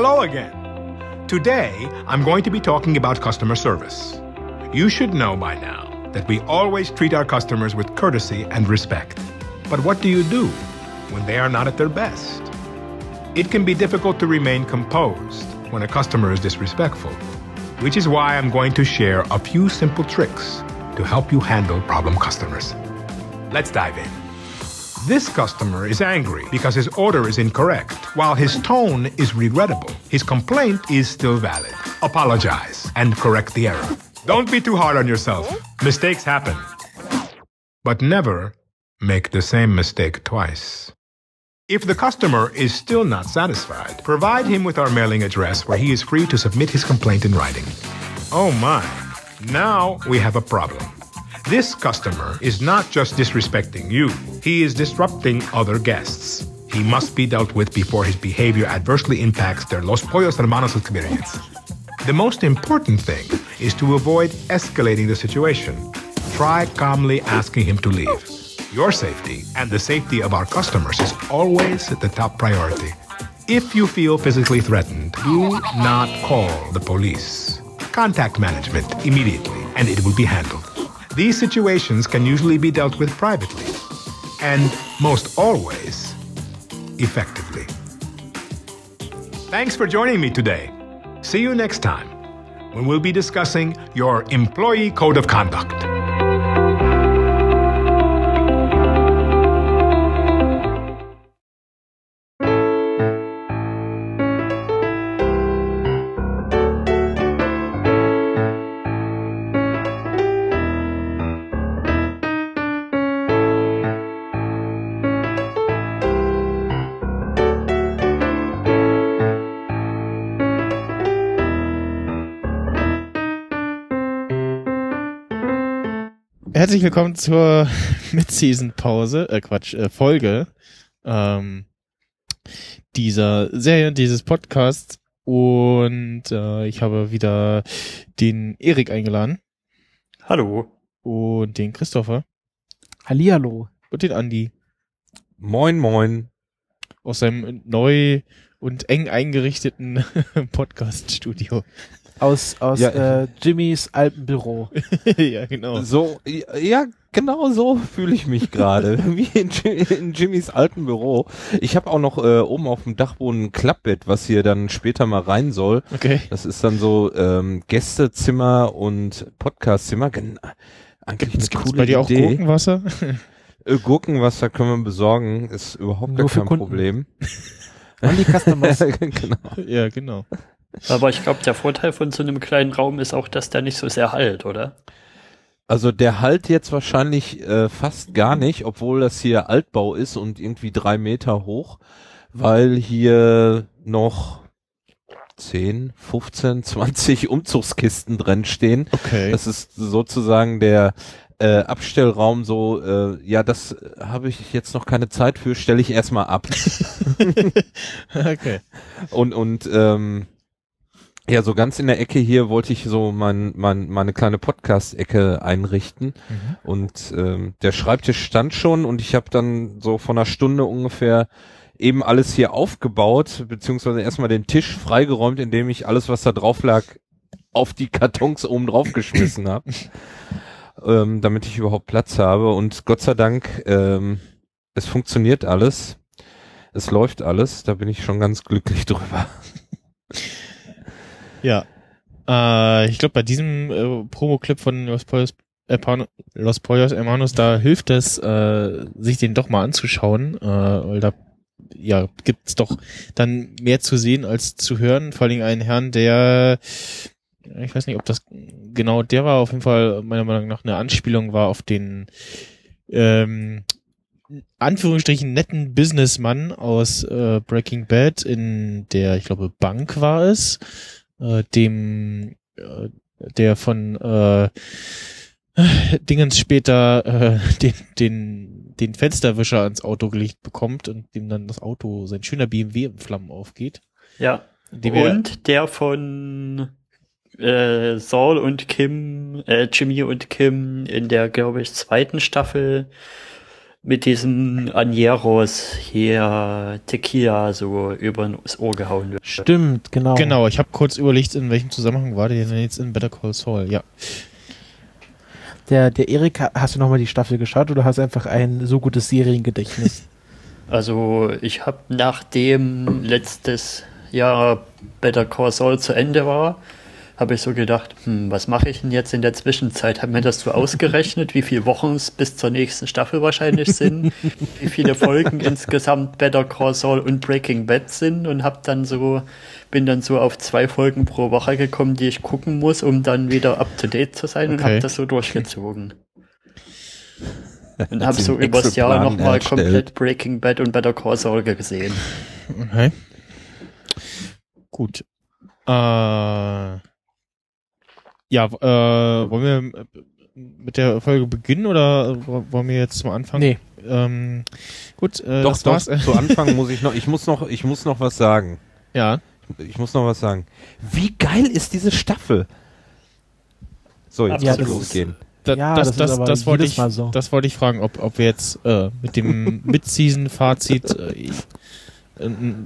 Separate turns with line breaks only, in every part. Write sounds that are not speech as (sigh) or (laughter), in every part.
Hello again. Today, I'm going to be talking about customer service. You should know by now that we always treat our customers with courtesy and respect. But what do you do when they are not at their best? It can be difficult to remain composed when a customer is disrespectful, which is why I'm going to share a few simple tricks to help you handle problem customers. Let's dive in. This customer is angry because his order is incorrect, while his tone is regrettable. His complaint is still valid. Apologize and correct the error. Don't be too hard on yourself. Mistakes happen. But never make the same mistake twice. If the customer is still not satisfied, provide him with our mailing address where he is free to submit his complaint in writing. Oh my, now we have a problem. This customer is not just disrespecting you, he is disrupting other guests. He must be dealt with before his behavior adversely impacts their Los Pollos Hermanos experience. The most important thing is to avoid escalating the situation. Try calmly asking him to leave. Your safety and the safety of our customers is always at the top priority. If you feel physically threatened, do not call the police. Contact management immediately and it will be handled. These situations can usually be dealt with privately and most always effectively. Thanks for joining me today. See you next time when we'll be discussing your employee code of conduct.
Herzlich willkommen zur (laughs) Mid-Season-Pause, äh Quatsch, äh, Folge ähm, dieser Serie, dieses Podcasts. Und äh, ich habe wieder den Erik eingeladen.
Hallo.
Und den Christopher.
Hallihallo.
Und den Andi.
Moin, moin.
Aus seinem neu und eng eingerichteten (laughs) Podcast-Studio.
Aus, aus
Ja.
äh, Jimmys Alpenbüro. (laughs)
ja, genau.
So, ja, genau so fühle ich mich gerade. (laughs) Wie in, in Jimmys alten Büro. Ich habe auch noch äh, oben auf dem Dachboden ein Klappbett, was hier dann später mal rein soll.
Okay.
Das ist dann so ähm, Gästezimmer und Podcastzimmer. Gen eigentlich
Gibt's,
eine
gibt's
coole
bei dir auch
Idee.
Gurkenwasser?
Äh, Gurkenwasser können wir besorgen, ist überhaupt gar
Nur
kein. Problem.
Only Customers. (laughs)
genau.
ja, genau.
Aber ich glaube, der Vorteil von so einem kleinen Raum ist auch, dass der nicht so sehr halt, oder?
Also der halt jetzt wahrscheinlich äh, fast gar nicht, obwohl das hier Altbau ist und irgendwie drei Meter hoch, weil hier noch 10, 15, 20 Umzugskisten drin stehen.
Okay.
Das ist sozusagen der äh, Abstellraum so, äh, ja, das habe ich jetzt noch keine Zeit für, stelle ich erstmal ab. (laughs)
okay.
Und, und ähm, ja, so ganz in der Ecke hier wollte ich so mein, mein, meine kleine Podcast-Ecke einrichten.
Mhm.
Und ähm, der Schreibtisch stand schon und ich habe dann so von einer Stunde ungefähr eben alles hier aufgebaut, beziehungsweise erstmal den Tisch freigeräumt, indem ich alles, was da drauf lag, auf die Kartons oben drauf geschmissen habe, (coughs) ähm, damit ich überhaupt Platz habe. Und Gott sei Dank, ähm, es funktioniert alles. Es läuft alles, da bin ich schon ganz glücklich drüber. (laughs)
Ja. Äh, ich glaube, bei diesem äh, Promo-Clip von Los Pollos, äh, Los Pollos Hermanos, da hilft es, äh, sich den doch mal anzuschauen, äh, weil da ja, gibt's doch dann mehr zu sehen als zu hören. Vor allem einen Herrn, der ich weiß nicht, ob das genau der war, auf jeden Fall meiner Meinung nach eine Anspielung war auf den ähm, Anführungsstrichen netten Businessmann aus äh, Breaking Bad in der, ich glaube, Bank war es, äh, dem äh, der von äh, Dingens später äh, (laughs) den, den, den Fensterwischer ans Auto gelegt bekommt und dem dann das Auto, sein schöner BMW in Flammen aufgeht.
Ja. Und der von äh, Saul und Kim, äh, Jimmy und Kim in der, glaube ich, zweiten Staffel mit diesem Anieros hier Tequila so über das Ohr gehauen wird.
Stimmt, genau.
Genau, ich habe kurz überlegt, in welchem Zusammenhang war der denn jetzt in Better Call Saul? Ja.
Der, der Erik, ha- hast du nochmal die Staffel geschaut oder hast du einfach ein so gutes Seriengedächtnis? (laughs)
Also ich habe nachdem letztes Jahr Better Call Saul zu Ende war, habe ich so gedacht, hm, was mache ich denn jetzt in der Zwischenzeit? Hab mir das so ausgerechnet, wie viele Wochen es bis zur nächsten Staffel wahrscheinlich sind, (laughs) wie viele Folgen insgesamt Better Call Saul und Breaking Bad sind und habe dann so bin dann so auf zwei Folgen pro Woche gekommen, die ich gucken muss, um dann wieder up to date zu sein und
Okay.
habe das so durchgezogen. (laughs) Und habe so übers Jahr nochmal komplett Breaking Bad und Better Call Saul gesehen.
Okay. Gut. Äh, ja, äh, wollen wir äh, mit der Folge beginnen oder wollen wir jetzt zum Anfang?
Nee.
Ähm, gut, äh,
Doch,
das
doch,
war's.
zu Anfang muss ich noch, ich muss noch, ich muss noch was sagen.
ja.
Ich muss noch was sagen. Wie geil ist diese Staffel? So, jetzt
Ja,
muss losgehen.
Da,
Ja,
das,
das
das, das, wollte ich,
Mal so.
das wollte ich fragen, ob, ob wir jetzt äh, mit dem (laughs) Mid-Season-Fazit äh,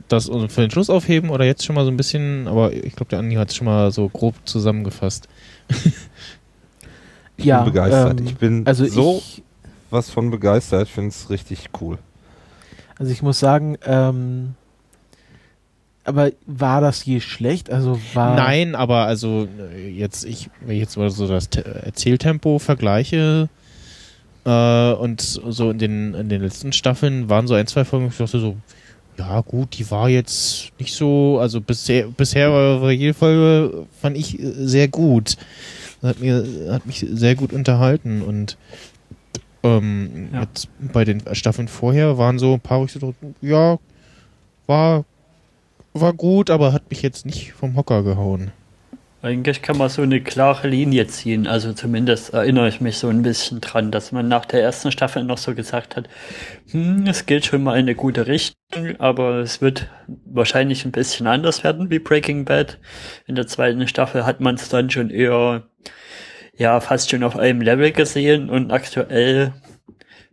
das für den Schluss aufheben oder jetzt schon mal so ein bisschen, aber ich glaube, der Andi hat es schon mal so grob zusammengefasst.
Ich
Ja,
bin begeistert.
ähm,
ich bin
Also
so
ich,
was von begeistert. Ich finde es richtig cool.
also ich muss sagen, ähm, aber war das je schlecht? Also war
Nein, aber also äh, jetzt, ich, wenn ich jetzt mal so das Te Erzähltempo vergleiche äh, und so in den, in den letzten Staffeln waren so ein, zwei Folgen, ich dachte so, ja gut, die war jetzt nicht so, also bisher, bisher war, jede Folge, fand ich sehr gut. Hat mir, hat mich sehr gut unterhalten und ähm,
Ja.
bei den Staffeln vorher waren so ein paar, wo ich so ja, war war gut, aber hat mich jetzt nicht vom Hocker gehauen.
Eigentlich kann man so eine klare Linie ziehen. Also zumindest erinnere ich mich so ein bisschen dran, dass man nach der ersten Staffel noch so gesagt hat, hm, es geht schon mal in eine gute Richtung, aber es wird wahrscheinlich ein bisschen anders werden wie Breaking Bad. In der zweiten Staffel hat man es dann schon eher, ja, fast schon auf einem Level gesehen und aktuell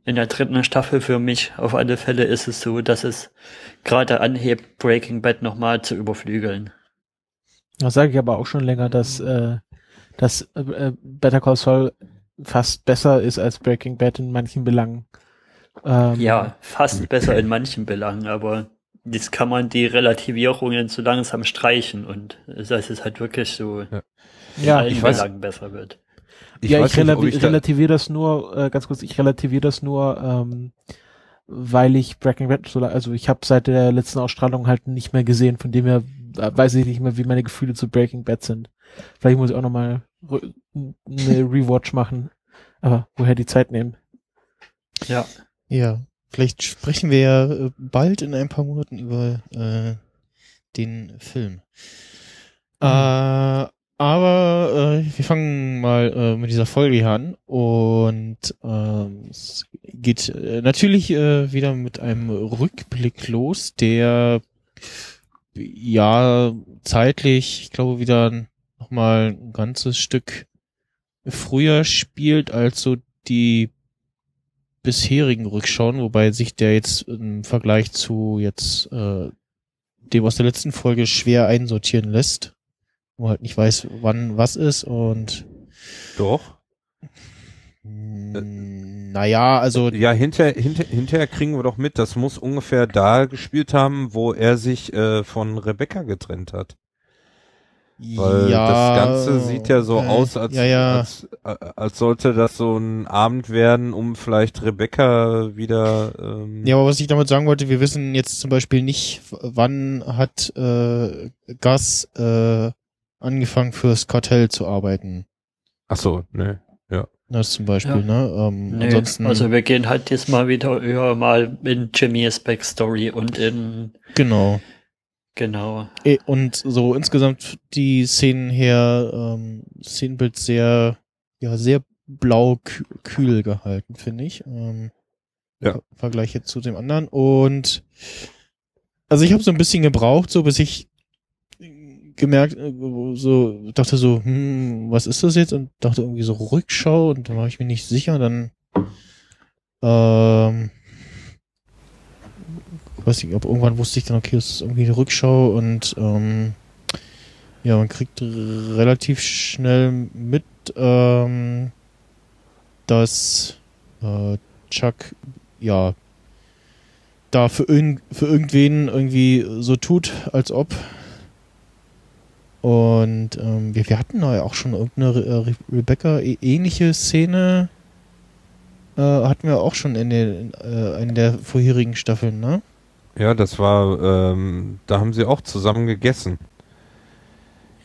in der dritten Staffel für mich auf alle Fälle ist es so, dass es gerade anhebt, Breaking Bad nochmal zu überflügeln.
Das sage ich aber auch schon länger, dass, äh, dass äh, äh, Better Call Saul fast besser ist als Breaking Bad in manchen Belangen. Ähm,
Ja, fast besser in manchen Belangen, aber das kann man die Relativierungen so langsam streichen und dass es halt wirklich so in
ja,
allen
weiß-
Belangen besser wird.
Ich
ja, ich,
nicht, ob
relavi
ich da,
relativiere das nur, äh, ganz kurz, ich relativiere das nur, ähm, weil ich Breaking Bad so, also ich habe seit der letzten Ausstrahlung halt nicht mehr gesehen, von dem her äh, weiß ich nicht mehr, wie meine Gefühle zu Breaking Bad sind. Vielleicht muss ich auch nochmal eine (laughs) Rewatch machen, aber woher die Zeit nehmen?
Ja,
Ja, vielleicht sprechen wir ja äh, bald in ein paar Monaten über äh, den Film. Äh, aber äh, wir fangen mal äh, mit dieser Folge hier an und ähm, es geht äh, natürlich äh, wieder mit einem Rückblick los, der ja zeitlich, ich glaube, wieder nochmal ein ganzes Stück früher spielt als so die bisherigen Rückschauen, wobei sich der jetzt im Vergleich zu jetzt äh, dem aus der letzten Folge schwer einsortieren lässt, wo halt nicht weiß, wann was ist und
doch.
mh, naja, also
Ja, hinter, hinter, hinterher kriegen wir doch mit, das muss ungefähr da gespielt haben, wo er sich äh, von Rebecca getrennt hat. Weil
ja,
das Ganze sieht ja so
okay.
aus, als,
ja, ja.
Als, äh, als sollte das so ein Abend werden, um vielleicht Rebecca wieder. Ähm,
Ja, aber was ich damit sagen wollte, wir wissen jetzt zum Beispiel nicht, wann hat äh, Gus äh, angefangen fürs Kartell zu arbeiten.
Ach so, ne.
Das zum Beispiel,
Ja.
ne? Ähm,
nee,
ansonsten,
also wir gehen halt diesmal wieder über mal in Jimmys Backstory und in,
genau.
genau,
Eh, Und so insgesamt die Szenen her, ähm, Szenenbild sehr, ja, sehr blau kü- kühl gehalten, finde ich. Ähm,
Ja.
Im Vergleich jetzt zu dem anderen. Und also ich habe so ein bisschen gebraucht, so bis ich gemerkt, äh, so dachte so, hm, was ist das jetzt? Und dachte irgendwie so Rückschau und da war ich mir nicht sicher. Dann Ähm, ich weiß nicht, ob irgendwann wusste ich dann, okay, das ist irgendwie eine Rückschau und ähm, ja, man kriegt relativ schnell mit, ähm, dass äh, Chuck ja da für, irgend, für irgendwen irgendwie so tut, als ob. Und ähm, wir, wir hatten da ja auch schon irgendeine Re Re Rebecca äh, ähnliche Szene äh, hatten wir auch schon in, den, äh, in der vorherigen Staffel, ne?
Ja, das war, ähm, da haben sie auch zusammen gegessen.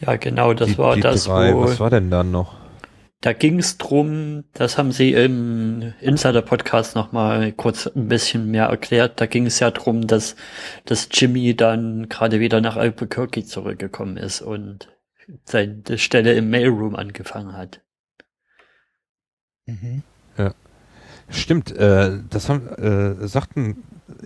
Ja, genau, das
die,
war
die
das,
drei.
wo
Was war denn dann noch?
Da ging es drum, das haben sie im Insider-Podcast nochmal kurz ein bisschen mehr erklärt. Da ging es ja drum, dass, dass Jimmy dann gerade wieder nach Albuquerque zurückgekommen ist und seine Stelle im Mailroom angefangen hat.
Mhm.
Stimmt, äh, das haben, äh, sagten,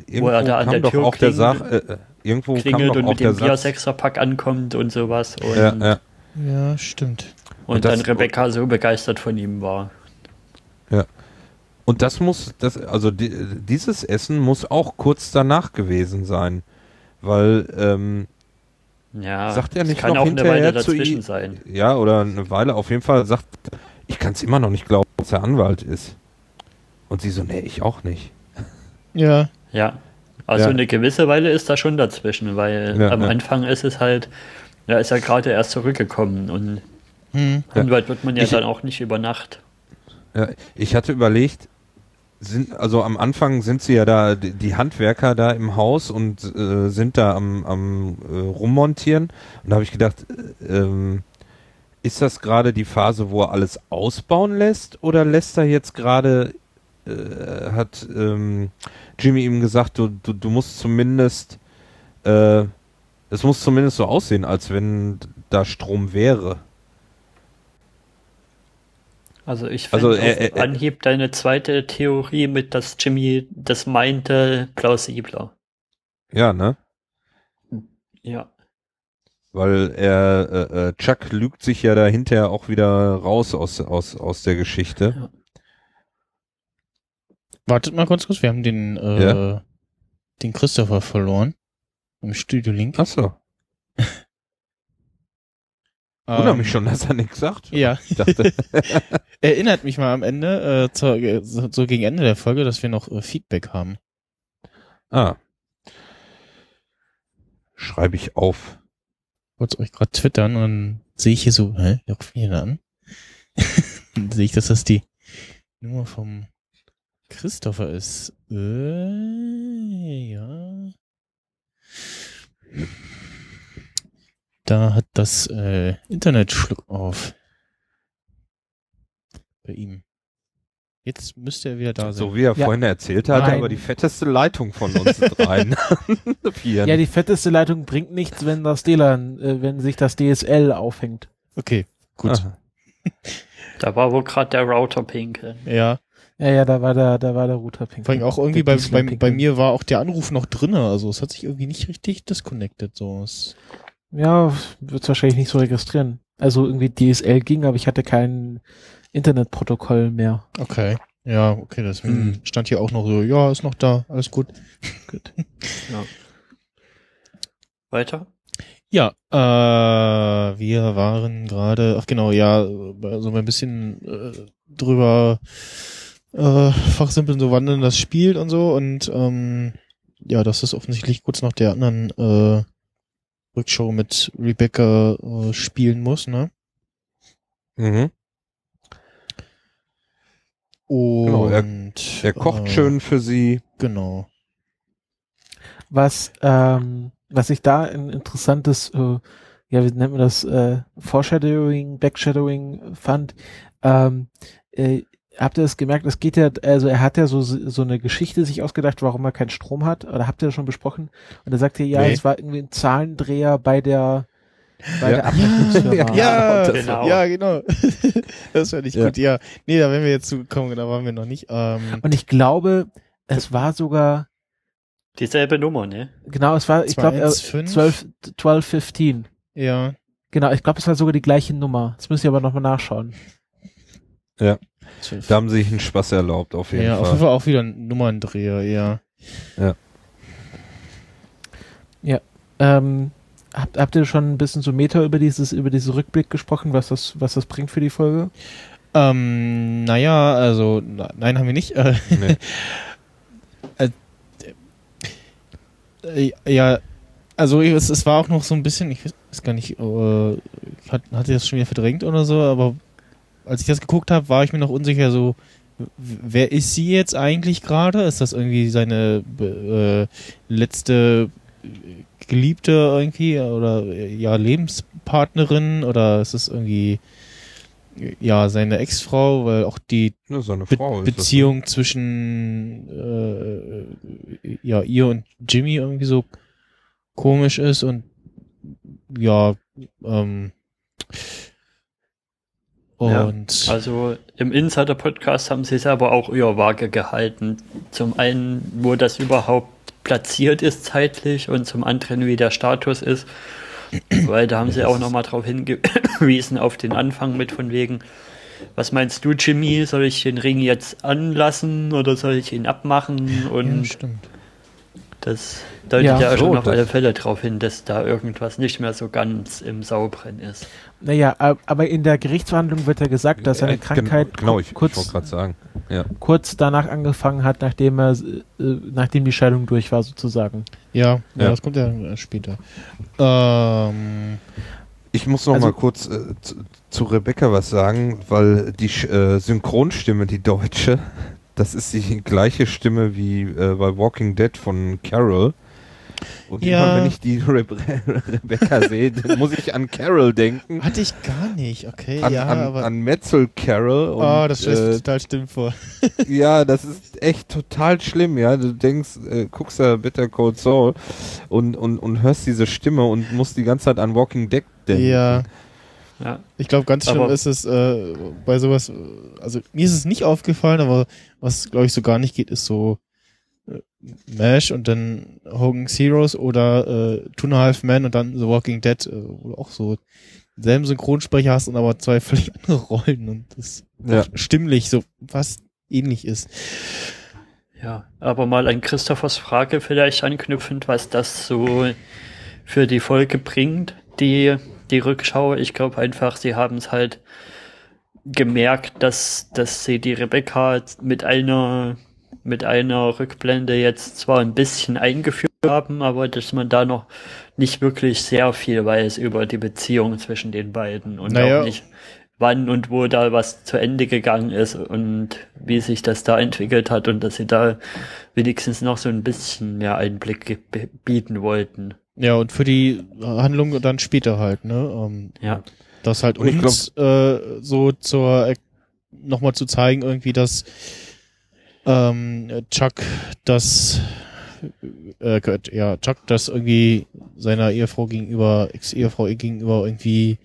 irgendwo
er da an
kam
der
doch
Tür
auch der
klingelt-
Sach, äh, äh, irgendwo kam
Klingelt
doch
und
auch
mit
der
dem. Bier-Sechser-Pack ankommt und sowas. Und,
Ja, ja,
Ja, stimmt.
Und,
Und das-
dann Rebecca so begeistert von ihm war.
Und das muss, das, also die, dieses Essen muss auch kurz danach gewesen sein, weil, ähm,
Ja,
Sagt er
es
nicht
kann
noch
auch eine Weile
hinterher zu
dazwischen sein.
ja, oder eine Weile auf jeden Fall sagt, ich kann es immer noch nicht glauben, dass er Anwalt ist. Und sie so, nee, ich auch nicht.
Ja.
Ja. Also
Ja.
eine gewisse Weile ist da schon dazwischen, weil
Ja,
am
ja.
Anfang ist es halt, ja, ist er gerade erst zurückgekommen und
Hm.
Ja.
Anwalt wird man ja
Ich-
dann auch nicht über Nacht.
Ja, ich hatte überlegt, sind, also am Anfang sind sie ja da, die, die Handwerker da im Haus und äh, sind da am, am äh, rummontieren. Und da habe ich gedacht, äh, ähm, ist das gerade die Phase, wo er alles ausbauen lässt oder lässt er jetzt gerade, äh, hat ähm, Jimmy ihm gesagt, du, du, du musst zumindest, äh, es muss zumindest so aussehen, als wenn da Strom wäre.
Also ich
Also,
finde
äh,
auf
äh,
Anhieb deine zweite Theorie mit, dass Jimmy das meinte, plausibler.
Ja, ne?
Ja.
Weil er, äh, äh, Chuck lügt sich ja da hinterher auch wieder raus aus, aus, aus der Geschichte.
Wartet mal kurz kurz, wir haben den, äh,
Ja.
den Christopher verloren. Im Studio Link.
Ach so. (laughs) Wundert mich schon, dass er nichts sagt.
Ähm, Ja.
Ich dachte, (laughs)
Erinnert mich mal am Ende, äh, zur, äh, so, so gegen Ende der Folge, dass wir noch äh, Feedback haben.
ah. Schreibe ich auf.
wollte euch gerade twittern und dann sehe ich hier so, hä, wer ruft mich an? (laughs) dann sehe ich, dass das die Nummer vom Christopher ist. Äh, ja. Da hat das äh, Internet Schluck auf. Bei ihm. Jetzt müsste er wieder da sein.
So wie er
Ja.
vorhin erzählt hat,
Nein.
aber die fetteste Leitung von uns (laughs) dreien.
Ja, die fetteste Leitung bringt nichts, wenn das DLAN, äh, wenn sich das DSL aufhängt.
okay, gut.
Aha. (laughs)
Da war wohl gerade der Router pinkeln.
Ja.
Ja, ja, da war der, da war der Router pink.
Vor allem auch irgendwie bei, bei, bei mir war auch der Anruf noch drinne, also es hat sich irgendwie nicht richtig disconnected, so. Es,
Ja, wird's wahrscheinlich nicht so registrieren. Also irgendwie DSL ging, aber ich hatte kein Internetprotokoll mehr.
okay. Ja, okay, deswegen
Hm.
stand hier auch noch so, ja, ist noch da, alles gut. (laughs)
Gut.
Ja. Weiter?
Ja, äh, wir waren gerade, ach genau, ja, so ein bisschen äh, drüber äh, fachsimpeln, so wann denn das spielt und so und ähm, ja, das ist offensichtlich kurz nach der anderen äh, Rückshow mit Rebecca äh, spielen muss, ne?
Mhm.
Und
Genau, Er kocht
äh,
schön für sie.
Genau.
Was, ähm, was ich da ein interessantes, äh, ja, wie nennt man das, äh, Foreshadowing, Backshadowing fand, ähm, äh, habt ihr das gemerkt, es geht ja, also er hat ja so, so eine Geschichte sich ausgedacht, warum er keinen Strom hat, oder habt ihr das schon besprochen? Und er sagte, ja,
Nee.
es war irgendwie ein Zahlendreher bei der, bei
Ja.
der Abrechnungsfirma. (laughs)
Ja,
Ja,
genau.
ja, genau. (laughs) das fände ich
Ja.
gut, ja. Nee, da wären wir jetzt zugekommen, da waren wir noch nicht. Ähm,
Und ich glaube, es war sogar,
Dieselbe Nummer, ne?
genau, es war, ich glaube,
215?
12, 12, 15.
ja.
Genau, ich glaube, es war sogar die gleiche Nummer. Das müsst ihr aber nochmal nachschauen.
Ja. Da haben sie sich einen Spaß erlaubt, auf jeden
ja, auf jeden
Fall.
Fall auch wieder ein Nummerndreher, ja.
Ähm, habt, habt ihr schon ein bisschen so Meta über dieses, über diesen Rückblick gesprochen, was das, was das bringt für die Folge?
Ähm, naja, also, na, nein, haben wir nicht. Äh,
Nee. (laughs)
Äh, ja, also es, es war auch noch so ein bisschen, ich weiß gar nicht, äh, ich hat, hatte das schon wieder verdrängt oder so, aber als ich das geguckt habe, war ich mir noch unsicher, so, wer ist sie jetzt eigentlich gerade? Ist das irgendwie seine äh, letzte äh, Geliebte irgendwie oder äh, ja, Lebenspartnerin oder ist es irgendwie ja, seine Ex-Frau, weil auch die
eine
Be
das, ne?
Beziehung zwischen äh, ja ihr und Jimmy irgendwie so komisch ist und ja ähm,
Ja,
und
Also im Insider-Podcast haben sie es aber auch eher vage gehalten. Zum einen, wo das überhaupt platziert ist zeitlich und zum anderen, wie der Status ist. (clears throat) Weil da haben sie auch nochmal drauf (coughs) hingewiesen, auf den Anfang mit von wegen, was meinst du, Jimmy? Soll ich den Ring jetzt anlassen oder soll ich ihn abmachen?
ja,
Und
stimmt.
Das deutet
Ja,
ja,
so,
schon auf alle Fälle darauf hin, dass da irgendwas nicht mehr so ganz im Sauberen ist.
Naja, ab- aber in der Gerichtsverhandlung wird ja gesagt, dass seine
Äh,
Krankheit
Genau, genau ich,
ku-
ich
kurz,
gerade sagen. Ja.
kurz danach angefangen hat, nachdem er, äh, nachdem die Scheidung durch war, sozusagen.
Ja, ja,
Ja.
das kommt ja äh, später. Ähm,
Ich muss noch
Also-
mal kurz äh, zu, zu Rebecca was sagen, weil die äh, Synchronstimme, die deutsche, das ist die (laughs) gleiche Stimme wie äh, bei Walking Dead von Carol. Und
Ja.
immer wenn ich die (laughs) Rebe Rebecca sehe, (laughs) muss ich an Carol denken.
hatte ich gar nicht, okay,
An,
ja,
an,
aber
an Metzel Carol. Und,
oh, das stellt
äh,
total stimmt vor.
Ja, das ist echt total schlimm, ja. Du denkst, äh, guckst da Bitter Cold Soul und, und, und hörst diese Stimme und musst die ganze Zeit an Walking Dead denken.
Ja,
Ja.
Ich glaube, ganz schlimm
Aber-
ist es äh, bei sowas, äh, also mir ist es nicht aufgefallen, aber was, glaube ich, so gar nicht geht, ist so äh, MASH und dann Hogan's Heroes oder äh, Two and a Half Men und dann The Walking Dead, äh, wo du auch so denselben Synchronsprecher hast und aber zwei (laughs) völlig andere Rollen und das
Ja.
stimmlich so fast ähnlich ist.
Ja, aber mal an Christophers Frage vielleicht anknüpfend, was das so für die Folge bringt, die, die Rückschau. Ich glaube einfach, sie haben es halt gemerkt, dass, dass sie die Rebecca mit einer, mit einer Rückblende jetzt zwar ein bisschen eingeführt haben, aber dass man da noch nicht wirklich sehr viel weiß über die Beziehung zwischen den beiden und
Naja.
auch nicht wann und wo da was zu Ende gegangen ist und wie sich das da entwickelt hat und dass sie da wenigstens noch so ein bisschen mehr Einblick bieten wollten.
Ja, und für die Handlung dann später halt, ne? Ähm,
Ja.
das halt
Und
uns äh, so zur nochmal zu zeigen irgendwie, dass ähm, Chuck das äh, ja Chuck das irgendwie seiner Ehefrau gegenüber Ex-Ehefrau gegenüber irgendwie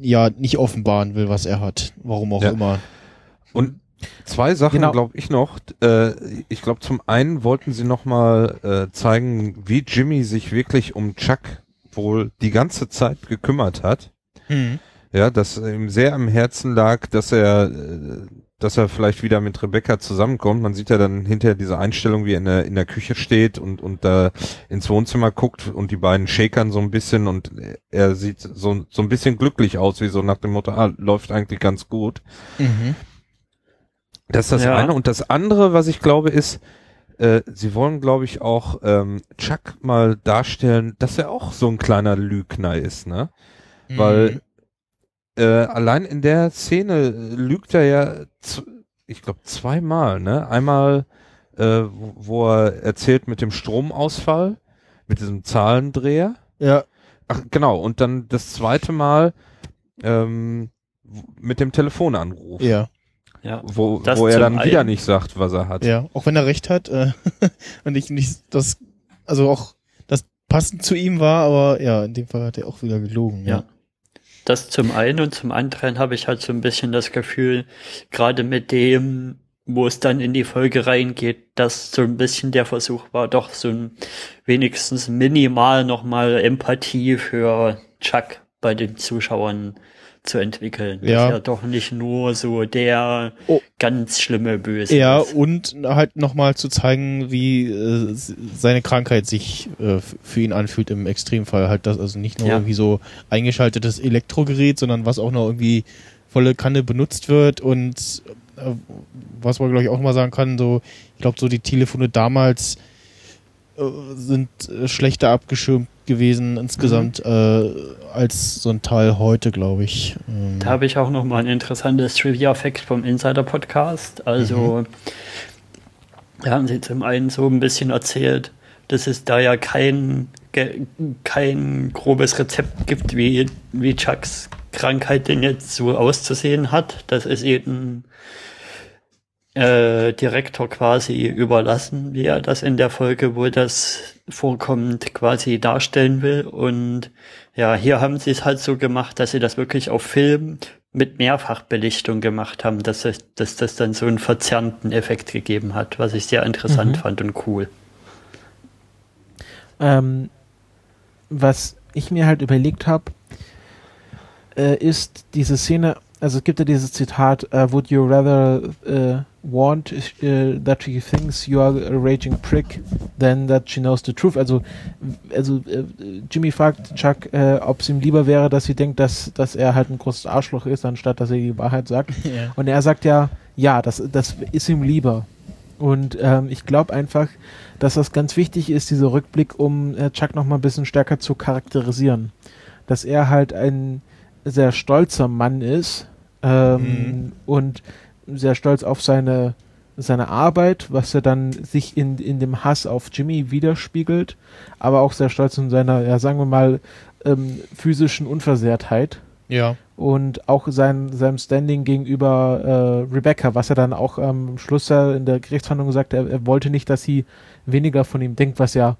ja nicht offenbaren will, was er hat, warum auch
Ja.
immer.
Und zwei Sachen
Genau.
glaube ich noch. Äh, ich glaube zum einen wollten sie noch mal äh, zeigen, wie Jimmy sich wirklich um Chuck wohl die ganze Zeit gekümmert hat.
Hm.
Ja, dass ihm sehr am Herzen lag, dass er, äh, dass er vielleicht wieder mit Rebecca zusammenkommt. Man sieht ja dann hinterher diese Einstellung, wie er in der, in der Küche steht und, und da ins Wohnzimmer guckt und die beiden shakern so ein bisschen und er sieht so, so ein bisschen glücklich aus, wie so nach dem Motto, ah, läuft eigentlich ganz gut.
Mhm.
Das ist das
Ja.
eine. Und das andere, was ich glaube, ist, äh, sie wollen, glaube ich, auch ähm, Chuck mal darstellen, dass er auch so ein kleiner Lügner ist, ne?
Mhm.
Weil äh, allein in der Szene äh, lügt er ja, ich glaube, zweimal, ne? Einmal, äh, wo, er erzählt mit dem Stromausfall, mit diesem Zahlendreher.
ja,
Ach, genau. Und dann das zweite Mal ähm, mit dem Telefonanruf.
ja,
Ja.
Wo,
Das
wo er dann wieder
einen.
nicht sagt, was er hat.
ja, auch wenn er recht hat äh, (laughs) und ich nicht das also auch das passend zu ihm war, aber ja, in dem Fall hat er auch wieder gelogen.
Ja. Das zum einen und zum anderen habe ich halt so ein bisschen das Gefühl, gerade mit dem, wo es dann in die Folge reingeht, dass so ein bisschen der Versuch war, doch so ein wenigstens minimal nochmal Empathie für Chuck bei den Zuschauern zu entwickeln.
Ja.
Dass er doch nicht nur so der
Oh.
ganz schlimme Böse
Ja,
ist.
und halt nochmal zu zeigen, wie äh, seine Krankheit sich äh, für ihn anfühlt im Extremfall. Halt das, also nicht nur
Ja.
irgendwie so eingeschaltetes Elektrogerät, sondern was auch noch irgendwie volle Kanne benutzt wird und äh, was man glaube ich auch mal sagen kann, so, ich glaube so die Telefone damals sind äh, schlechter abgeschirmt gewesen insgesamt äh, als so ein Teil heute, glaube ich. Ähm,
Da habe ich auch noch mal ein interessantes Trivia-Fact vom Insider-Podcast. Also, da haben sie zum einen so ein bisschen erzählt, dass es da ja kein, kein grobes Rezept gibt, wie, wie Chucks Krankheit denn jetzt so auszusehen hat. Das ist eben äh, Direktor quasi überlassen, wie er das in der Folge, wo das vorkommt, quasi darstellen will. Und ja, hier haben sie es halt so gemacht, dass sie das wirklich auf Film mit Mehrfachbelichtung gemacht haben, dass, es, dass das dann so einen verzerrten Effekt gegeben hat, was ich sehr interessant
Mhm.
fand und cool.
Ähm, was ich mir halt überlegt habe, äh, ist diese Szene, also es gibt ja dieses Zitat, äh, would you rather äh, want äh, that she thinks you are a raging prick than that she knows the truth? Also, also Jimmy fragt Chuck, ob es ihm lieber wäre, dass sie denkt, dass, dass er halt ein großes Arschloch ist, anstatt dass er die Wahrheit sagt. (laughs)
ja.
Und er sagt ja, ja, das, das ist ihm lieber. Und ähm, ich glaube einfach, dass das ganz wichtig ist, dieser Rückblick, um äh, Chuck noch mal ein bisschen stärker zu charakterisieren. Dass er halt ein sehr stolzer Mann ist ähm,
Mhm.
und sehr stolz auf seine, seine Arbeit, was er dann sich in, in dem Hass auf Jimmy widerspiegelt, aber auch sehr stolz in seiner, ja, sagen wir mal, ähm, physischen Unversehrtheit
ja.
und auch sein, seinem Standing gegenüber äh, Rebecca, was er dann auch ähm, am Schluss ja in der Gerichtsverhandlung gesagt hat, er, er wollte nicht, dass sie weniger von ihm denkt, was ja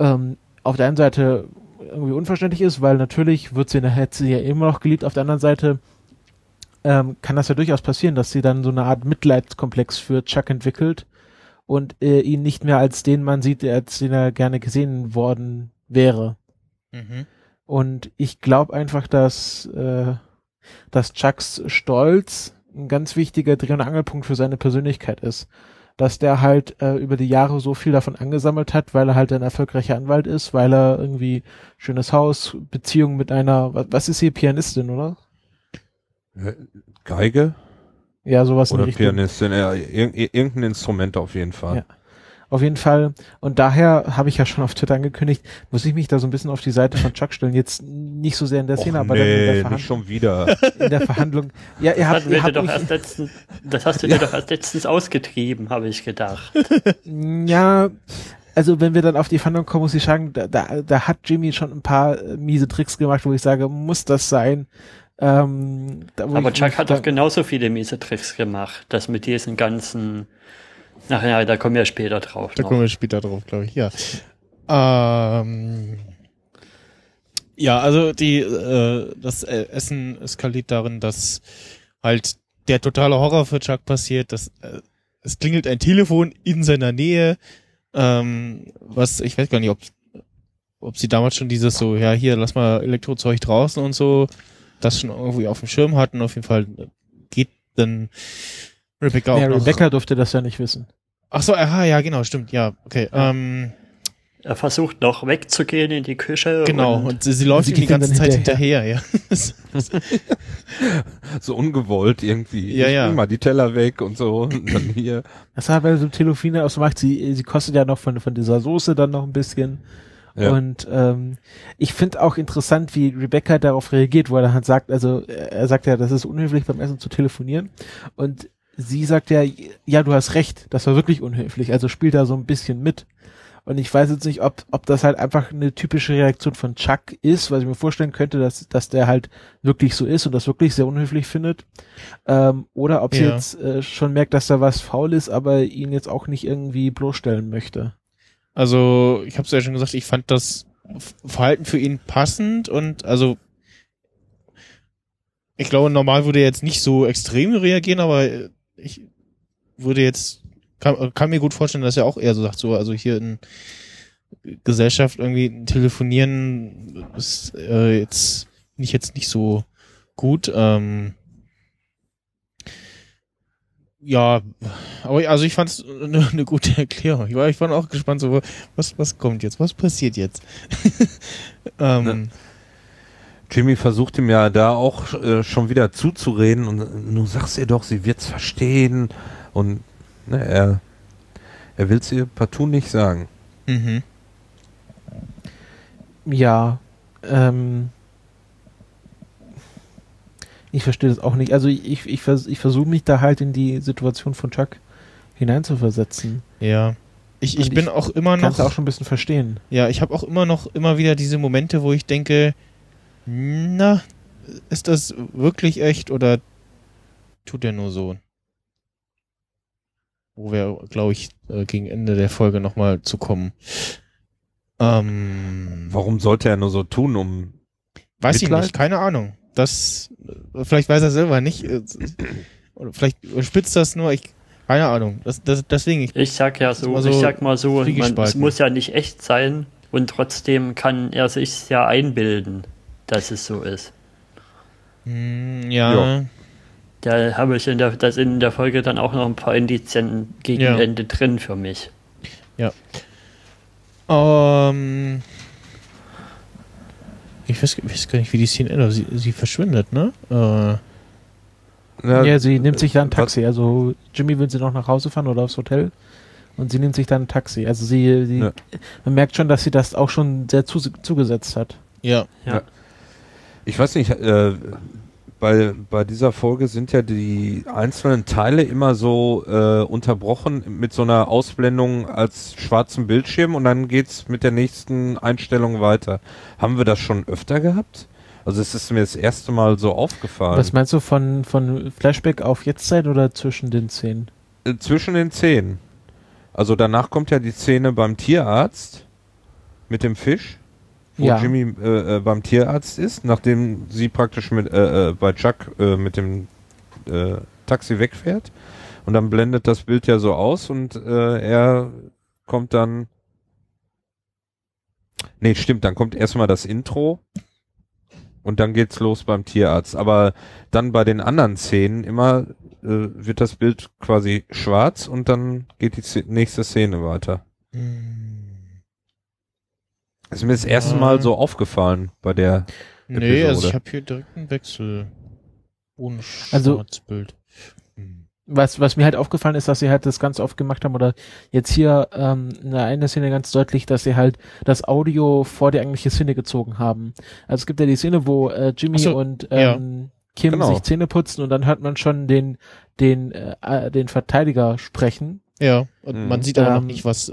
ähm, auf der einen Seite irgendwie unverständlich ist, weil natürlich wird sie, hätte sie ja immer noch geliebt, auf der anderen Seite ähm, kann das ja durchaus passieren, dass sie dann so eine Art Mitleidskomplex für Chuck entwickelt und äh, ihn nicht mehr als den Mann sieht, der- als den er gerne gesehen worden wäre.
Mhm.
Und ich glaube einfach, dass, äh, dass Chucks Stolz ein ganz wichtiger Dreh- und Angelpunkt für seine Persönlichkeit ist. Dass der halt äh, über die Jahre so viel davon angesammelt hat, weil er halt ein erfolgreicher Anwalt ist, weil er irgendwie schönes Haus, Beziehung mit einer, was, was ist sie, Pianistin, oder?
Geige
Ja, sowas in
oder
Richtung.
Pianistin, ja, irg irgendein Instrument auf jeden Fall.
Ja. Auf jeden Fall. Und daher habe ich ja schon auf Twitter angekündigt, muss ich mich da so ein bisschen auf die Seite von Chuck stellen. Jetzt nicht so sehr in der Szene,
Och,
aber dann in der,
nee, nicht
Verhand
schon wieder. (laughs)
in der Verhandlung. Ja, ihr
Das,
habt, ihr habt
doch
mich,
erst letztens, das hast du dir doch erst letztens ausgetrieben, habe ich gedacht. (laughs)
Ja, also wenn wir dann auf die Verhandlung kommen, muss ich sagen, da, da, da hat Jimmy schon ein paar miese Tricks gemacht, wo ich sage, muss das sein? Ähm, da,
Aber Chuck hat doch genauso viele miese Tricks gemacht. Das mit diesen ganzen. Ach ja, da kommen wir später drauf.
Da
noch.
kommen wir später drauf, glaube ich, ja. Ähm, ja, also die, äh, das äh, Essen eskaliert darin, dass halt der totale Horror für Chuck passiert, dass äh, es klingelt ein Telefon in seiner Nähe, ähm, was, ich weiß gar nicht, ob, ob sie damals schon dieses so, ja, hier, lass mal Elektrozeug draußen und so, das schon irgendwie auf dem Schirm hatten. Auf jeden Fall geht dann Rebecca auch
ja,
noch.
Rebecca durfte das ja nicht wissen.
Ach so, aha, ja, genau, stimmt, ja, okay. Ähm,
Er versucht noch wegzugehen in die Küche.
Genau,
Und
und sie, sie läuft
sie
ihm die ganze Zeit
hinterher.
hinterher, ja. (laughs)
so ungewollt irgendwie.
Ja,
ich
ja.
bring mal die Teller weg und so. Und dann hier.
Das hat bei so einem Telefon aus macht. Sie, sie kostet ja noch von, von dieser Soße dann noch ein bisschen.
Ja.
Und ähm, ich finde auch interessant, wie Rebecca darauf reagiert, wo er dann halt sagt, also er sagt ja, das ist unhöflich beim Essen zu telefonieren. Und sie sagt ja, ja, du hast recht, das war wirklich unhöflich. Also spielt da so ein bisschen mit. Und ich weiß jetzt nicht, ob, ob das halt einfach eine typische Reaktion von Chuck ist, weil ich mir vorstellen könnte, dass, dass der halt wirklich so ist und das wirklich sehr unhöflich findet. Ähm, oder ob sie
Ja.
jetzt äh, schon merkt, dass da was faul ist, aber ihn jetzt auch nicht irgendwie bloßstellen möchte.
Also, ich habe es ja schon gesagt, ich fand das Verhalten für ihn passend und also ich glaube, normal würde er jetzt nicht so extrem reagieren, aber äh, ich würde jetzt kann, kann mir gut vorstellen, dass er auch eher so sagt, so also hier in Gesellschaft irgendwie telefonieren ist äh, jetzt nicht jetzt nicht so gut. Ähm, ja, aber also ich fand es eine, eine gute Erklärung. Ich war, ich war auch gespannt, so was was kommt jetzt, was passiert jetzt. (laughs) ähm,
Ne. Jimmy versucht ihm ja da auch äh, schon wieder zuzureden und äh, du sagst ihr doch, sie wird's verstehen und ne, er er will's ihr partout nicht sagen.
mhm.
Ja, ähm, ich verstehe das auch nicht. Also ich, ich, vers ich versuche mich da halt in die Situation von Chuck hineinzuversetzen.
Ja. Ich, ich
Und
bin
ich
auch immer
Kannst du
noch
auch schon ein bisschen verstehen.
Ja, ich habe auch immer noch immer wieder diese Momente, wo ich denke, na, ist das wirklich echt oder tut er nur so? Wo wir, glaube ich, äh, gegen Ende der Folge nochmal zu kommen. Ähm,
Warum sollte er nur so tun, um
weiß ich
Mitleid?
nicht, keine Ahnung. Das, äh, vielleicht weiß er selber nicht. äh, Oder vielleicht spitzt das nur, ich, keine Ahnung. Das, das, deswegen, ich,
Ich sag ja so,
Mal so
ich sag mal so, man, es muss ja nicht echt sein und trotzdem kann er sich ja einbilden, dass es so ist.
hm, ja,
Ja.
Da habe ich in der, das in der Folge dann auch noch ein paar Indizien gegen
Ja.
Ende drin für mich.
Ähm, ich weiß, weiß gar nicht, wie die Szene endet. Sie, sie verschwindet, ne? Äh,
Ja, sie nimmt sich dann ein
was-
Taxi. Also Jimmy will sie noch nach Hause fahren oder aufs Hotel und sie nimmt sich dann ein Taxi. Also sie, sie
Ja.
man merkt schon, dass sie das auch schon sehr zu, zugesetzt hat.
ja.
Ja.
Ich weiß nicht, äh, bei, bei dieser Folge sind ja die einzelnen Teile immer so äh, unterbrochen mit so einer Ausblendung als schwarzen Bildschirm und dann geht's mit der nächsten Einstellung weiter. Haben wir das schon öfter gehabt? Also es ist mir das erste Mal so aufgefallen.
Was meinst du von, von Flashback auf Jetztzeit oder zwischen den Szenen?
Äh, zwischen den Szenen. Also danach kommt ja die Szene beim Tierarzt mit dem Fisch, wo
Ja.
Jimmy äh, äh, beim Tierarzt ist, nachdem sie praktisch mit äh, äh, bei Chuck äh, mit dem äh, Taxi wegfährt. Und dann blendet das Bild ja so aus und äh, er kommt dann. Nee, stimmt, dann kommt erstmal das Intro und dann geht's los beim Tierarzt. Aber dann bei den anderen Szenen immer äh, wird das Bild quasi schwarz und dann geht die nächste Szene weiter.
Hm.
Das ist mir das erste
Ja.
Mal so aufgefallen bei der.
Nee, also
Episode.
ich habe hier direkt einen Wechsel. Ohne
Also-
Schwarzbild. Hm.
Was, was mir halt aufgefallen ist, dass sie halt das ganz oft gemacht haben, oder jetzt hier ähm, in der einen Szene ganz deutlich, dass sie halt das Audio vor die eigentliche Szene gezogen haben. Also es gibt ja die Szene, wo äh, Jimmy
so,
und
ja.
ähm, Kim
Genau.
sich Zähne putzen und dann hört man schon den, den, äh, den Verteidiger sprechen.
Ja, und
Mhm.
man sieht aber noch
Ähm,
nicht, was.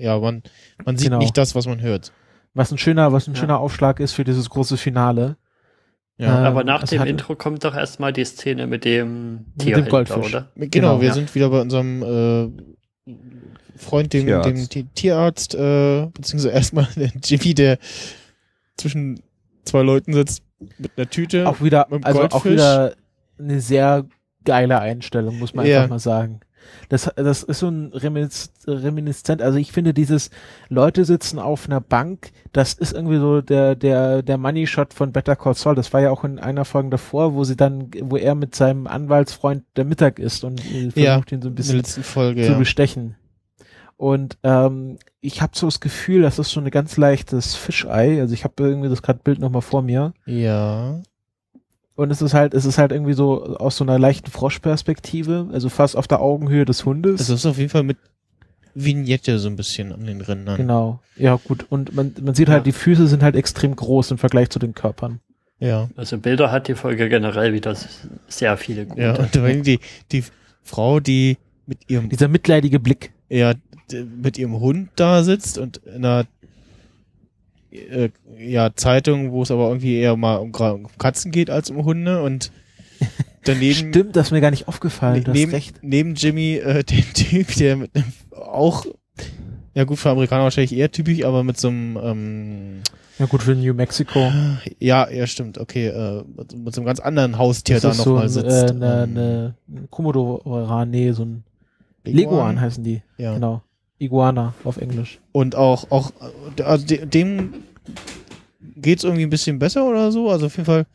Ja, man, man sieht
genau.
nicht das, was man hört.
Was ein schöner, was ein
Ja.
schöner Aufschlag ist für dieses große Finale.
Ja.
Ähm,
Aber nach dem Intro kommt doch erstmal die Szene mit dem
Mit dem Goldfisch.
oder?
Genau,
Genau,
wir
ja.
sind wieder bei unserem äh, Freund, dem
Tierarzt.
dem Ti- Tierarzt, äh, beziehungsweise erstmal (laughs) der Jimmy, der zwischen zwei Leuten sitzt mit einer Tüte.
Auch wieder,
mit dem
also auch
Goldfisch.
wieder eine sehr geile Einstellung, muss man
Ja.
einfach mal sagen. Das, das ist so ein Reminis Reminiszent. Also ich finde dieses Leute sitzen auf einer Bank, das ist irgendwie so der, der, der Money Shot von Better Call Saul. Das war ja auch in einer Folge davor, wo sie dann, wo er mit seinem Anwaltsfreund der Mittag ist und äh, versucht
Ja,
ihn so ein bisschen
Folge.
zu
Ja.
bestechen. Und ähm, ich habe so das Gefühl, das ist so ein ganz leichtes Fischei. Also ich habe irgendwie das gerade Bild nochmal vor mir.
ja.
Und es ist halt, es ist halt irgendwie so aus so einer leichten Froschperspektive, also fast auf der Augenhöhe des Hundes.
Also es ist auf jeden Fall mit Vignette so ein bisschen an den Rändern.
genau. Ja, gut. Und man, man sieht
Ja.
halt, die Füße sind halt extrem groß im Vergleich zu den Körpern.
Ja.
Also Bilder hat die Folge generell wieder sehr viele gute.
Ja, und die, die Frau, die mit ihrem,
Dieser mitleidige Blick.
ja, mit ihrem Hund da sitzt und in einer äh, ja, Zeitung, wo es aber irgendwie eher mal um, um Katzen geht als um Hunde und (laughs) daneben
Stimmt, das ist mir gar nicht aufgefallen.
ne, neben,
recht.
neben Jimmy äh, (laughs) den Typ, der mit einem auch ja gut für Amerikaner wahrscheinlich eher typisch, aber mit so einem ähm,
Ja gut, für New Mexico.
ja, ja stimmt, okay, äh, mit, mit so einem ganz anderen Haustier
Das
da
ist
noch
so
mal sitzt.
äh, eine,
Ähm,
eine Komodoran, nee, so ein
Leguan?
Leguan heißen die.
ja.
Genau. Iguana auf Englisch.
Und auch, auch, also de- dem geht's irgendwie ein bisschen besser oder so. Also auf jeden Fall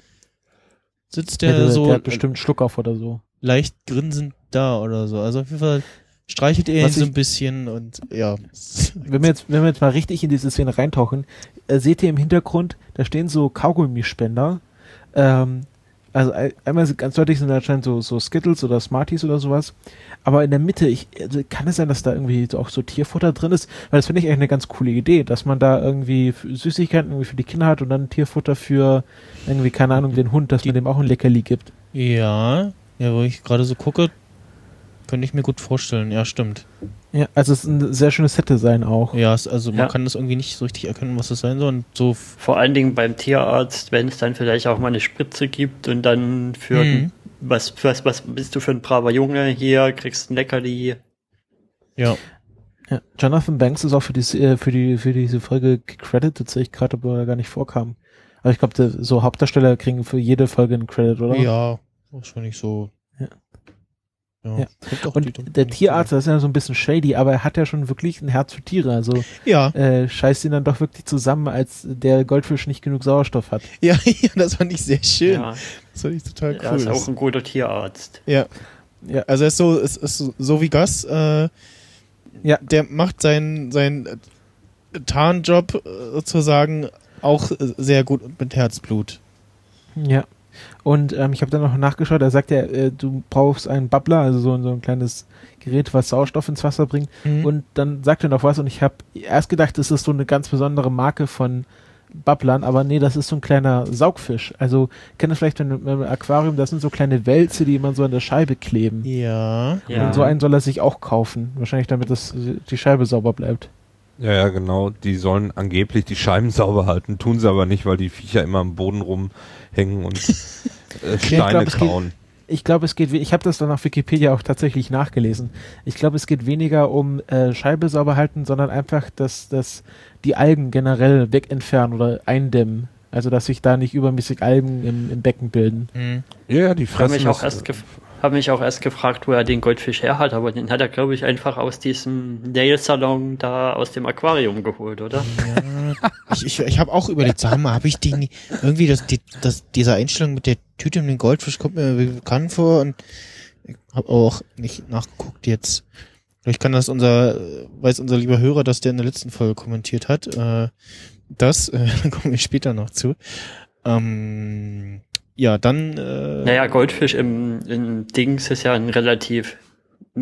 sitzt
Der,
der,
der,
so
der hat bestimmt Schluck auf oder so.
leicht grinsend da oder so. Also auf jeden Fall streichelt er ihn so ein bisschen und ja.
Wenn wir jetzt, wenn wir jetzt mal richtig in diese Szene reintauchen, äh, seht ihr im Hintergrund, da stehen so Kaugummispender. Ähm, also ein- einmal ganz deutlich sind da anscheinend so, so Skittles oder Smarties oder sowas. Aber in der Mitte, ich, also kann es sein, dass da irgendwie auch so Tierfutter drin ist? Weil das finde ich eigentlich eine ganz coole Idee, dass man da irgendwie Süßigkeiten irgendwie für die Kinder hat und dann Tierfutter für irgendwie, keine Ahnung, den Hund, dass man dem auch ein Leckerli gibt.
Ja, ja, wo ich gerade so gucke, könnte ich mir gut vorstellen. Ja, stimmt.
Ja, also es ist ein sehr schönes Set-Design auch.
Ja, es, also man
Ja.
kann das irgendwie nicht so richtig erkennen, was das sein soll. Und so
Vor allen Dingen beim Tierarzt, wenn es dann vielleicht auch mal eine Spritze gibt und dann für
Mhm.
was, was, was bist du für ein braver Junge hier, kriegst ein Leckerli.
ja.
Ja, Jonathan Banks ist auch für, die, äh, für, die, für diese Folge gecredited, sehe ich gerade, obwohl er gar nicht vorkam. Aber ich glaube, so Hauptdarsteller kriegen für jede Folge einen Credit, oder?
Ja, wahrscheinlich so.
Ja.
Ja.
Und der Tierarzt, das ist ja so ein bisschen shady, aber er hat ja schon wirklich ein Herz für Tiere. Also
Ja,
äh, scheißt ihn dann doch wirklich zusammen, als der Goldfisch nicht genug Sauerstoff hat.
ja, (laughs) ja, das fand ich sehr schön.
Ja,
Das fand ich total
er
cool.
ist auch ein guter Tierarzt.
ja.
Ja.
Also er ist so, ist, ist so, so wie Gus, äh,
Ja.
der macht seinen, seinen Tarnjob äh, sozusagen auch sehr gut mit Herzblut.
Ja. Und ähm, ich habe dann noch nachgeschaut, er sagt ja, äh, du brauchst einen Bubbler, also so, so ein kleines Gerät, was Sauerstoff ins Wasser bringt.
Mhm.
Und dann sagt er noch was und ich habe erst gedacht, das ist so eine ganz besondere Marke von Bubblern, aber nee, das ist so ein kleiner Saugfisch. Also, kennt ihr vielleicht, im Aquarium, das sind so kleine Wälze, die immer so an der Scheibe kleben.
ja.
Ja.
Und so einen soll er sich auch kaufen. Wahrscheinlich damit das, die Scheibe sauber bleibt.
Ja, ja, genau. Die sollen angeblich die Scheiben sauber halten, tun sie aber nicht, weil die Viecher immer am Boden rumhängen und (laughs) äh, Steine
glaub, es geht-
kauen.
Ich glaube, es geht, ich habe das dann auf Wikipedia auch tatsächlich nachgelesen. Ich glaube, es geht weniger um äh, Scheibe sauber halten, sondern einfach, dass, dass die Algen generell wegentfernen oder eindämmen. Also, dass sich da nicht übermäßig Algen im, im Becken bilden.
Mhm.
Ja, die
Ich habe
fressen
mich, auch erst gef hab mich auch erst gefragt, wo er den Goldfisch her hat, aber den hat er, glaube ich, einfach aus diesem Nail-Salon da aus dem Aquarium geholt, oder?
Ja, ich, ich, ich habe auch überlegt, sag mal, habe ich den irgendwie das, die, das, diese Einstellung mit der Tüte und dem Goldfisch kommt mir bekannt vor und ich habe auch nicht nachgeguckt jetzt. Vielleicht kann das unser, weiß unser lieber Hörer, dass der in der letzten Folge kommentiert hat. Äh, das, äh, (laughs) da kommen wir später noch zu. Ähm, ja, dann. Äh,
Naja, Goldfisch im, im Dings ist ja ein relativ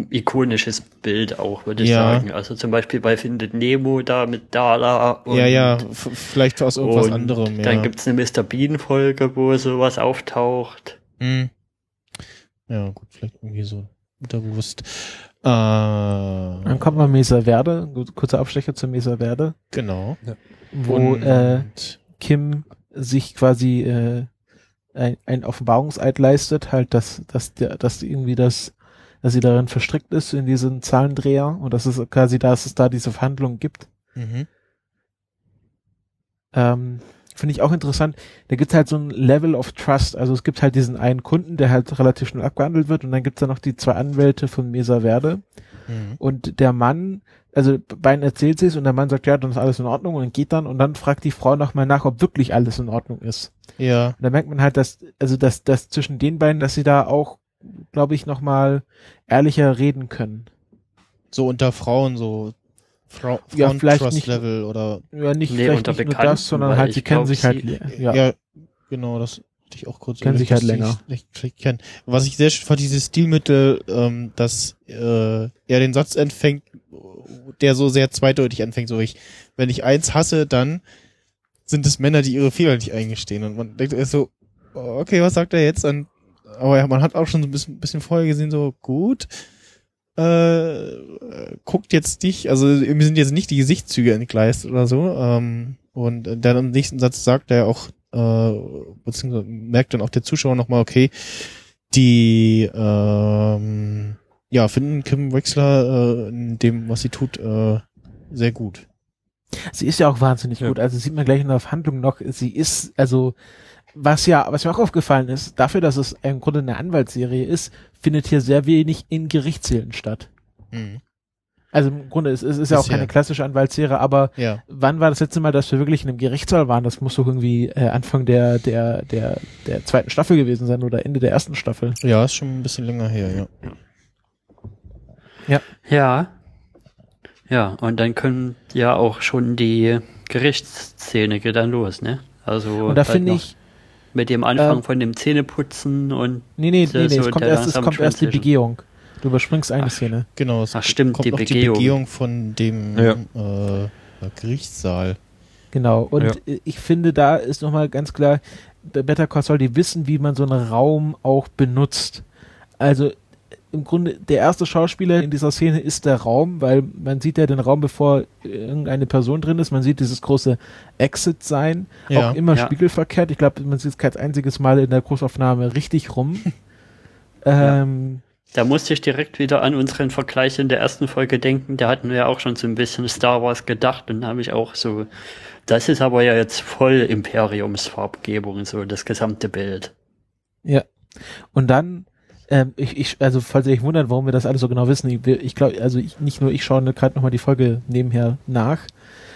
ikonisches Bild auch, würde ich
Ja.
sagen. Also zum Beispiel bei Findet Nemo da mit Dala und,
ja, ja, vielleicht aus irgendwas
und
anderem. Ja.
Dann gibt's eine Mr. Bean-Folge, wo sowas auftaucht.
Hm. Ja, gut, vielleicht irgendwie so unterbewusst. Äh,
Dann kommt mal Mesa Verde, kurzer Abstecher zur Mesa Verde,
genau.
wo
Und,
äh, Kim sich quasi äh, ein, ein Offenbarungseid leistet, halt, dass, dass, der, dass irgendwie das, dass sie darin verstrickt ist in diesen Zahlendreher und dass es quasi, dass es da diese Verhandlungen gibt.
mhm.
Ähm, Finde ich auch interessant. Da gibt's halt so ein Level of Trust. Also es gibt halt diesen einen Kunden, der halt relativ schnell abgehandelt wird und dann gibt's da noch die zwei Anwälte von Mesa Verde.
Mhm.
Und der Mann, also beiden erzählt sie es und der Mann sagt, ja, dann ist alles in Ordnung und geht dann und dann fragt die Frau nochmal nach, ob wirklich alles in Ordnung ist.
Ja,
Und da merkt man halt, dass, also dass, dass zwischen den beiden, dass sie da auch, glaube ich, nochmal ehrlicher reden können.
so unter Frauen so Frau,
Ja,
Frauen
vielleicht
Trust
nicht-
Level oder
Ja, nicht,
Nee,
vielleicht
unter
nicht nur das, sondern halt, sie kennen sich halt,
sie-
ja.
ja, genau, das hatte ich auch kurz
Kennen sich halt länger.
sich vielleicht kennen. Was ich sehr schön fand, dieses Stilmittel, ähm, dass äh, er den Satz empfängt, der so sehr zweideutig anfängt, so ich, wenn ich eins hasse, dann sind es Männer, die ihre Fehler nicht eingestehen. Und man denkt erst so, okay, was sagt er jetzt? Und, aber ja, man hat auch schon so ein bisschen, bisschen vorher gesehen, so gut, äh, guckt jetzt dich, also mir sind jetzt nicht die Gesichtszüge entgleist oder so. Ähm, und dann im nächsten Satz sagt er auch, äh, beziehungsweise merkt dann auch der Zuschauer nochmal, okay, die ähm, ja, finden Kim Wexler äh, in dem, was sie tut, äh, sehr gut.
Sie ist ja auch wahnsinnig
Ja.
gut. Also sieht man gleich in der Verhandlung noch, sie ist, also, was ja, was mir auch aufgefallen ist, dafür, dass es im Grunde eine Anwaltsserie ist, findet hier sehr wenig in Gerichtssälen statt.
Mhm.
Also im Grunde ist es ist ja auch keine klassische Anwaltsserie, aber
Ja.
wann war das letzte Mal, dass wir wirklich in einem Gerichtssaal waren? Das muss doch irgendwie äh, Anfang der, der, der, der zweiten Staffel gewesen sein oder Ende der ersten Staffel.
Ja, ist schon ein bisschen länger her, ja.
Ja. Ja, und dann können ja auch schon die Gerichtsszene geht dann los, ne? Also
Und da
halt
finde ich,
mit dem Anfang
ähm,
von dem Zähneputzen und
nee, nee, nee, nee,
so
es kommt erst, es kommt erst die. Begehung. Du überspringst eine
Ach,
Szene.
Genau, es
Ach, stimmt,
kommt
die
noch
Begehung.
die Begehung von dem
Ja.
äh, Gerichtssaal.
Genau. Und
Ja.
äh, ich finde, da ist nochmal ganz klar, Better Call Saul, die wissen, wie man so einen Raum auch benutzt. Also im Grunde, der erste Schauspieler in dieser Szene ist der Raum, weil man sieht ja den Raum, bevor irgendeine Person drin ist. Man sieht dieses große Exit sein,
Ja.
auch immer
Ja.
spiegelverkehrt. Ich glaube, man sieht es kein einziges Mal in der Großaufnahme richtig rum. (laughs) ähm,
da musste ich direkt wieder an unseren Vergleich in der ersten Folge denken. Da hatten wir ja auch schon so ein bisschen Star Wars gedacht und habe ich auch so, das ist aber ja jetzt voll Imperiumsfarbgebung, so das gesamte Bild.
Ja. Und dann, ähm, ich, ich, also falls ihr euch wundert, warum wir das alles so genau wissen, ich, ich glaube, also ich, nicht nur ich schaue gerade nochmal die Folge nebenher nach.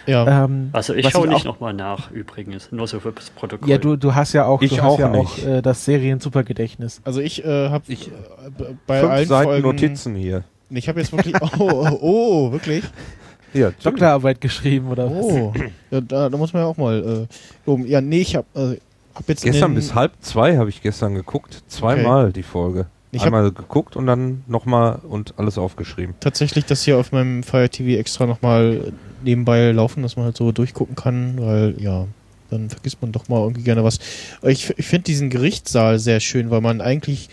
Ja.
Ähm,
Also ich
was
schaue nicht nochmal nach, übrigens, nur so fürs Protokoll.
Ja, du, du hast ja auch,
Ich
du
auch
hast ja auch äh, das Serien-Supergedächtnis.
Also ich äh, habe
Ich-
bei
Fünf
allen
Seiten
Folgen
Notizen hier.
Ich habe jetzt wirklich oh, oh, oh wirklich?
Ja,
Doktorarbeit geschrieben oder was?
Oh. Ja, da, da muss man ja auch mal äh. Ja, nee, ich habe äh, hab jetzt
Gestern bis halb zwei habe ich gestern geguckt. Zweimal die Folge.
Ich
Einmal geguckt und dann nochmal und alles aufgeschrieben.
tatsächlich das hier auf meinem Fire TV extra nochmal nebenbei laufen, dass man halt so durchgucken kann, weil ja, dann vergisst man doch mal irgendwie gerne was. Ich, ich finde diesen Gerichtssaal sehr schön, weil man eigentlich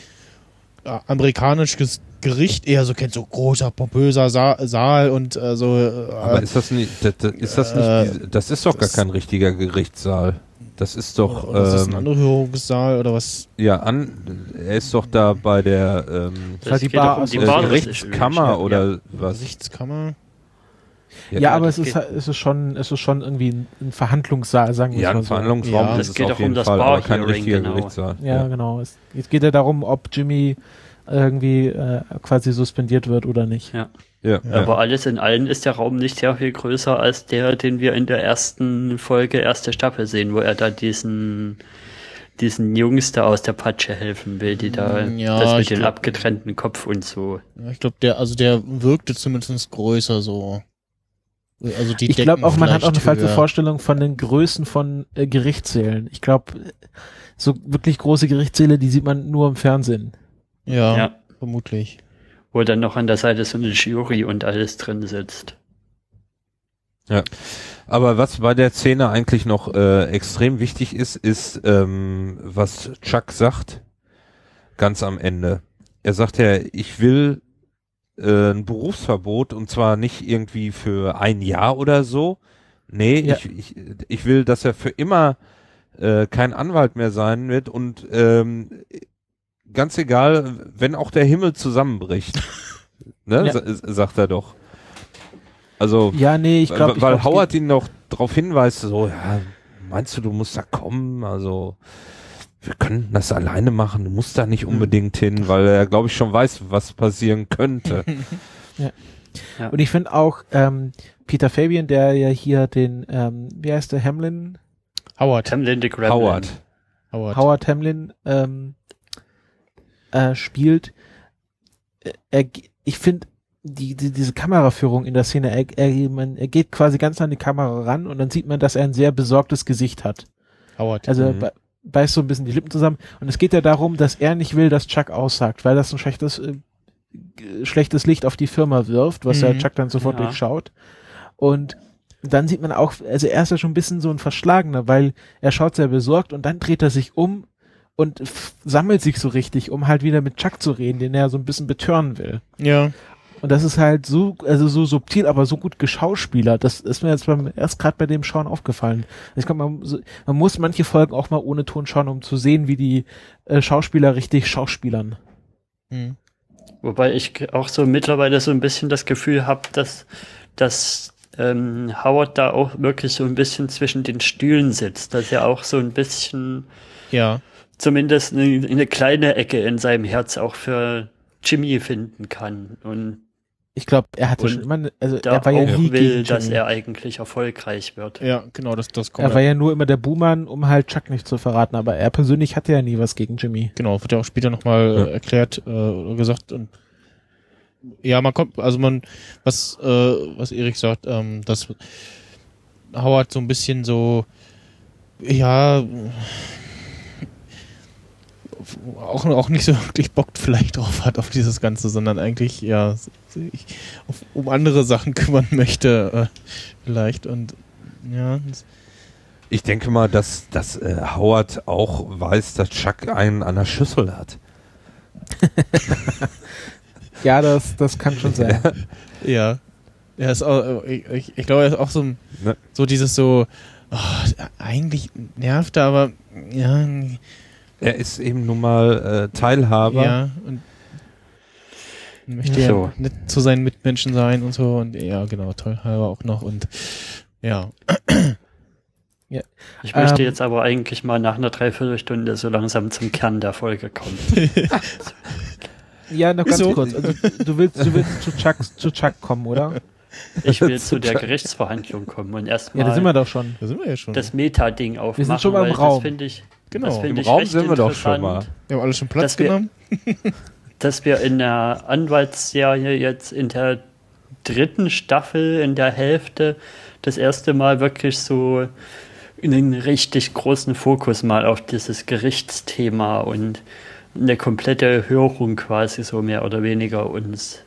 äh, amerikanisches Gericht eher so kennt, so großer, pompöser Sa Saal und äh, so. Äh,
Aber ist das nicht, das, das, ist das
Äh,
nicht, diese- das ist doch gar
das-
kein richtiger Gerichtssaal. Das ist doch,
oder ist das ein
ähm,
Anhörungssaal oder was?
ja, an, er ist doch da bei der, ähm,
das
war die Bar-
um die
äh,
Bar-
Gerichtskammer
ja.
oder was?
Gerichtskammer?
Ja, aber es ist,
geht-
es ist schon, es ist schon irgendwie ein, ein Verhandlungssaal, sagen wir
Ja,
es mal
ein
so.
Verhandlungsraum
Ja,
ist
es
es
geht
auf
doch um
jeden
das
Fall, aber kein richtiger
genau.
Gerichtssaal.
Ja, genau. Es, jetzt geht ja darum, ob Jimmy irgendwie äh, quasi suspendiert wird oder nicht.
Ja.
Ja, ja.
Aber alles in allem ist der Raum nicht sehr viel größer als der, den wir in der ersten Folge, erste Staffel sehen, wo er da diesen, diesen Jungs da aus der Patsche helfen will, die da
Ja,
das mit dem
glaub-
abgetrennten Kopf und so.
Ja, ich glaube, der, also der wirkte zumindest größer so. Also die
Ich glaube auch, man hat auch eine falsche
höher.
Vorstellung von den Größen von äh, Gerichtssälen. Ich glaube, so wirklich große Gerichtssäle, die sieht man nur im Fernsehen.
Ja,
Ja.
vermutlich.
Wo dann noch an der Seite so eine Jury und alles drin sitzt.
Aber was bei der Szene eigentlich noch äh, extrem wichtig ist, ist, ähm, was Chuck sagt, ganz am Ende. Er sagt ja, ich will äh, ein Berufsverbot und zwar nicht irgendwie für ein Jahr oder so. Nee,
Ja.
ich, ich, ich will, dass er für immer äh, kein Anwalt mehr sein wird und ähm, ganz egal, wenn auch der Himmel zusammenbricht. (laughs) ne,
Ja.
sa- sagt er doch. Also
Ja, nee, ich glaube,
weil, weil Howard ihn noch darauf hinweist, so, ja, meinst du, du musst da kommen? Also, wir können das alleine machen, du musst da nicht unbedingt hin, weil er, glaube ich, schon weiß, was passieren könnte. (laughs)
Und ich finde auch ähm, Peter Fabian, der ja hier den, ähm, wie heißt der, Hamlin?
Howard.
Tamlin de Gremlin.
Howard.
Howard.
Howard Hamlin ähm, äh, spielt. Äh, Er, ich finde die, die, diese Kameraführung in der Szene, er, er, man, er geht quasi ganz an die Kamera ran und dann sieht man, dass er ein sehr besorgtes Gesicht hat.
Howard.
Also
Mhm.
er be- beißt so ein bisschen die Lippen zusammen und es geht ja darum, dass er nicht will, dass Chuck aussagt, weil das ein schlechtes, äh, schlechtes Licht auf die Firma wirft, was ja
Mhm.
Chuck dann sofort
Ja.
durchschaut. Und dann sieht man auch, also er ist ja schon ein bisschen so ein Verschlagener, weil er schaut sehr besorgt und dann dreht er sich um und sammelt sich so richtig, um halt wieder mit Chuck zu reden, den er so ein bisschen betören will.
ja.
Und das ist halt so, also so subtil, aber so gut geschauspielert. Das ist mir jetzt beim, erst gerade bei dem Schauen aufgefallen. Ich glaube, man, so- man muss manche Folgen auch mal ohne Ton schauen, um zu sehen, wie die äh, Schauspieler richtig schauspielern.
Hm.
Wobei ich auch so mittlerweile so ein bisschen das Gefühl habe, dass, dass ähm, Howard da auch wirklich so ein bisschen zwischen den Stühlen sitzt, dass er auch so ein bisschen
Ja.
zumindest eine, eine kleine Ecke in seinem Herz auch für Jimmy finden kann. Und
Ich glaube, er hatte
Und
schon immer, ne- also er war ja nie
will,
gegen
dass
Jimmy.
er eigentlich erfolgreich wird.
Ja, genau, das, das kommt.
Er war ja nur immer der Buhmann, um halt Chuck nicht zu verraten, aber er persönlich hatte ja nie was gegen Jimmy.
Genau, wird ja auch später nochmal
Ja.
äh, erklärt äh, oder gesagt und ja, man kommt, also man, was, äh, was Erik sagt, ähm, dass Howard so ein bisschen so, ja, auch, auch nicht so wirklich Bock vielleicht drauf hat auf dieses Ganze, sondern eigentlich, ja, sich auf, um andere Sachen kümmern möchte, äh, vielleicht und ja,
Ich denke mal, dass, dass äh, Howard auch weiß, dass Chuck einen an der Schüssel hat. (laughs)
Ja, das, das kann schon sein. (laughs)
Ja. Er ist auch, ich, ich, ich glaube, er ist auch so, ein-
Ne?
so dieses so, oh, eigentlich nervt er, aber ja,
Er ist eben nun mal äh, Teilhaber.
ja, und möchte
So.
ja nett zu seinen Mitmenschen sein und so und ja, genau, toll halber auch noch und (clears throat) ja.
Ich möchte
Ähm.
jetzt aber eigentlich mal nach einer Dreiviertelstunde so langsam zum Kern der Folge kommen. (laughs)
Ja, noch ganz
Wieso?
kurz. Also, du willst, du willst zu Chuck, zu Chuck kommen, oder?
Ich will (laughs) zu der Gerichtsverhandlung kommen und
Ja,
erstmal
da sind wir doch schon.
Da sind wir ja schon.
das Meta-Ding aufmachen.
sind schon mal im
weil
Raum.
Das finde ich,
genau.
das finde
Im Raum sind wir doch schon
interessant,
wir haben alle schon Platz
dass wir-
genommen. (laughs)
dass wir in der Anwaltsserie jetzt in der dritten Staffel, in der Hälfte, das erste Mal wirklich so einen richtig großen Fokus mal auf dieses Gerichtsthema und eine komplette Hörung quasi so mehr oder weniger uns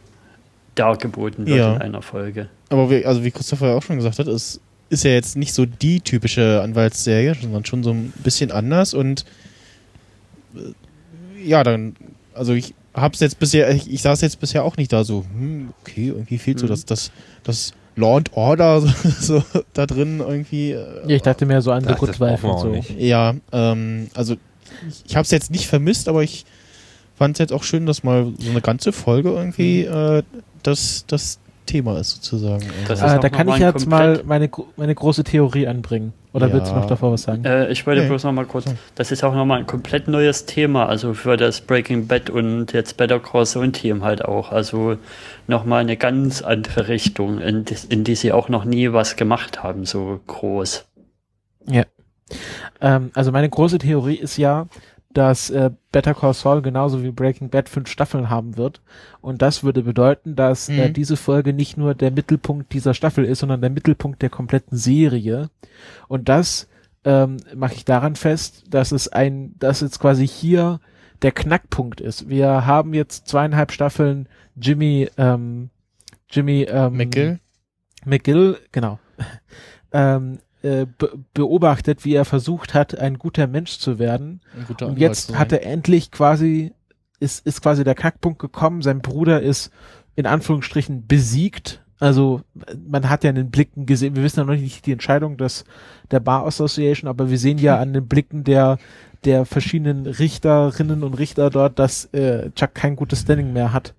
dargeboten wird
Ja.
in einer Folge.
Aber wie, also wie Christopher ja auch schon gesagt hat, es ist ja jetzt nicht so die typische Anwaltsserie, sondern schon so ein bisschen anders und äh, ja, dann, also ich hab's jetzt bisher, ich, ich saß jetzt bisher auch nicht da so, hm, okay, irgendwie fehlt so
Mhm.
das, das, das Law and Order (laughs) so, so da drin irgendwie. äh,
Ja, ich dachte mehr so an The Good Wife und so.
nicht.
Ja, ähm, also ich, es jetzt nicht vermisst, aber ich fand es jetzt auch schön, dass mal so eine ganze Folge irgendwie äh, das, das Thema ist sozusagen.
Das
Also,
ist
Äh,
auch
da kann ich jetzt mal meine, meine große Theorie anbringen. Oder
Ja.
willst du noch davor was sagen?
Äh, ich wollte
Nee.
bloß noch mal kurz, das ist auch noch mal ein komplett neues Thema, also für das Breaking Bad und jetzt Better Call Saul Team halt auch, also noch mal eine ganz andere Richtung, in, die- in die sie auch noch nie was gemacht haben, so groß.
Ähm, also meine große Theorie ist ja, dass äh, Better Call Saul genauso wie Breaking Bad fünf Staffeln haben wird. Und das würde bedeuten, dass äh,
Mhm.
diese Folge nicht nur der Mittelpunkt dieser Staffel ist, sondern der Mittelpunkt der kompletten Serie. Und das ähm, mache ich daran fest, dass es ein, dass jetzt quasi hier der Knackpunkt ist. Wir haben jetzt zweieinhalb Staffeln Jimmy, ähm, Jimmy ähm,
McGill?
McGill, genau, (laughs) ähm, äh, be beobachtet, wie er versucht hat, ein guter Mensch zu werden.
ein guter
Und jetzt hat er endlich quasi, ist, ist quasi der Knackpunkt gekommen. Sein Bruder ist in Anführungsstrichen besiegt. Also man hat ja in den Blicken gesehen, wir wissen ja noch nicht die Entscheidung des, der Bar Association, aber wir sehen ja an den Blicken der, der verschiedenen Richterinnen und Richter dort, dass äh, Chuck kein gutes Standing mehr hat.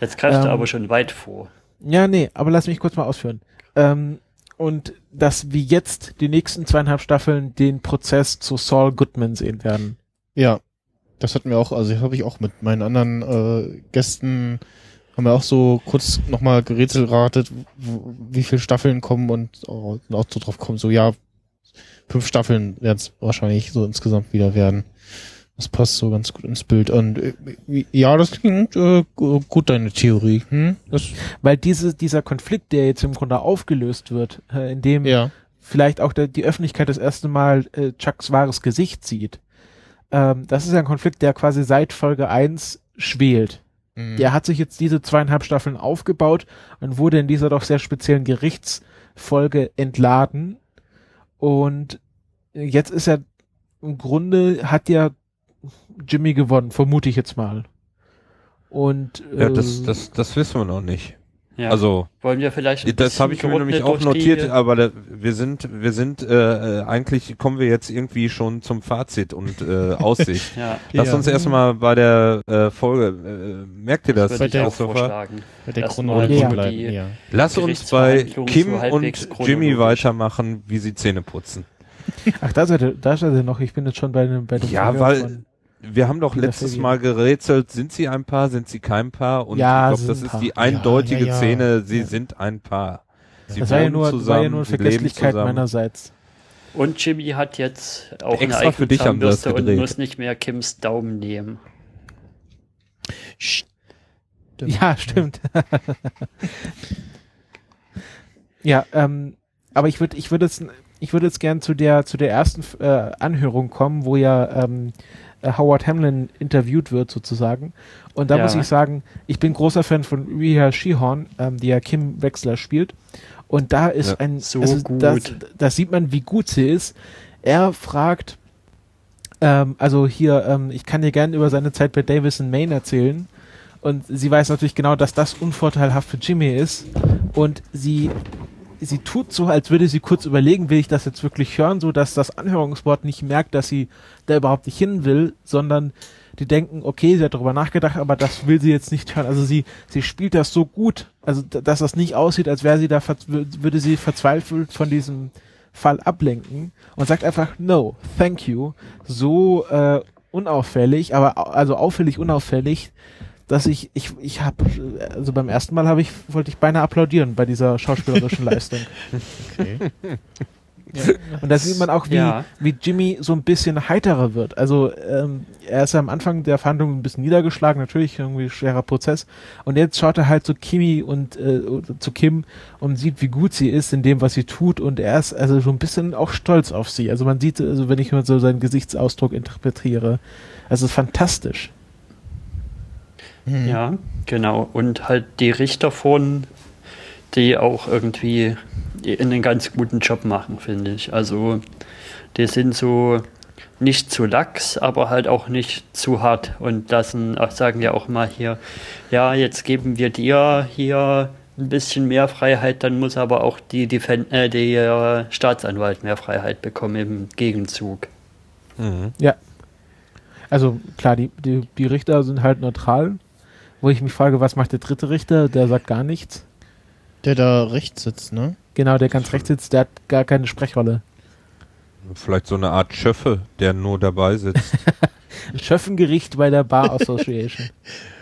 Jetzt greifst du
Ähm,
aber schon weit vor.
Ja, nee, aber lass mich kurz mal ausführen. Ähm, und dass wir jetzt die nächsten zweieinhalb Staffeln den Prozess zu Saul Goodman sehen werden.
Ja, das hatten wir auch, also habe ich auch mit meinen anderen äh, Gästen, haben wir auch so kurz nochmal gerätselratet, wie viele Staffeln kommen und auch, und auch so drauf kommen, so ja, fünf Staffeln werden es wahrscheinlich so insgesamt wieder werden. Das passt so ganz gut ins Bild. Und äh, ja, das klingt äh, gu- gut, deine Theorie. Hm? Das,
Weil diese, dieser Konflikt, der jetzt im Grunde aufgelöst wird, äh, in dem
ja.
vielleicht auch der, die Öffentlichkeit das erste Mal äh, Chucks wahres Gesicht sieht, ähm, das ist ja ein Konflikt, der quasi seit Folge 1 schwelt.
Mhm.
Der hat sich jetzt diese zweieinhalb Staffeln aufgebaut und wurde in dieser doch sehr speziellen Gerichtsfolge entladen. Und jetzt ist er im Grunde hat ja Jimmy gewonnen, vermute ich jetzt mal. Und
Ja,
äh,
das, das, das wissen wir noch nicht.
Ja.
Also,
Wollen wir vielleicht ein
das habe ich mir nämlich auch notiert, aber da, wir sind, wir sind, äh, äh, eigentlich kommen wir jetzt irgendwie schon zum Fazit und äh, (laughs) Aussicht.
Ja,
Lass
Ja.
uns erstmal bei der äh, Folge, äh, merkt ihr das?
das würde ich
der
auch vorschlagen.
Bei der Chronologie bleiben, ja.
Lass uns bei Kim und Jimmy weitermachen, wie sie Zähne putzen.
ach, da seid ihr, da seid ihr noch, ich bin jetzt schon bei dem, bei dem
Ja,
Verhör
weil-
von-
wir haben doch letztes. Mal gerätselt, sind sie ein Paar, sind sie kein Paar? Und
Ja,
ich glaube, das ist die eindeutige
Ja, ja, ja.
Szene, sie
Ja.
sind ein Paar. Sie
Das war ja
wohnen
nur, das war ja
zusammen,
nur
sie leben
Vergesslichkeit
zusammen.
meinerseits.
Und Jimmy hat jetzt auch
Extra
eine
für
eigene
dich haben das
und muss nicht mehr Kims Daumen nehmen.
Stimmt.
Ja, stimmt. (laughs) ja, ähm, aber ich würde, ich würde jetzt, ich würde jetzt gern zu der, zu der ersten äh, Anhörung kommen, wo ja ähm, äh, Howard Hamlin interviewt wird sozusagen. Und da
Ja.
muss ich sagen, ich bin großer Fan von Rhea Shihorn, ähm, die ja Kim Wexler spielt. Und da ist
Ja.
ein,
So
gut. Das, das sieht man, wie gut sie ist. Er fragt, ähm, also hier, ähm, ich kann dir gerne über seine Zeit bei Davis in Maine erzählen. Und sie weiß natürlich genau, dass das unvorteilhaft für Jimmy ist. Und sie, sie tut so, als würde sie kurz überlegen, will ich das jetzt wirklich hören, so dass das Anhörungswort nicht merkt, dass sie da überhaupt nicht hin will, sondern die denken, okay, sie hat darüber nachgedacht, aber das will sie jetzt nicht hören. Also sie, sie spielt das so gut, also dass das nicht aussieht, als wäre sie da, würde sie verzweifelt von diesem Fall ablenken und sagt einfach no, thank you, so äh, unauffällig, aber also auffällig unauffällig, dass ich ich ich habe also beim ersten Mal habe ich wollte ich beinahe applaudieren bei dieser schauspielerischen Leistung. (laughs)
Okay.
Und da sieht man auch, wie,
Ja.
wie Jimmy so ein bisschen heiterer wird. Also ähm, er ist ja am Anfang der Verhandlung ein bisschen niedergeschlagen, natürlich irgendwie schwerer Prozess. Und jetzt schaut er halt zu Kimi und äh, zu Kim und sieht, wie gut sie ist in dem, was sie tut. Und er ist also so ein bisschen auch stolz auf sie. Also man sieht, also wenn ich mal so seinen Gesichtsausdruck interpretiere, also es ist fantastisch.
Mhm.
Ja, genau. Und halt die Richter von, die auch irgendwie einen ganz guten Job machen, finde ich. Also die sind so nicht zu lax, aber halt auch nicht zu hart und lassen, auch sagen ja auch mal hier, ja, jetzt geben wir dir hier ein bisschen mehr Freiheit, dann muss aber auch die, Defen äh, der Staatsanwalt mehr Freiheit bekommen im Gegenzug.
Mhm.
Also klar, die, die, die Richter sind halt neutral. Wo ich mich frage, was macht der dritte Richter? Der sagt gar nichts.
Der da rechts sitzt, ne?
Genau, der ganz rechts sitzt, der hat gar keine Sprechrolle.
Vielleicht so eine Art Schöffe, der nur dabei sitzt. (laughs)
Schöffengericht bei der Bar Association.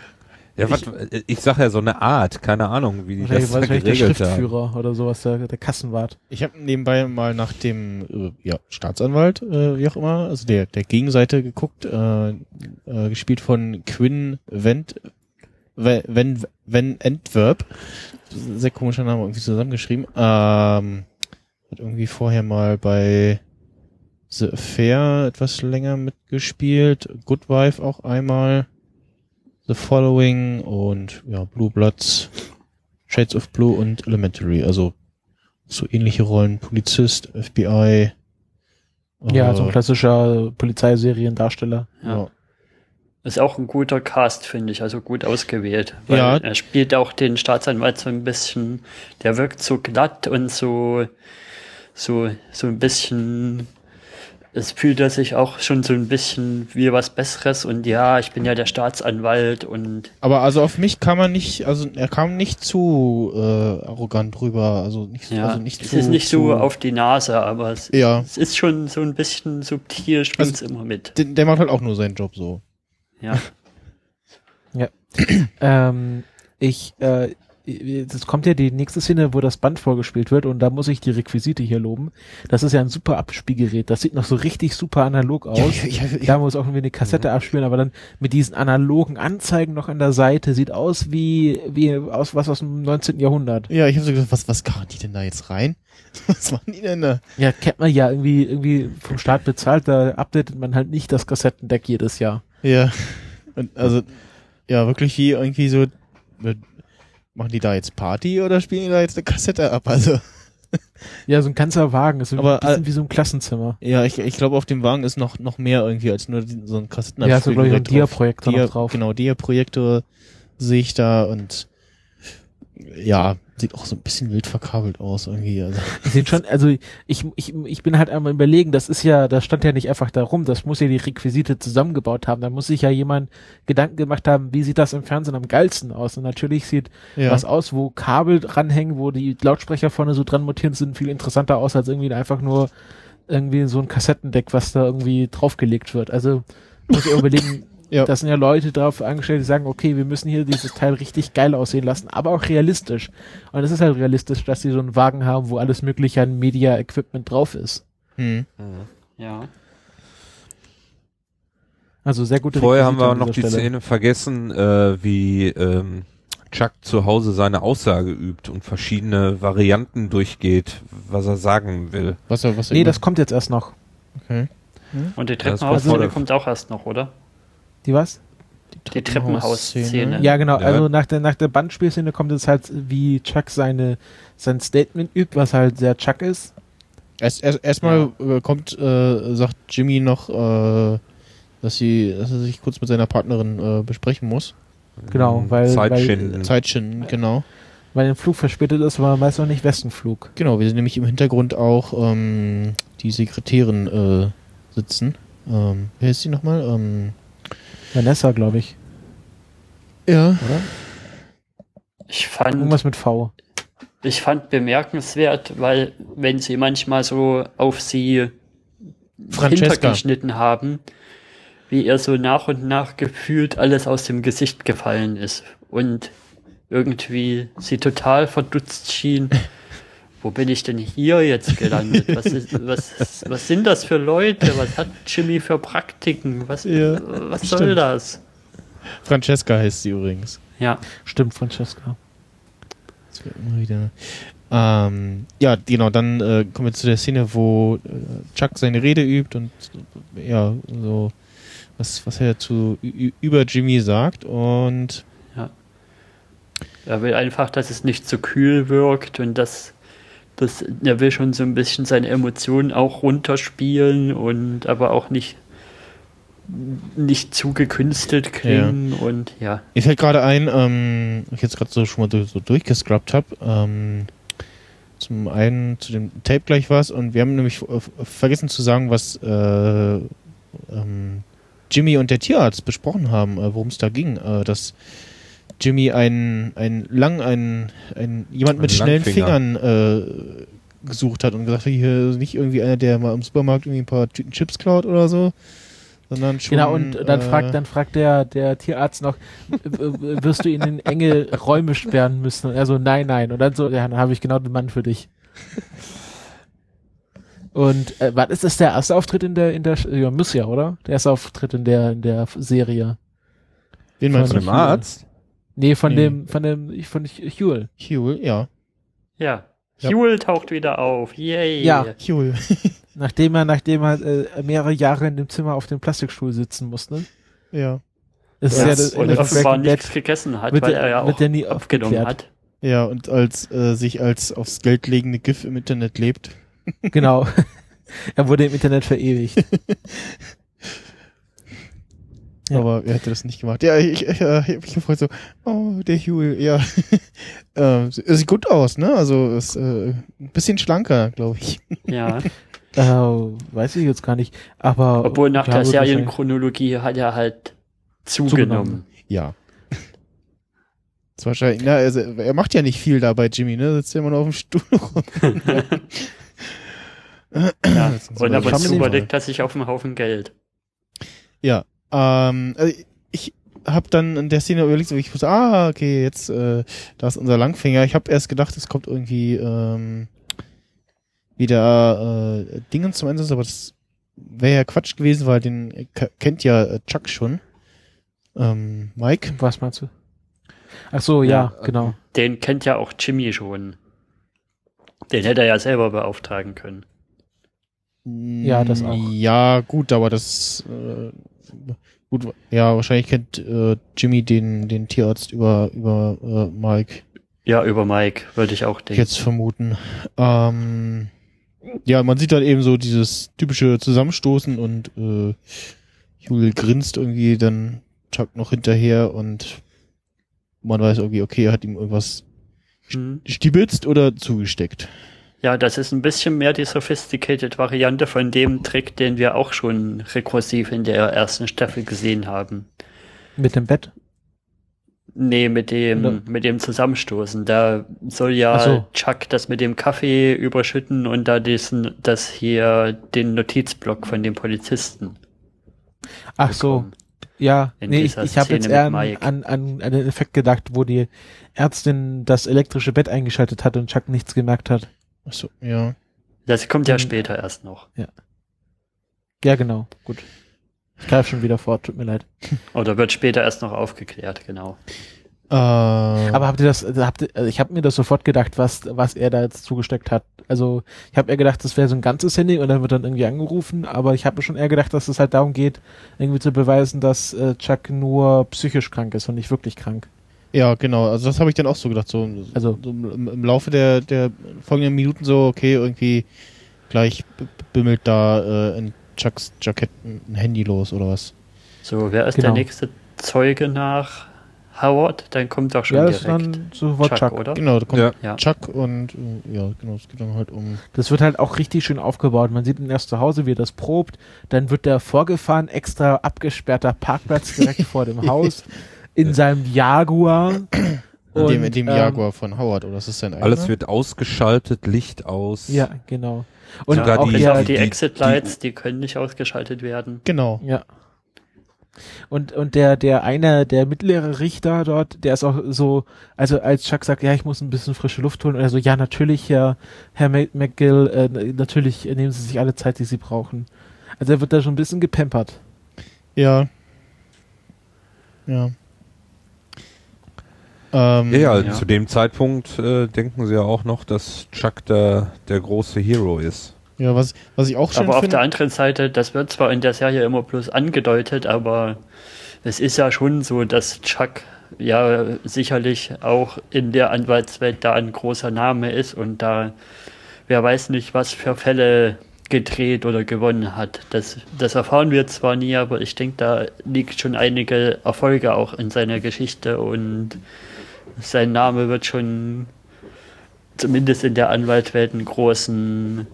(laughs)
ja, was, ich sag ja so eine Art, keine Ahnung, wie die das da
wahrscheinlich der
geregelt haben.
Schriftführer oder sowas, der, der Kassenwart.
Ich habe nebenbei mal nach dem äh, ja, Staatsanwalt, äh, wie auch immer, also der, der Gegenseite geguckt, äh, äh, gespielt von Quinn Wendt, wenn, wenn, wenn Entwerp, sehr komischer Name, irgendwie zusammengeschrieben, ähm, hat irgendwie vorher mal bei The Affair etwas länger mitgespielt, Good Wife auch einmal, The Following und ja, Blue Bloods, Shades of Blue und Elementary, also so ähnliche Rollen, Polizist, FBI.
Ja,
äh,
so ein klassischer Polizeiseriendarsteller.
ja.
Ist auch ein guter Cast, finde ich, also gut ausgewählt. Weil
Ja.
er spielt auch den Staatsanwalt so ein bisschen, der wirkt so glatt und so, so, so ein bisschen, es fühlt er sich auch schon so ein bisschen wie was Besseres und ja, ich bin ja der Staatsanwalt und
Aber also auf mich kam er nicht, also er kam nicht zu äh, arrogant rüber, also nicht,
ja,
also nicht
es
zu,
ist nicht
zu,
so auf die Nase, aber es,
Ja,
es ist schon so ein bisschen subtil, schwimmt immer mit.
der, der macht halt auch nur seinen Job so.
Ja. (clears throat)
Ähm, ich, äh, das kommt ja die nächste Szene, wo das Band vorgespielt wird und da muss ich die Requisite hier loben. Das ist ja ein super Abspielgerät. Das sieht noch so richtig super analog aus.
ja, ja,
Da muss auch irgendwie eine Kassette abspielen, aber dann mit diesen analogen Anzeigen noch an der Seite sieht aus wie, wie aus was aus dem 19. Jahrhundert.
ja ich habe so gesagt, was, was karren die denn da jetzt rein? (laughs) Was machen die denn da?
Ja, kennt man ja irgendwie, irgendwie vom Staat bezahlt, da updatet man halt nicht das Kassettendeck jedes Jahr.
Ja. Und also, ja, wirklich wie irgendwie so, machen die da jetzt Party oder spielen die da jetzt eine Kassette ab? Also, (laughs)
Ja, so ein ganzer Wagen, ist
Aber,
ein bisschen wie so ein Klassenzimmer.
ja, ich, ich glaube, auf dem Wagen ist noch, noch mehr irgendwie als nur so ein Kassetten.
Ja, so glaube ich so ein Dia-Projektor
Dia,
drauf.
Genau, Dia-Projektor sehe ich da und ja, sieht auch so ein bisschen wild verkabelt aus irgendwie. Also. (laughs)
Sind schon, also ich, ich, ich bin halt einmal überlegen, das ist ja, das stand ja nicht einfach da rum, das muss ja die Requisite zusammengebaut haben. Da muss sich ja jemand Gedanken gemacht haben, wie sieht das im Fernsehen am geilsten aus? Und natürlich sieht
Ja.
was aus, wo Kabel dranhängen, wo die Lautsprecher vorne so dran montiert sind, viel interessanter aus als irgendwie einfach nur irgendwie so ein Kassettendeck, was da irgendwie draufgelegt wird. Also muss ja überlegen, (laughs)
Ja.
da sind ja Leute drauf angestellt, die sagen, okay, wir müssen hier dieses Teil richtig geil aussehen lassen, aber auch realistisch. Und es ist halt realistisch, dass sie so einen Wagen haben, wo alles mögliche an Media-Equipment drauf ist.
Hm.
Ja.
Also sehr gute
Vorher haben wir noch die
Stelle.
Szene vergessen, äh, wie ähm, Chuck zu Hause seine Aussage übt und verschiedene Varianten durchgeht, was er sagen will.
Was er, was er
Nee, das kommt jetzt erst noch.
okay.
Und die Treppenhausszene
voll-
kommt auch erst noch, oder?
Die was?
Die Treppenhausszene.
Ja, genau.
Ja.
Also nach der, nach der Bandspielszene kommt es halt, wie Chuck seine, sein Statement übt, was halt sehr Chuck ist.
Erst, erst, erstmal äh, kommt, äh, sagt Jimmy noch, äh, dass sie, dass er sich kurz mit seiner Partnerin äh, besprechen muss.
Genau, weil-
Zeitschinden.
Zeitschinden, genau.
Weil der Flug verspätet ist, war meist noch nicht Westenflug.
Genau, wir sehen nämlich im Hintergrund auch ähm, die Sekretärin äh, sitzen. Ähm, wer ist sie nochmal? Ähm,
Vanessa, glaube ich,
ja.
oder?
Ich fand,
Irgendwas mit V.
ich fand bemerkenswert, weil wenn sie manchmal so auf sie
Francesca.
hintergeschnitten haben, wie ihr so nach und nach gefühlt alles aus dem Gesicht gefallen ist und irgendwie sie total verdutzt schien. (laughs) Wo bin ich denn hier jetzt gelandet? Was, ist, was, was sind das für Leute? Was hat Jimmy für Praktiken? Was,
Ja,
was soll
stimmt.
das?
Francesca heißt sie übrigens.
Ja,
Stimmt, Francesca.
Das wird immer wieder. Ähm, ja, genau, dann äh, kommen wir zu der Szene, wo äh, Chuck seine Rede übt und ja, so was, was er zu über Jimmy sagt und
er will einfach, dass es nicht zu kühl wirkt und dass, dass er will schon so ein bisschen seine Emotionen auch runterspielen und aber auch nicht nicht zu gekünstelt klingen und ja.
Mir fällt gerade ein, ähm, ich jetzt gerade so schon mal so, so durchgescrubbt habe. Ähm, zum einen zu dem Tape gleich was und wir haben nämlich vergessen zu sagen, was äh, ähm, Jimmy und der Tierarzt besprochen haben, äh, worum es da ging. Äh, dass Jimmy einen, einen lang, einen, einen jemand mit schnellen
Langfinger.
Fingern äh, gesucht hat und gesagt hat, hier ist nicht irgendwie einer, der mal im Supermarkt irgendwie ein paar Tüten Chips klaut oder so, sondern schon.
Genau, und dann
äh,
fragt, dann fragt der, der Tierarzt noch, wirst du ihn in enge Räume sperren müssen? Und er so, nein, nein. Und dann so, ja, dann habe ich genau den Mann für dich. Und äh, wann ist das der erste Auftritt in der, in der, ja, muss ja, oder? Der erste Auftritt in der, in der Serie.
Wen meinst
Von
du?
dem Arzt?
Nee, von
Nee.
dem, von dem, ich, von Huel.
Huel, ja.
Ja.
Ja.
Huel taucht wieder auf. Yay.
Ja.
Huel. (laughs)
Nachdem er, nachdem er äh, mehrere Jahre in dem Zimmer auf dem Plastikstuhl sitzen musste.
ja.
Das
Ja,
ist ja das,
und
das
offenbar nichts gegessen hat, weil
der-
er ja auch
der nie
abgenommen
aufgeklärt.
hat.
Ja, und als äh, sich als aufs Geld legende GIF im Internet lebt.
Genau. (laughs) er wurde im Internet verewigt. (laughs) Ja.
Aber er hätte das nicht gemacht. Ja, ich, ich, äh, ich hab mich gefreut so, oh, der Huel, ja. (laughs) ähm, er sieht gut aus, ne? Also ist äh, ein bisschen schlanker, glaube ich.
Ja. (laughs)
Äh, weiß ich jetzt gar nicht. Aber
Obwohl nach der Serienchronologie hat er halt
Zugenommen.
zugenommen.
Ja. Ist wahrscheinlich, na, also, er macht ja nicht viel da bei Jimmy, ne? Sitzt ja immer nur auf dem Stuhl rum. (laughs)
Ja.
Das
Und
aber
zu überlegt er sich auf einen Haufen Geld.
Ja, ähm, also ich habe dann in der Szene überlegt, so ich wusste, ah, okay, jetzt, äh, da ist unser Langfinger. Ich habe erst gedacht, es kommt irgendwie ähm, wieder äh, Dingen zum Einsatz, aber das wäre ja Quatsch gewesen, weil den kennt ja äh, Chuck schon. Ähm, Mike.
Was meinst du? Ach so, ja,
Ja,
genau.
Den kennt ja auch Jimmy schon. Den hätte er ja selber beauftragen können.
Ja, das auch.
Ja, gut, aber das äh, gut, ja, wahrscheinlich kennt äh, Jimmy den den Tierarzt über über äh, Mike.
Ja, über Mike würde ich auch denken.
jetzt vermuten. Ähm, ja, man sieht halt eben so dieses typische Zusammenstoßen und äh, Jule grinst irgendwie dann Chuck noch hinterher und man weiß irgendwie, okay, er hat ihm irgendwas
Hm.
stibitzt oder zugesteckt.
Ja, das ist ein bisschen mehr die sophisticated Variante von dem Trick, den wir auch schon rekursiv in der ersten Staffel gesehen haben.
Mit dem Bett.
Nee, mit dem,
Oder-
mit dem Zusammenstoßen. Da soll ja
so.
Chuck das mit dem Kaffee überschütten und da diesen, das hier, den Notizblock von dem Polizisten.
Ach so,
bekommen.
ja,
In
nee, ich, ich habe jetzt eher an, an, an, an den Effekt gedacht, wo die Ärztin das elektrische Bett eingeschaltet hat und Chuck nichts gemerkt hat.
Achso, ja.
Das kommt ja später erst noch.
Ja, genau, gut. Ich greife schon wieder vor, tut mir leid. (laughs)
Oder wird später erst noch aufgeklärt, genau.
Äh,
Aber habt ihr das, habt ihr, also ich habe mir das sofort gedacht, was, was er da jetzt zugesteckt hat. Also ich habe eher gedacht, das wäre so ein ganzes Handy und dann wird dann irgendwie angerufen, aber ich habe mir schon eher gedacht, dass es halt darum geht, irgendwie zu beweisen, dass äh, Chuck nur psychisch krank ist und nicht wirklich krank.
Ja, genau. Also das habe ich dann auch so gedacht. So,
Also-
so im, im Laufe der, der folgenden Minuten so, okay, irgendwie gleich bimmelt da äh, in Chucks Jackett ein Handy los oder was.
So, wer ist
Genau.
der nächste Zeuge nach Howard? Dann kommt doch schon
ja,
direkt
dann sofort
Chuck,
Chuck.
oder?
Genau, da kommt
Ja.
Ja.
Chuck und äh, ja, genau, es geht dann halt um.
Das wird halt auch richtig schön aufgebaut. Man sieht ihn erst zu Hause, wie er das probt. Dann wird er vorgefahren, extra abgesperrter Parkplatz direkt (laughs) vor dem Haus, in seinem Jaguar.
In dem, in dem
ähm,
Jaguar von Howard, oder ist das sein eigener?
Alles wird ausgeschaltet, Licht aus.
Ja, genau. Und
Sogar
auch
die-
die,
die-
Exit-Lights, die können nicht ausgeschaltet werden.
Genau.
Ja. Und, und der, der eine, der mittlere Richter dort, der ist auch so, also als Chuck sagt, ja, ich muss ein bisschen frische Luft holen, und er so, ja, natürlich, Herr, Herr McGill, äh, natürlich nehmen Sie sich alle Zeit, die Sie brauchen. Also er wird da schon ein bisschen gepampert.
Ja. Ja. Ähm,
Ja, ja,
Ja.
zu dem Zeitpunkt äh, denken sie ja auch noch, dass Chuck der, der große Hero ist.
ja, was, was ich auch schön
Aber auf der anderen Seite, das wird zwar in der Serie immer bloß angedeutet, aber es ist ja schon so, dass Chuck ja sicherlich auch in der Anwaltswelt da ein großer Name ist und da wer weiß nicht, was für Fälle gedreht oder gewonnen hat. Das, das erfahren wir zwar nie, aber ich denke, da liegt schon einige Erfolge auch in seiner Geschichte und sein Name wird schon zumindest in der Anwaltswelt einen großen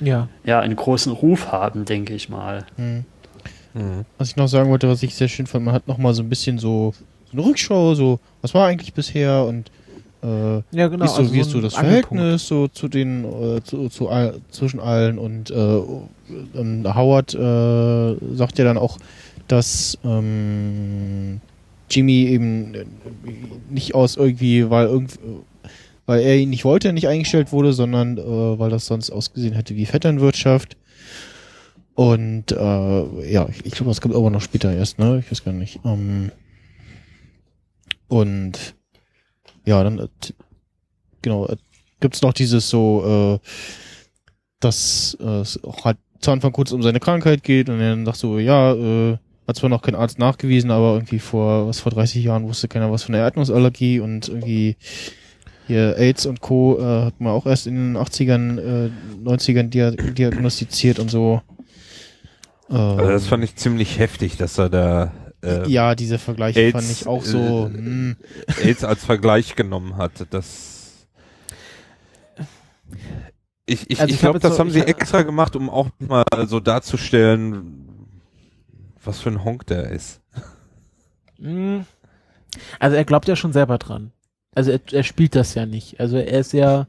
Ja.
ja, einen großen Ruf haben, denke ich mal.
Hm.
Mhm.
Was ich noch sagen wollte, was ich sehr schön fand, man hat noch mal so ein bisschen so, so eine Rückschau, so, was war eigentlich bisher und äh,
Ja, genau.
wie ist so,
also
wie ist so das
Angelpunkt.
Verhältnis so zu den, äh, zu, zu all, zwischen allen und äh, ähm, Howard äh, sagt ja dann auch, dass ähm, Jimmy eben äh, nicht aus irgendwie, weil irgendwie weil er ihn nicht wollte, nicht eingestellt wurde, sondern äh, weil das sonst ausgesehen hätte wie Vetternwirtschaft. Und äh, ja, ich, ich glaube, das kommt aber noch später erst, ne? Ich weiß gar nicht. Ähm, und ja, dann äh, genau, äh, gibt's noch dieses so, äh, dass äh, es auch halt zu Anfang kurz um seine Krankheit geht und er dann sagt so, ja, äh, hat zwar noch kein Arzt nachgewiesen, aber irgendwie vor, was vor 30 Jahren wusste keiner was von der Erdnussallergie und irgendwie hier AIDS und Co. Äh, hat man auch erst in den 80ern, äh, 90ern dia diagnostiziert und so. Äh,
Also das fand ich ziemlich heftig, dass er da äh,
ja, diese Vergleiche
AIDS,
fand ich auch so.
äh,
hm.
AIDS als Vergleich genommen hat. Das ich, ich,
Also
ich
ich
glaube, das
so-
haben sie extra gemacht, um auch mal so darzustellen, was für ein Honk der ist.
Mm. Also er glaubt ja schon selber dran. Also er, er spielt das ja nicht. Also er ist ja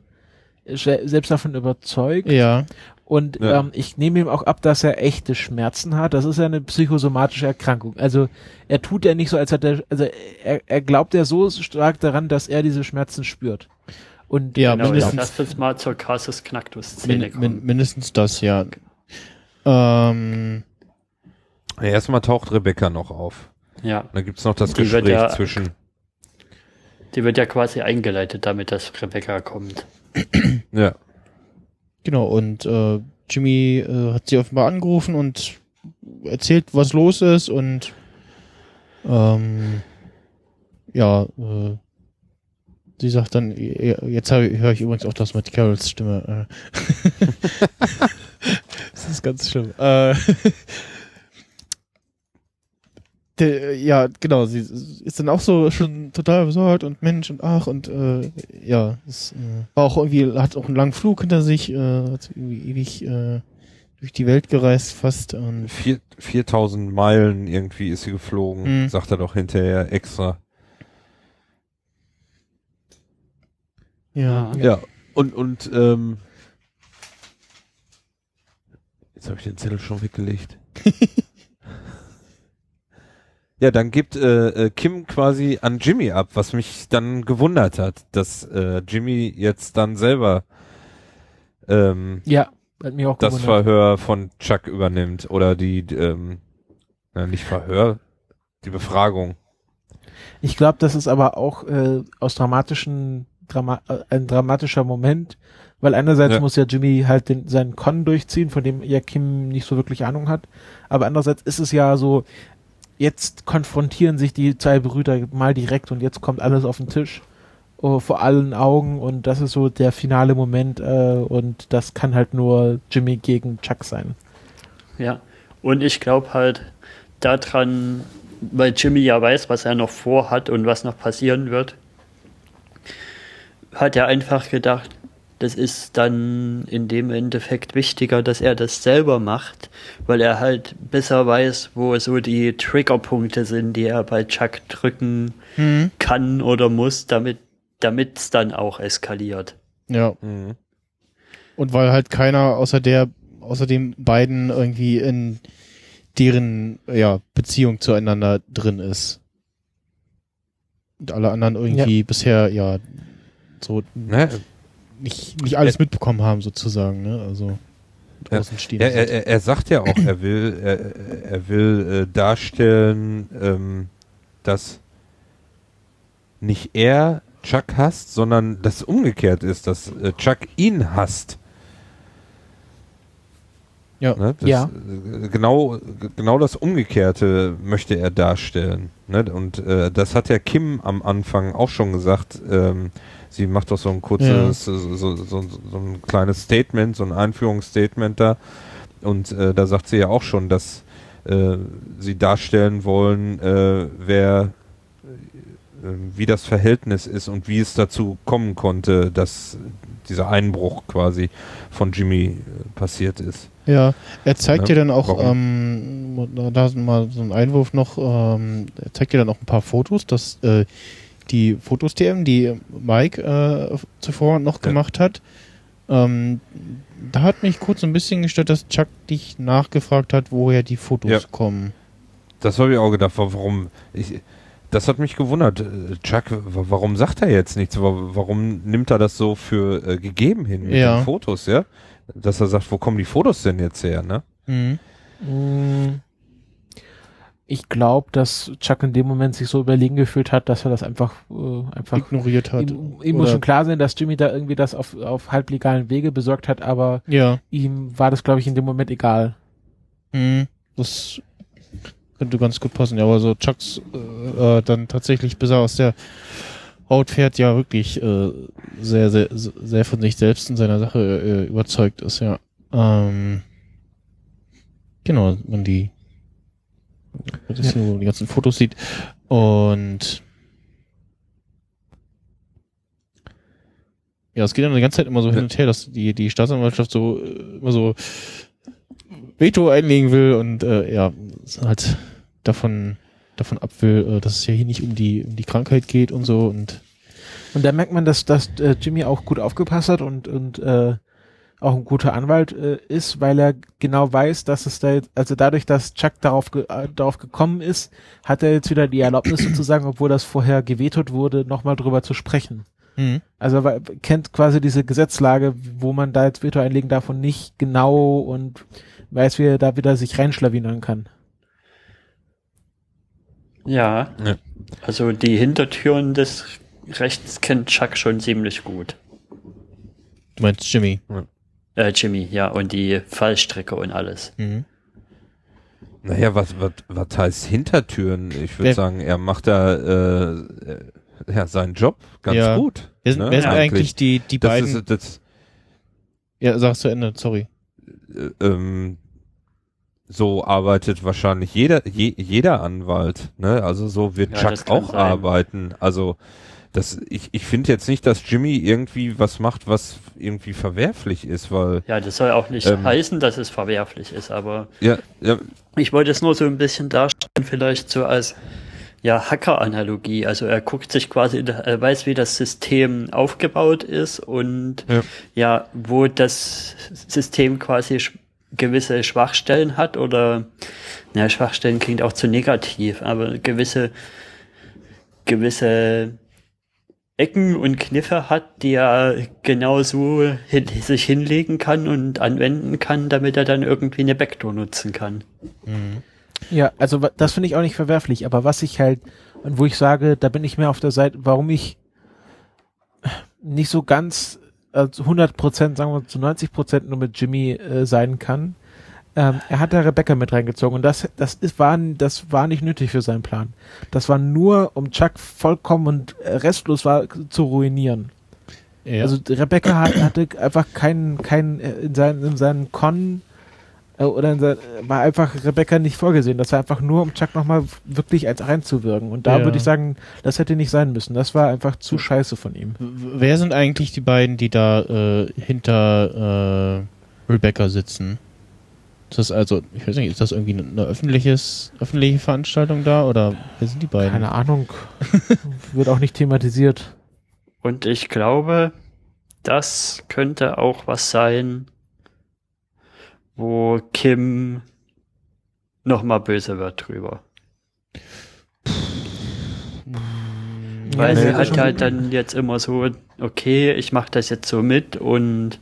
se- selbst davon überzeugt.
Ja,
Und
Ja.
ähm, ich nehme ihm auch ab, dass er echte Schmerzen hat. Das ist ja eine psychosomatische Erkrankung. Also er tut ja nicht so, als hätte er, also er, er glaubt ja so stark daran, dass er diese Schmerzen spürt. Und
Ja,
genau,
mindestens-
lass uns mal zur Casus Knactus-Szene
min,
kommen.
min, mindestens das, ja. Ähm,
Ja, Erstmal taucht Rebecca noch auf.
ja,
Dann gibt's noch das
Die
Gespräch
ja-
zwischen.
die wird ja quasi eingeleitet, damit dass Rebecca kommt.
Ja.
genau, und äh, Jimmy äh, hat sie offenbar angerufen und erzählt, was los ist und ähm, ja, äh, sie sagt dann, jetzt höre ich übrigens auch das mit Carols Stimme. Äh. (laughs) das ist ganz schlimm. Äh, der, ja, genau, sie ist dann auch so schon total besorgt und Mensch und ach und äh, ja, es äh, war auch irgendwie, hat auch einen langen Flug hinter sich, äh, hat irgendwie ewig äh, durch die Welt gereist fast und
Vier, 4000 Meilen irgendwie ist sie geflogen,
Mhm.
sagt er doch hinterher extra.
ja.
Ja, und, und, ähm, jetzt habe ich den Zettel schon weggelegt. (laughs) Ja, dann gibt äh, äh, Kim quasi an Jimmy ab, was mich dann gewundert hat, dass äh, Jimmy jetzt dann selber ähm,
Ja, hat mich auch
das
gewundert.
Verhör von Chuck übernimmt oder die ähm, na, nicht Verhör, die Befragung.
Ich glaube, das ist aber auch äh, aus dramatischen Drama äh, ein dramatischer Moment, weil einerseits
Ja.
muss ja Jimmy halt den, seinen Con durchziehen, von dem ja Kim nicht so wirklich Ahnung hat, aber andererseits ist es ja so, jetzt konfrontieren sich die zwei Brüder mal direkt und jetzt kommt alles auf den Tisch oh, vor allen Augen und das ist so der finale Moment äh, und das kann halt nur Jimmy gegen Chuck sein.
Ja, und ich glaube halt daran, weil Jimmy ja weiß, was er noch vorhat und was noch passieren wird, hat er einfach gedacht, das ist dann in dem Endeffekt wichtiger, dass er das selber macht, weil er halt besser weiß, wo so die Triggerpunkte sind, die er bei Chuck drücken
Mhm.
kann oder muss, damit es dann auch eskaliert.
Ja.
Mhm.
Und weil halt keiner außer der, außer den beiden irgendwie in deren ja, Beziehung zueinander drin ist. Und alle anderen irgendwie bisher ja so
Ne?
Nicht, nicht alles mitbekommen haben sozusagen, ne? Also
Ja.
außenstehende
Er, er- er sagt ja auch, er will, er, er will äh, darstellen, ähm, dass nicht er Chuck hasst, sondern dass umgekehrt ist, dass äh, Chuck ihn hasst.
Ja.
Ne? Das,
Ja.
äh, Genau, genau das Umgekehrte möchte er darstellen. Ne? Und äh, das hat ja Kim am Anfang auch schon gesagt. Ähm, sie macht doch so ein kurzes, so, so, so, so ein kleines Statement, so ein Einführungsstatement da. Und äh, da sagt sie ja auch schon, dass äh, sie darstellen wollen, äh, wer wie das Verhältnis ist und wie es dazu kommen konnte, dass dieser Einbruch quasi von Jimmy äh, passiert ist.
Ja, er zeigt
Ne?
dir dann auch, ähm, da ist mal so ein Einwurf noch, ähm, er zeigt dir dann auch ein paar Fotos, dass äh, die Fotos DM, die Mike äh, zuvor noch
Ja.
gemacht hat, ähm, da hat mich kurz ein bisschen gestört, dass Chuck dich nachgefragt hat, woher die Fotos
Ja.
kommen.
Das habe ich auch gedacht, wa- warum. Ich, das hat mich gewundert. Äh, Chuck, wa- warum sagt er jetzt nichts? Wa- Warum nimmt er das so für äh, gegeben hin mit
Ja.
den Fotos, ja? Dass er sagt, wo kommen die Fotos denn jetzt her, ne?
Mhm.
Mm, Ich glaube, dass Chuck in dem Moment sich so überlegen gefühlt hat, dass er das einfach, äh, einfach
Ignoriert hat.
ihm, ihm muss schon klar sein, dass Jimmy da irgendwie das auf, auf halblegalen Wege besorgt hat, aber
Ja.
ihm war das, glaube ich, in dem Moment egal.
Mhm. Das könnte ganz gut passen. Ja, aber so Chucks äh, äh, dann tatsächlich, bis er aus der Haut fährt, ja wirklich äh, sehr, sehr, sehr von sich selbst in seiner Sache äh, überzeugt ist, ja. Ähm, genau, man die, das
Ja.
nur die ganzen Fotos sieht. Und ja, es geht dann die ganze Zeit immer so hin und her, dass die, die Staatsanwaltschaft so äh, immer so Veto einlegen will und äh, ja, halt davon davon ab will, äh, dass es ja hier nicht um die um die Krankheit geht und so und
Und da merkt man, dass, dass äh, Jimmy auch gut aufgepasst hat und, und äh, auch ein guter Anwalt äh, ist, weil er genau weiß, dass es da jetzt, also dadurch, dass Chuck darauf, ge äh, darauf gekommen ist, hat er jetzt wieder die Erlaubnis sozusagen, obwohl das vorher gewetot wurde, nochmal drüber zu sprechen.
hm,
Also er kennt quasi diese Gesetzlage, wo man da jetzt Veto einlegen darf und nicht genau und weiß, wie er da wieder sich reinschlawinern kann.
Ja.
Ja.
Also die Hintertüren des Rechts kennt Chuck schon ziemlich gut.
du meinst Jimmy.
Äh, Jimmy, ja, und die Fallstrecke und alles.
Mhm.
Naja, was, was, was heißt Hintertüren? Ich würde sagen, er macht da äh, äh, ja, seinen Job ganz
Ja.
gut.
Wer sind,
ne,
wer sind eigentlich die die
das
beiden?
Ist, das,
ja, sagst du Ende, sorry.
Äh, ähm, so arbeitet wahrscheinlich jeder, je, jeder Anwalt. Ne? Also so wird
Ja,
Chuck auch
sein.
arbeiten. Also das, ich, ich finde jetzt nicht, dass Jimmy irgendwie was macht, was irgendwie verwerflich ist, weil
Ja, das soll auch nicht
Ähm.
heißen, dass es verwerflich ist, aber
ja, ja,
ich wollte es nur so ein bisschen darstellen, vielleicht so als ja, Hacker-Analogie. Also er guckt sich quasi, er weiß, wie das System aufgebaut ist und
Ja.
ja, wo das System quasi sch- gewisse Schwachstellen hat oder, naja, Schwachstellen klingt auch zu negativ, aber gewisse, gewisse Ecken und Kniffe hat, die er genauso hin, sich hinlegen kann und anwenden kann, damit er dann irgendwie eine Backdoor nutzen kann.
Mhm. Ja, also das finde ich auch nicht verwerflich, aber was ich halt, und wo ich sage, da bin ich mehr auf der Seite, warum ich nicht so ganz also 100 Prozent, sagen wir zu 90 Prozent nur mit Jimmy äh, sein kann. Ähm, er hat da Rebecca mit reingezogen und das, das ist, war, das war nicht nötig für seinen Plan. Das war nur, um Chuck vollkommen und restlos war, zu ruinieren. Ja. Also Rebecca hat, hatte einfach keinen, keinen, äh, in seinen, in seinen Con oder sein, war einfach Rebecca nicht vorgesehen. Das war einfach nur, um Chuck nochmal wirklich als reinzuwirken. Und da ja. würde ich sagen, das hätte nicht sein müssen. Das war einfach zu scheiße von ihm.
Wer sind eigentlich die beiden, die da äh, hinter äh, Rebecca sitzen? Ist das also, ich weiß nicht, ist das irgendwie eine öffentliches, öffentliche Veranstaltung da oder wer sind die beiden?
Keine Ahnung. (laughs) Wird auch nicht thematisiert.
Und ich glaube, das könnte auch was sein, wo Kim nochmal böse wird drüber. Weil ja, sie hat halt dann jetzt immer so, okay, ich mache das jetzt so mit und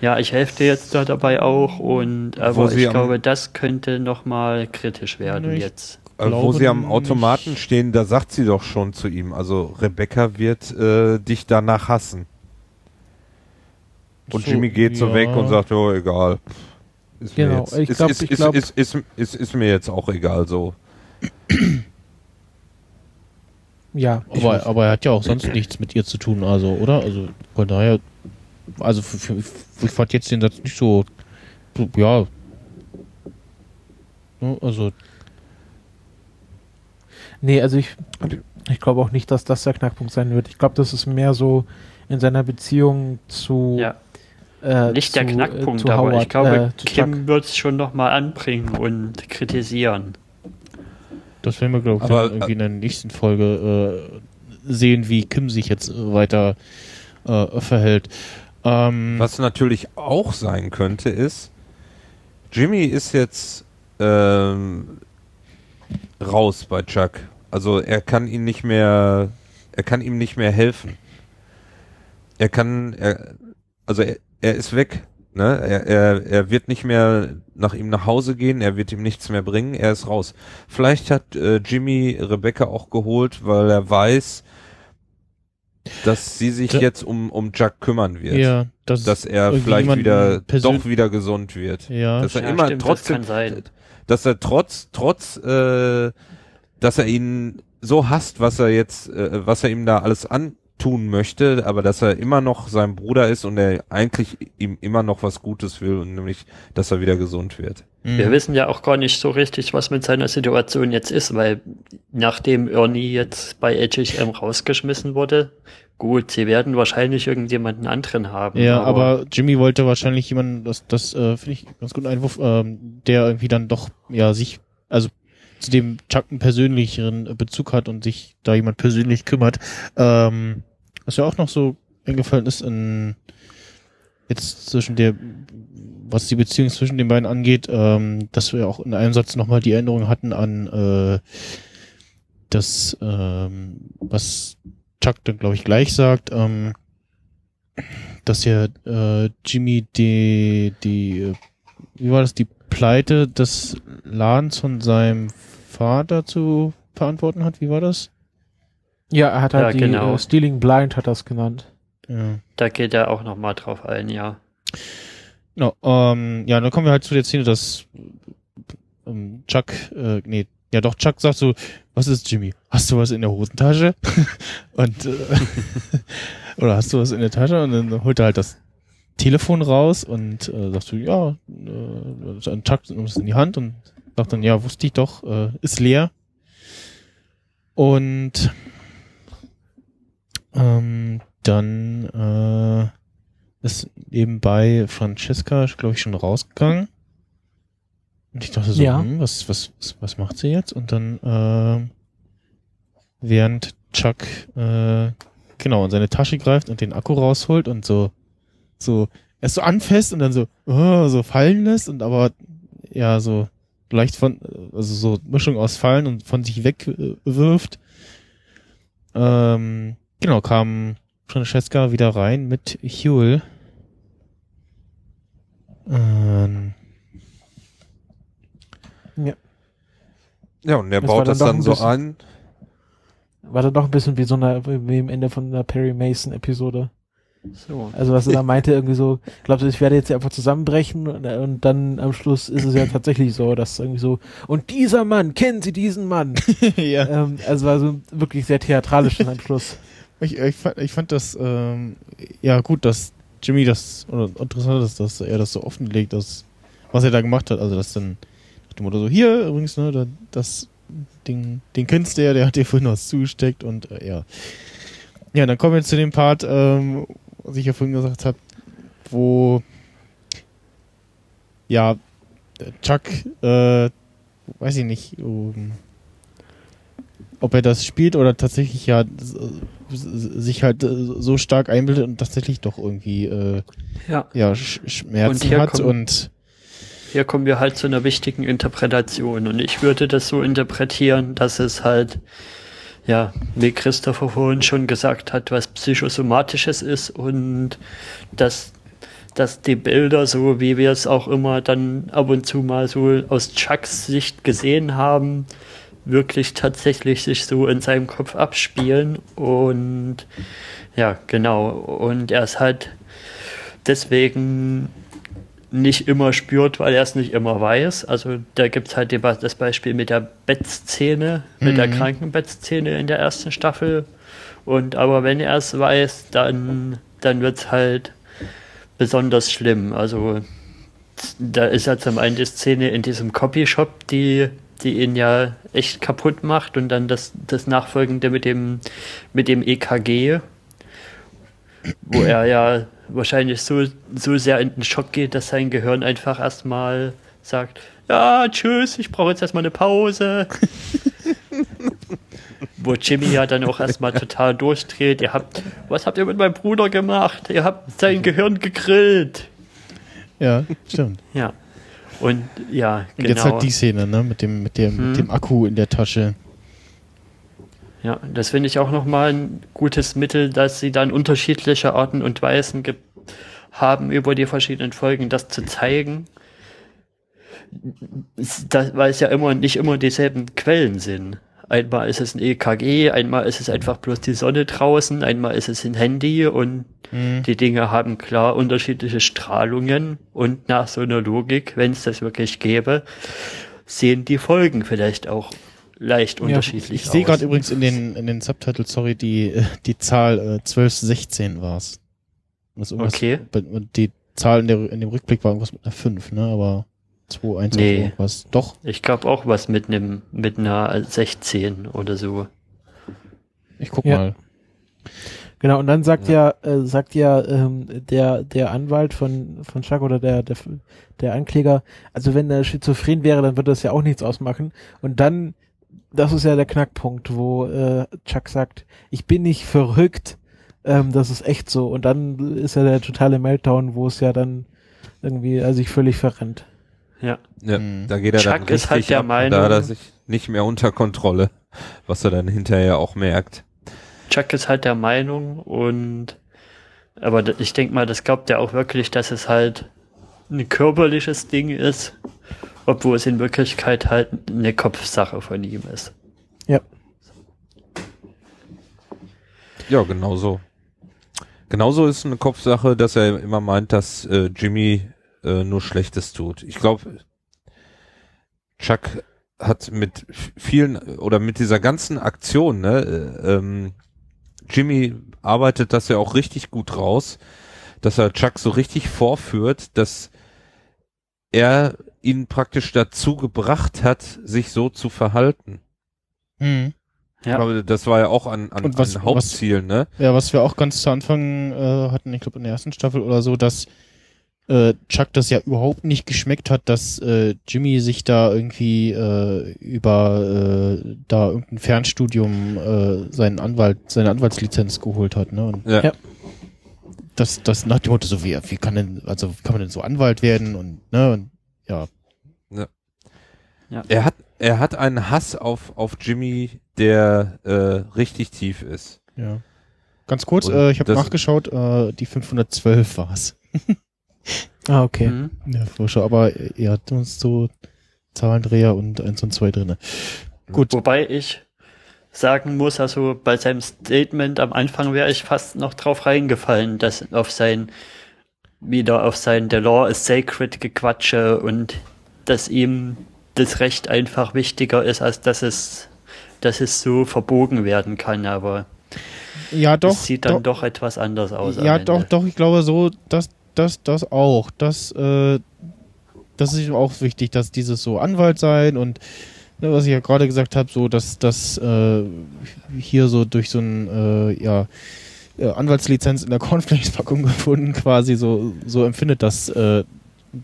ja, ich helfe dir jetzt da dabei auch und aber ich glaube, das könnte nochmal kritisch werden jetzt.
Äh, wo sie am Automaten nicht. stehen, da sagt sie doch schon zu ihm, also Rebecca wird äh, dich danach hassen. Und so, Jimmy geht so ja. weg und sagt, oh, egal. Ist genau, jetzt, ich glaube, ist, ist, glaub, ist, ist, ist, ist, mir jetzt auch egal so.
Ja. Aber, aber er hat ja auch sonst nichts mit ihr zu tun, also, oder? Also von daher, also ich fand jetzt den Satz nicht so, so ja. Ne, also.
Nee, also ich, ich glaube auch nicht, dass das der Knackpunkt sein wird. Ich glaube, das ist mehr so in seiner Beziehung zu
ja. Äh, Nicht der Knackpunkt, äh, aber Howard, ich glaube, äh, Kim wird es schon nochmal anbringen und kritisieren.
Das werden wir, glaube ich, aber, irgendwie in der nächsten Folge äh, sehen, wie Kim sich jetzt weiter äh, verhält.
Ähm, Was natürlich auch sein könnte, ist, Jimmy ist jetzt ähm, raus bei Chuck. Also er kann ihn nicht mehr, er kann ihm nicht mehr helfen. Er kann, er, also er, er ist weg. Ne? Er, er, er wird nicht mehr nach ihm nach Hause gehen, er wird ihm nichts mehr bringen, er ist raus. Vielleicht hat äh, Jimmy Rebecca auch geholt, weil er weiß, dass sie sich da, jetzt um, um Jack kümmern wird. Ja, dass, dass er vielleicht wieder doch wieder gesund wird. Ja, dass er ja, immer stimmt, trotzdem, das dass er trotz trotz äh, dass er ihn so hasst, was er jetzt, äh, was er ihm da alles an tun möchte, aber dass er immer noch sein Bruder ist und er eigentlich ihm immer noch was Gutes will und nämlich, dass er wieder gesund wird.
Mhm. Wir wissen ja auch gar nicht so richtig, was mit seiner Situation jetzt ist, weil nachdem Ernie jetzt bei HHM rausgeschmissen wurde, gut, sie werden wahrscheinlich irgendjemanden anderen haben.
Ja, aber, aber Jimmy wollte wahrscheinlich jemanden, das, das äh, finde ich ganz guten Einwurf, ähm, der irgendwie dann doch ja sich, also zu dem Chuck einen persönlicheren Bezug hat und sich da jemand persönlich kümmert. Ähm, was ja auch noch so eingefallen ist, in jetzt zwischen der, was die Beziehung zwischen den beiden angeht, ähm, dass wir auch in einem Satz nochmal die Erinnerung hatten an äh, das, ähm, was Chuck dann, glaube ich, gleich sagt, ähm, dass ja äh, Jimmy die, die, wie war das, die Pleite des Ladens von seinem Vater zu verantworten hat. Wie war das?
Ja, er hat halt ja, die genau. uh, Stealing Blind hat das genannt.
Ja. Da geht er auch nochmal drauf ein, ja.
No, ähm, ja, dann kommen wir halt zu der Szene, dass ähm, Chuck, äh, nee, ja doch, Chuck sagt so, was ist Jimmy? Hast du was in der Hosentasche? (laughs) und äh, (laughs) oder hast du was in der Tasche? Und dann holt er halt das Telefon raus und äh, sagst du, ja, äh, Chuck nimmt es in die Hand und sagt dann, ja, wusste ich doch, äh, ist leer. Und ähm, dann äh, ist nebenbei Francesca, glaube ich, schon rausgegangen. Und ich dachte so, ja. hm, was, was, was, was macht sie jetzt? Und dann, äh, während Chuck äh, genau in seine Tasche greift und den Akku rausholt und so, so erst so anfasst und dann so, oh, so fallen lässt und aber ja, so leicht von, also so Mischung aus fallen und von sich wegwirft. Ähm, genau, kam Francesca wieder rein mit Huel. Ähm,
Ja, und er
Das war
baut
dann
das dann
ein
so
bisschen-
an.
War dann doch ein bisschen wie so eine, wie im Ende von einer Perry Mason Episode.
So.
Also was er da meinte, irgendwie so, glaubst du, ich werde jetzt hier einfach zusammenbrechen und, und dann am Schluss ist es ja tatsächlich so, dass irgendwie so, und dieser Mann, kennen Sie diesen Mann? (laughs)
ja.
ähm, also war so wirklich sehr theatralisch dann am Schluss.
Ich, ich, fand, ich fand das ähm, ja gut, dass Jimmy das oder interessant ist, dass er das so offenlegt, dass was er da gemacht hat. Also das dann nach dem Motto so hier übrigens ne, da, das Ding, den kennst du ja, der hat dir vorhin was zugesteckt und äh, ja. Ja, dann kommen wir zu dem Part, ähm, was ich ja vorhin gesagt habe, wo ja Chuck, äh, weiß ich nicht, um, ob er das spielt oder tatsächlich ja s- sich halt äh, so stark einbildet und tatsächlich doch irgendwie äh,
Ja,
ja Sch Schmerzen
Und hier
hat
kommt-
und
hier kommen wir halt zu einer wichtigen Interpretation. Und ich würde das so interpretieren, dass es halt, ja, wie Christopher vorhin schon gesagt hat, was Psychosomatisches ist und dass, dass die Bilder, so wie wir es auch immer dann ab und zu mal so aus Chucks Sicht gesehen haben, wirklich tatsächlich sich so in seinem Kopf abspielen. Und ja, genau. Und er ist halt deswegen nicht immer spürt, weil er es nicht immer weiß. Also da gibt es halt das Beispiel mit der Bettszene, mit der
Mhm.
Krankenbettszene in der ersten Staffel. Und aber wenn er es weiß, dann, dann wird es halt besonders schlimm. Also da ist ja zum einen die Szene in diesem Copyshop, die, die ihn ja echt kaputt macht und dann das, das Nachfolgende mit dem, mit dem EKG, wo er ja wahrscheinlich so, so sehr in den Schock geht, dass sein Gehirn einfach erstmal sagt, ja, tschüss, ich brauche jetzt erstmal eine Pause. (laughs) Wo Jimmy ja dann auch erstmal total durchdreht. Ihr habt, was habt ihr mit meinem Bruder gemacht? Ihr habt sein Gehirn gegrillt.
ja, stimmt.
Ja. Und ja,
Und
genau.
jetzt halt die Szene, ne, mit dem mit dem
Mhm.
mit dem Akku in der Tasche.
Ja, das finde ich auch nochmal ein gutes Mittel, dass sie dann unterschiedliche Arten und Weisen ge- haben, über die verschiedenen Folgen das zu zeigen. Es- Da, weil es ja immer nicht immer dieselben Quellen sind. Einmal ist es ein EKG, einmal ist es einfach bloß die Sonne draußen, einmal ist es ein Handy und
Mhm.
die Dinge haben klar unterschiedliche Strahlungen und nach so einer Logik, wenn es das wirklich gäbe, sehen die Folgen vielleicht auch leicht unterschiedlich
Ich sehe
aus.
gerade übrigens in den in den Subtitles, sorry, die (laughs) die Zahl äh, 1216 war's. Was irgendwas-
Okay.
Und die Zahl in, der, in dem Rückblick war irgendwas mit einer 5, ne? Aber 2, 1
Nee.
irgendwas. Doch.
Ich glaube auch was mit einem mit einer 16 oder so.
Ich guck
Ja.
mal.
Genau, und dann sagt ja, äh, sagt ja ähm, der, der Anwalt von, von Chuck oder der, der, der Ankläger, also wenn er schizophren wäre, dann würde das ja auch nichts ausmachen. Und dann, das ist ja der Knackpunkt, wo äh, Chuck sagt, ich bin nicht verrückt, ähm, das ist echt so. Und dann ist ja der totale Meltdown, wo es ja dann irgendwie, also sich völlig verrennt.
Ja.
Ja,
Mhm.
da geht er dann
Chuck ist
richtig
halt der
ab
Meinung-
da hat er sich nicht mehr unter Kontrolle, was er dann hinterher auch merkt.
Chuck ist halt der Meinung und aber ich denke mal, das glaubt er auch wirklich, dass es halt ein körperliches Ding ist, obwohl es in Wirklichkeit halt eine Kopfsache von ihm ist.
Ja, genau so. Genauso ist eine Kopfsache, dass er immer meint, dass äh, Jimmy äh, nur Schlechtes tut. Ich glaube, Chuck hat mit vielen oder mit dieser ganzen Aktion, ne, äh, ähm, Jimmy arbeitet das ja auch richtig gut raus, dass er Chuck so richtig vorführt, dass er ihn praktisch dazu gebracht hat, sich so zu verhalten.
Mhm.
Ja.
Aber das war ja auch an, an,
was-
an Hauptziel, ne?
Ja, was wir auch ganz zu Anfang äh, hatten, ich glaube in der ersten Staffel oder so, dass äh, Chuck das ja überhaupt nicht geschmeckt hat, dass äh, Jimmy sich da irgendwie äh, über äh, da irgendein Fernstudium äh, seinen Anwalt, seine Anwaltslizenz geholt hat, ne? Und
Ja.
Ja.
das, das nach dem Motto so, wie, wie kann denn, also wie kann man denn so Anwalt werden und, ne, und, ja.
Er hat, er hat einen Hass auf, auf Jimmy, der äh, richtig tief ist.
Ja. Ganz kurz,
Und
äh, ich habe nachgeschaut, äh, die 512 war's. (laughs)
Ah, okay.
Mhm.
Ja, Forscher, aber ihr habt uns so Zahlendreher und 1 und 2 drinne. Gut.
Wobei ich sagen muss, also bei seinem Statement am Anfang wäre ich fast noch drauf reingefallen, dass auf sein, wieder auf sein The Law is Sacred gequatsche und dass ihm das Recht einfach wichtiger ist, als dass es, dass es so verbogen werden kann, aber
Ja, doch.
es sieht dann doch, etwas anders aus. am
Ja,
Ende.
doch, doch, ich glaube so, dass das, das auch. Das, äh, das ist ihm auch wichtig, dass dieses so Anwalt sein und ne, was ich ja gerade gesagt habe, so dass das äh, hier so durch so ein äh, ja äh, Anwaltslizenz in der Cornflakes-Packung (laughs) gefunden, quasi so so empfindet das äh,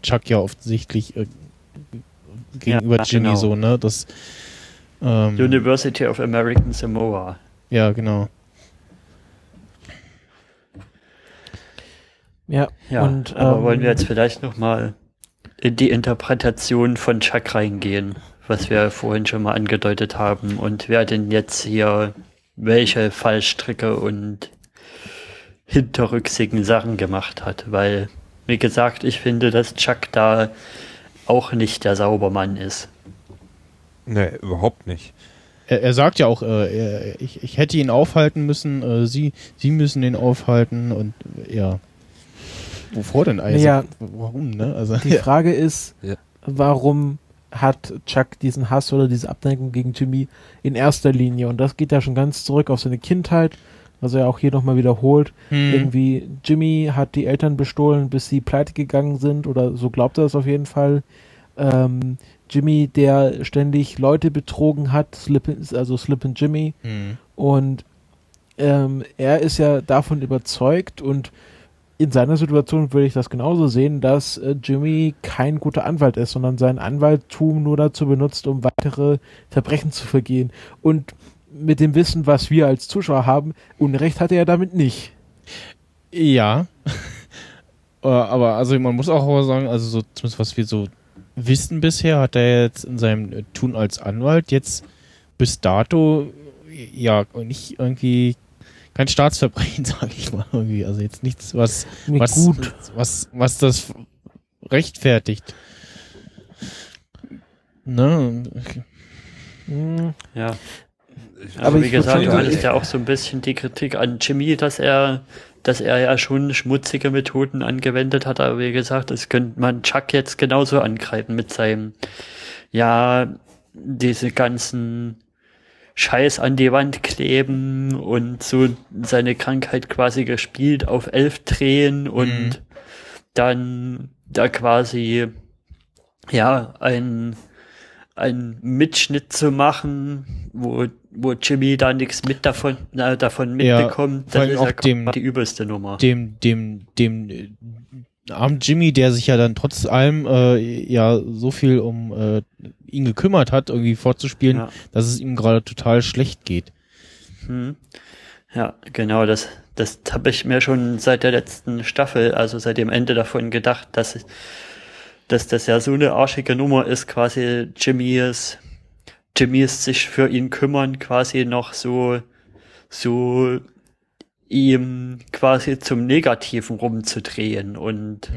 Chuck ja offensichtlich äh, gegenüber
Ja,
Jimmy
genau.
so, ne? Das ähm,
University of American Samoa.
ja genau.
Ja,
Ja,
und
aber
ähm,
wollen wir jetzt vielleicht nochmal in die Interpretation von Chuck reingehen, was wir vorhin schon mal angedeutet haben und wer denn jetzt hier welche Fallstricke und hinterrücksigen Sachen gemacht hat, weil, wie gesagt, ich finde, dass Chuck da auch nicht der Saubermann ist.
Nee, überhaupt nicht.
Er, er sagt ja auch, äh, er, ich, ich hätte ihn aufhalten müssen, äh, sie, sie müssen ihn aufhalten und ja. Wovor denn eigentlich?
Ja.
Warum, ne? Also,
Die Frage ist,
Ja.
warum hat Chuck diesen Hass oder diese Abneigung gegen Jimmy in erster Linie? Und das geht ja schon ganz zurück auf seine Kindheit, was er auch hier nochmal wiederholt.
Hm.
Irgendwie, Jimmy hat die Eltern bestohlen, bis sie pleite gegangen sind, oder so glaubt er es auf jeden Fall. Ähm, Jimmy, der ständig Leute betrogen hat, Slip, also Slip and Jimmy.
Hm.
Und ähm, er ist ja davon überzeugt und in seiner Situation würde ich das genauso sehen, dass äh, Jimmy kein guter Anwalt ist, sondern sein Anwalttum nur dazu benutzt, um weitere Verbrechen zu vergehen. Und mit dem Wissen, was wir als Zuschauer haben, Unrecht hatte er damit nicht.
Ja. (laughs) Äh, aber also man muss auch sagen, also so zumindest was wir so wissen bisher, hat er jetzt in seinem äh, Tun als Anwalt jetzt bis dato ja nicht irgendwie kein Staatsverbrechen, (laughs) sage ich mal irgendwie. Also jetzt nichts, was
Mir
was,
gut.
was was das rechtfertigt. Ne?
Hm,
Ja.
Aber
Aber wie gesagt, du hattest ja auch so ein bisschen die Kritik an Jimmy, dass er, dass er ja schon schmutzige Methoden angewendet hat. Aber wie gesagt, das könnte man Chuck jetzt genauso angreifen mit seinem, ja, diese ganzen Scheiß an die Wand kleben und so seine Krankheit quasi gespielt auf elf drehen und
Mhm.
dann da quasi, ja, ein, ein Mitschnitt zu machen, wo, wo Jimmy da nichts mit davon, äh, davon
Ja,
mitbekommt,
vor
das ist
auch
ja
dem-
die übelste Nummer.
dem, dem, dem äh, armen Jimmy, der sich ja dann trotz allem äh, ja so viel um äh, ihn gekümmert hat, irgendwie vorzuspielen,
Ja.
dass es ihm gerade total schlecht geht.
Hm. Ja, genau, das, das habe ich mir schon seit der letzten Staffel, also seit dem Ende davon gedacht, dass, dass das ja so eine arschige Nummer ist, quasi Jimmys, Jimmys sich für ihn kümmern, quasi noch so, so ihm quasi zum Negativen rumzudrehen und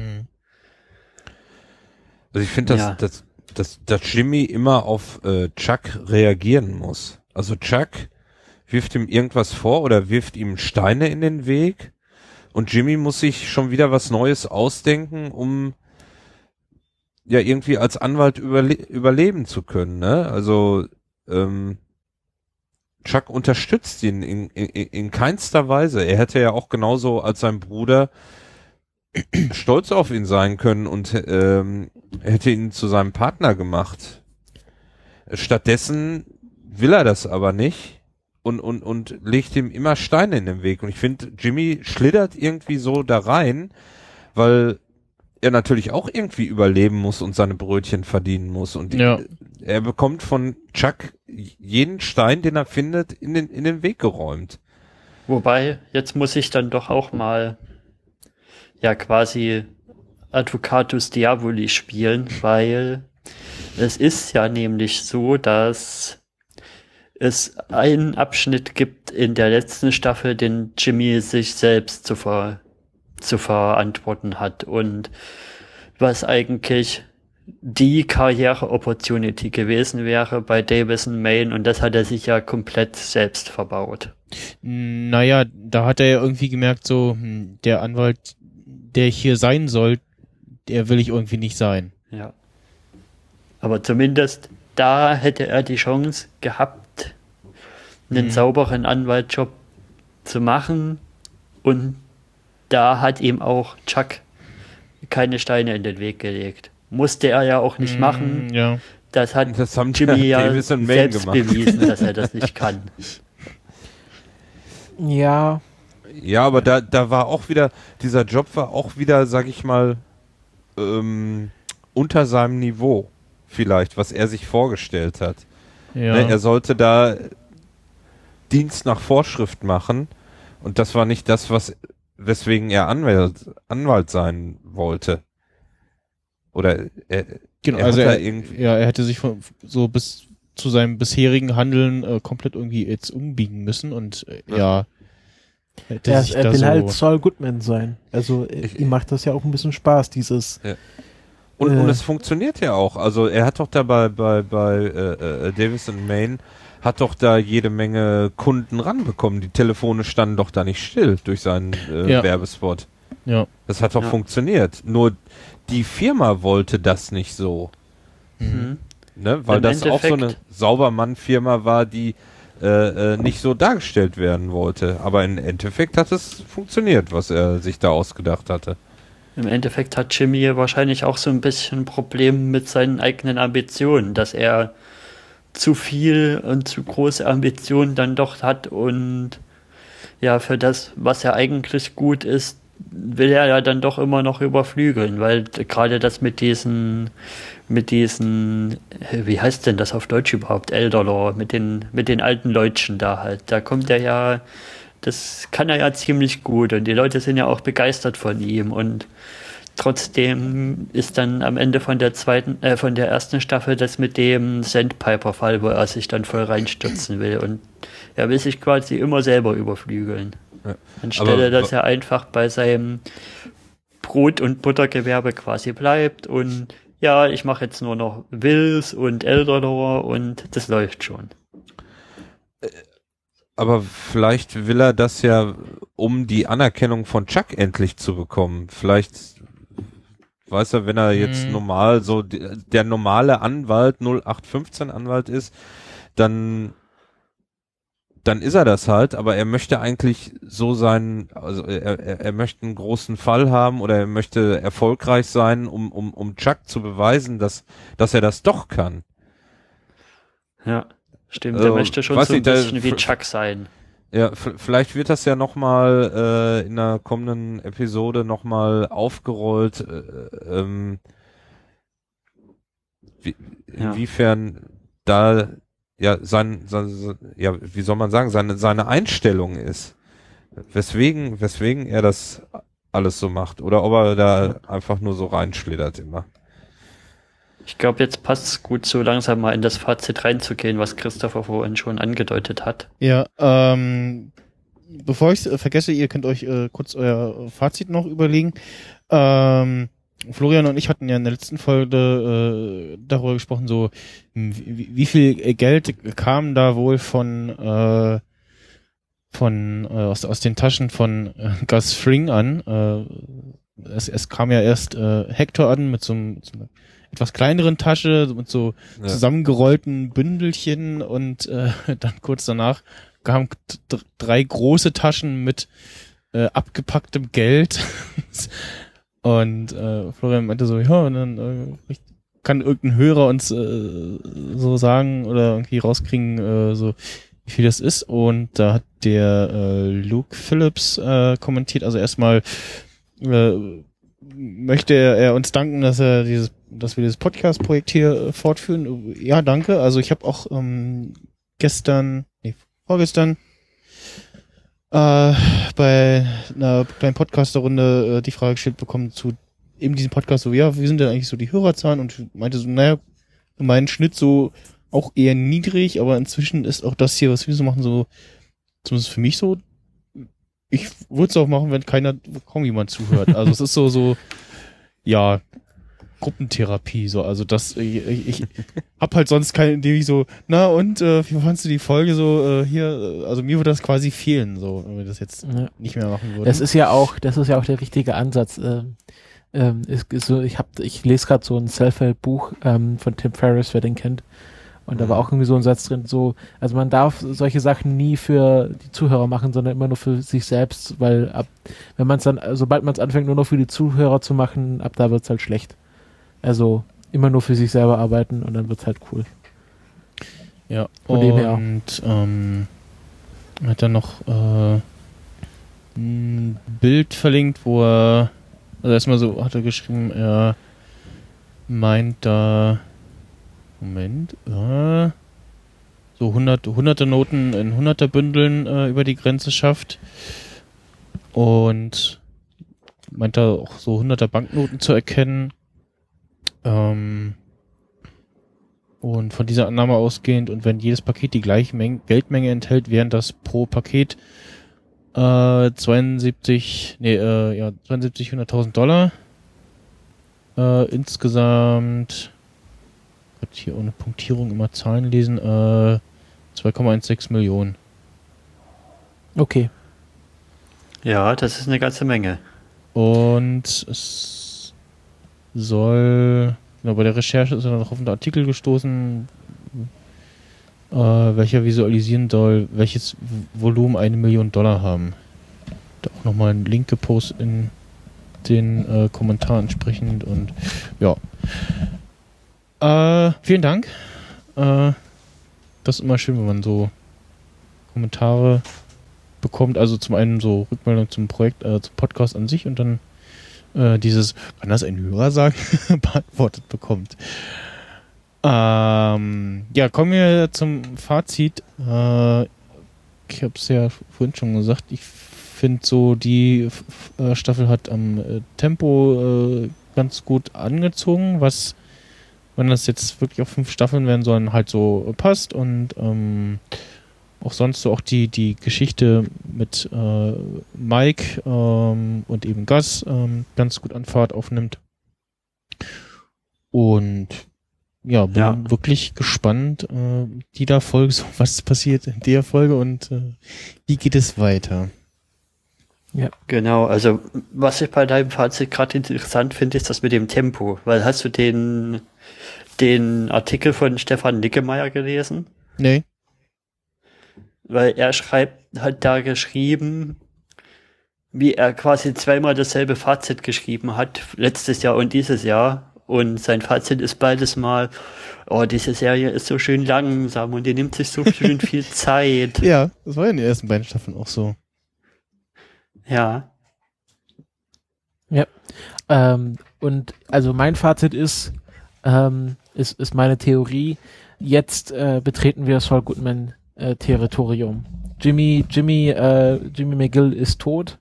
Also ich finde, dass,
Ja.
dass, dass, dass Jimmy immer auf äh, Chuck reagieren muss. Also Chuck wirft ihm irgendwas vor oder wirft ihm Steine in den Weg und Jimmy muss sich schon wieder was Neues ausdenken, um ja irgendwie als Anwalt überle überleben zu können. Ne? Also ähm, Chuck unterstützt ihn in, in, in keinster Weise. Er hätte ja auch genauso als sein Bruder (clears throat) stolz auf ihn sein können und ähm, hätte ihn zu seinem Partner gemacht. Stattdessen will er das aber nicht und, und, und legt ihm immer Steine in den Weg. Und ich finde, Jimmy schlittert irgendwie so da rein, weil er natürlich auch irgendwie überleben muss und seine Brötchen verdienen muss. Und
Ja.
er bekommt von Chuck jeden Stein, den er findet, in den, in den Weg geräumt.
Wobei, jetzt muss ich dann doch auch mal ja quasi Advocatus Diaboli spielen, weil es ist ja nämlich so, dass es einen Abschnitt gibt in der letzten Staffel, den Jimmy sich selbst zu, ver zu verantworten hat und was eigentlich die Karriere-Opportunity gewesen wäre bei Davison Main und das hat er sich ja komplett selbst verbaut.
Naja, da hat er ja irgendwie gemerkt, so, hm, der Anwalt, der hier sein soll, der will ich irgendwie nicht sein.
Ja. Aber zumindest da hätte er die Chance gehabt, einen
Mhm.
sauberen Anwaltjob zu machen und da hat ihm auch Chuck keine Steine in den Weg gelegt. Musste er ja auch nicht machen.
Mm, Ja.
Das hat
Das haben
Jimmy ja
Davis und Main
selbst
gemacht.
bewiesen, dass er das nicht kann. (laughs)
Ja,
Ja, aber da, da war auch wieder, dieser Job war auch wieder, sag ich mal, ähm, unter seinem Niveau vielleicht, was er sich vorgestellt hat.
Ja.
Ne, er sollte da Dienst nach Vorschrift machen und das war nicht das, was weswegen er Anwalt, Anwalt sein wollte. Oder er,
genau,
er
also er,
irgendwie-
ja, er hätte sich von, so bis zu seinem bisherigen Handeln äh, komplett irgendwie jetzt umbiegen müssen und äh, ja. Hätte
er, er will
so,
halt Saul Goodman sein. Also äh,
Ich-
ihm macht das ja auch ein bisschen Spaß, dieses.
Und,
Äh.
und es funktioniert ja auch. Also er hat doch da bei, bei, bei äh, äh, Davis and Main hat doch da jede Menge Kunden ranbekommen. Die Telefone standen doch da nicht still durch seinen äh,
Ja.
Werbespot.
Ja.
Das hat doch
Ja.
funktioniert. Nur die Firma wollte das nicht so.
Mhm.
Ne? Weil
Im
das auch so eine
Endeffekt-
Saubermann-Firma war, die äh, äh, nicht so dargestellt werden wollte. Aber im Endeffekt hat es funktioniert, was er sich da ausgedacht hatte.
Im Endeffekt hat Jimmy wahrscheinlich auch so ein bisschen ein Problem mit seinen eigenen Ambitionen, dass er zu viel und zu große Ambitionen dann doch hat und ja, für das, was er eigentlich gut ist, will er ja dann doch immer noch überflügeln, weil gerade das mit diesen, mit diesen, äh, wie heißt denn das auf Deutsch überhaupt, Elderlaw, mit den, mit den alten Leutchen da halt, da kommt er ja, das kann er ja ziemlich gut und die Leute sind ja auch begeistert von ihm und trotzdem ist dann am Ende von der zweiten, äh, von der ersten Staffel das mit dem Sandpiper-Fall, wo er sich dann voll reinstürzen will und er will sich quasi immer selber überflügeln.
Ja.
Anstelle,
Aber-
dass er einfach bei seinem Brot- und Buttergewerbe quasi bleibt und ja, ich mache jetzt nur noch Wills und Elderlaw und das läuft schon.
Aber vielleicht will er das ja, um die Anerkennung von Chuck endlich zu bekommen. Vielleicht weiß er, wenn er jetzt
Mhm.
normal so der normale Anwalt 0815 Anwalt ist, dann dann ist er das halt, aber er möchte eigentlich so sein, also er, er, er möchte einen großen Fall haben oder er möchte erfolgreich sein, um, um, um Chuck zu beweisen, dass, dass er das doch kann.
Ja, stimmt.
Also,
er möchte schon so ein
nicht, da-
bisschen wie Chuck sein.
Ja, vielleicht wird das ja nochmal äh, in der kommenden Episode nochmal aufgerollt, äh, ähm, wie,
Ja.
inwiefern da ja sein, sein, ja, wie soll man sagen, seine, seine Einstellung ist. Weswegen, weswegen er das alles so macht. Oder ob er da einfach nur so reinschlittert immer.
Ich glaube, jetzt passt es gut, so langsam mal in das Fazit reinzugehen, was Christopher vorhin schon angedeutet hat.
Ja, ähm, bevor ich es vergesse, ihr könnt euch äh, kurz euer Fazit noch überlegen. Ähm, Florian und ich hatten ja in der letzten Folge äh, darüber gesprochen, so hm, wie, wie viel Geld kam da wohl von äh, von äh, aus, aus den Taschen von äh, Gus Fring an. Äh, es, es kam ja erst äh, Hector an mit so, einem- so einer etwas kleineren Tasche, mit so
Ja.
zusammengerollten Bündelchen und äh, (laughs) dann kurz danach kamen drei große Taschen mit äh, abgepacktem Geld. (laughs) und äh, Florian meinte so, ja, und dann äh, kann irgendein Hörer uns äh, so sagen oder irgendwie rauskriegen, äh, so wie viel das ist. Und da hat der äh, Luke Phillips äh, kommentiert, also erstmal äh, möchte er, er uns danken, dass er dieses, dass wir dieses Podcast-Projekt hier äh, fortführen. Ja, danke. Also ich habe auch ähm, gestern, nee, vorgestern äh, bei einer kleinen Podcaster-Runde äh, die Frage gestellt bekommen zu eben diesem Podcast so, ja, wie sind denn eigentlich so die Hörerzahlen? Und meinte so, naja, mein Schnitt so auch eher niedrig, aber inzwischen ist auch das hier, was wir so machen, so, zumindest für mich so, ich würde es auch machen, wenn keiner, kaum jemand zuhört. Also es ist so, so, ja, Gruppentherapie, so, also das, ich, ich hab halt sonst keine, indem ich so, na und, äh, wie fandst du die Folge so, äh, hier, äh, also mir würde das quasi fehlen, so, wenn wir das jetzt
Ja.
nicht mehr machen würden.
Das ist ja auch, das ist ja auch der richtige Ansatz. Ähm, ähm, ist, ist so, ich hab, ich lese gerade so ein Self-Help-Buch ähm, von Tim Ferriss, wer den kennt. Und da war auch irgendwie so ein Satz drin, so, also man darf solche Sachen nie für die Zuhörer machen, sondern immer nur für sich selbst, weil ab, wenn man es dann, sobald man es anfängt, nur noch für die Zuhörer zu machen, ab da wird's halt schlecht. Also immer nur für sich selber arbeiten und dann wird's halt cool.
Ja,
Von dem her.
und ähm, hat dann noch äh, ein Bild verlinkt, wo er, also erstmal so hat er geschrieben, er meint da, Moment, äh, so hundert, hunderte Noten in hunderter Bündeln äh, über die Grenze schafft und meint da auch so hunderter Banknoten zu erkennen. Ähm, und von dieser Annahme ausgehend und wenn jedes Paket die gleiche Menge, Geldmenge enthält, wären das pro Paket äh, 72, nee, äh, ja, 72, 100.000 Dollar. Äh, insgesamt, Gott, hier ohne Punktierung immer Zahlen lesen, äh, 2,16 Millionen.
Okay.
Ja, das ist eine ganze Menge.
Und es soll, genau, bei der Recherche ist er noch auf einen Artikel gestoßen, äh, welcher visualisieren soll, welches Volumen eine Million Dollar haben. Da auch nochmal einen Link gepostet in den äh, Kommentaren entsprechend und ja. Äh, vielen Dank. Äh, das ist immer schön, wenn man so Kommentare bekommt. Also zum einen so Rückmeldung zum Projekt, äh, zum Podcast an sich und dann äh, dieses, kann das ein Hörer sagen, (laughs) beantwortet bekommt. Ähm, ja, kommen wir zum Fazit. Äh, ich habe es ja vorhin schon gesagt, ich finde so, die äh, Staffel hat am äh, Tempo äh, ganz gut angezogen, was, wenn das jetzt wirklich auf fünf Staffeln werden sollen, halt so passt und ähm, auch sonst so auch die, die Geschichte mit äh, Mike ähm, und eben Gus ähm, ganz gut an Fahrt aufnimmt. Und ja, bin
Ja.
wirklich gespannt, äh, die da Folge, (laughs) so was passiert in der Folge und äh, wie geht es weiter.
Genau, also was ich bei deinem Fazit gerade interessant finde, ist das mit dem Tempo. Weil hast du den, den Artikel von Stefan Nickemeyer gelesen?
Nee.
Weil er schreibt, hat da geschrieben, wie er quasi zweimal dasselbe Fazit geschrieben hat, letztes Jahr und dieses Jahr. Und sein Fazit ist beides mal, oh, diese Serie ist so schön langsam und die nimmt sich so (laughs) schön viel Zeit.
Ja, das war ja in den ersten beiden Staffeln auch so.
Ja,
Ähm, und also mein Fazit ist, ähm, ist, ist meine Theorie, jetzt äh, betreten wir Saul Goodman äh, Territorium. Jimmy, Jimmy, äh, Jimmy McGill ist tot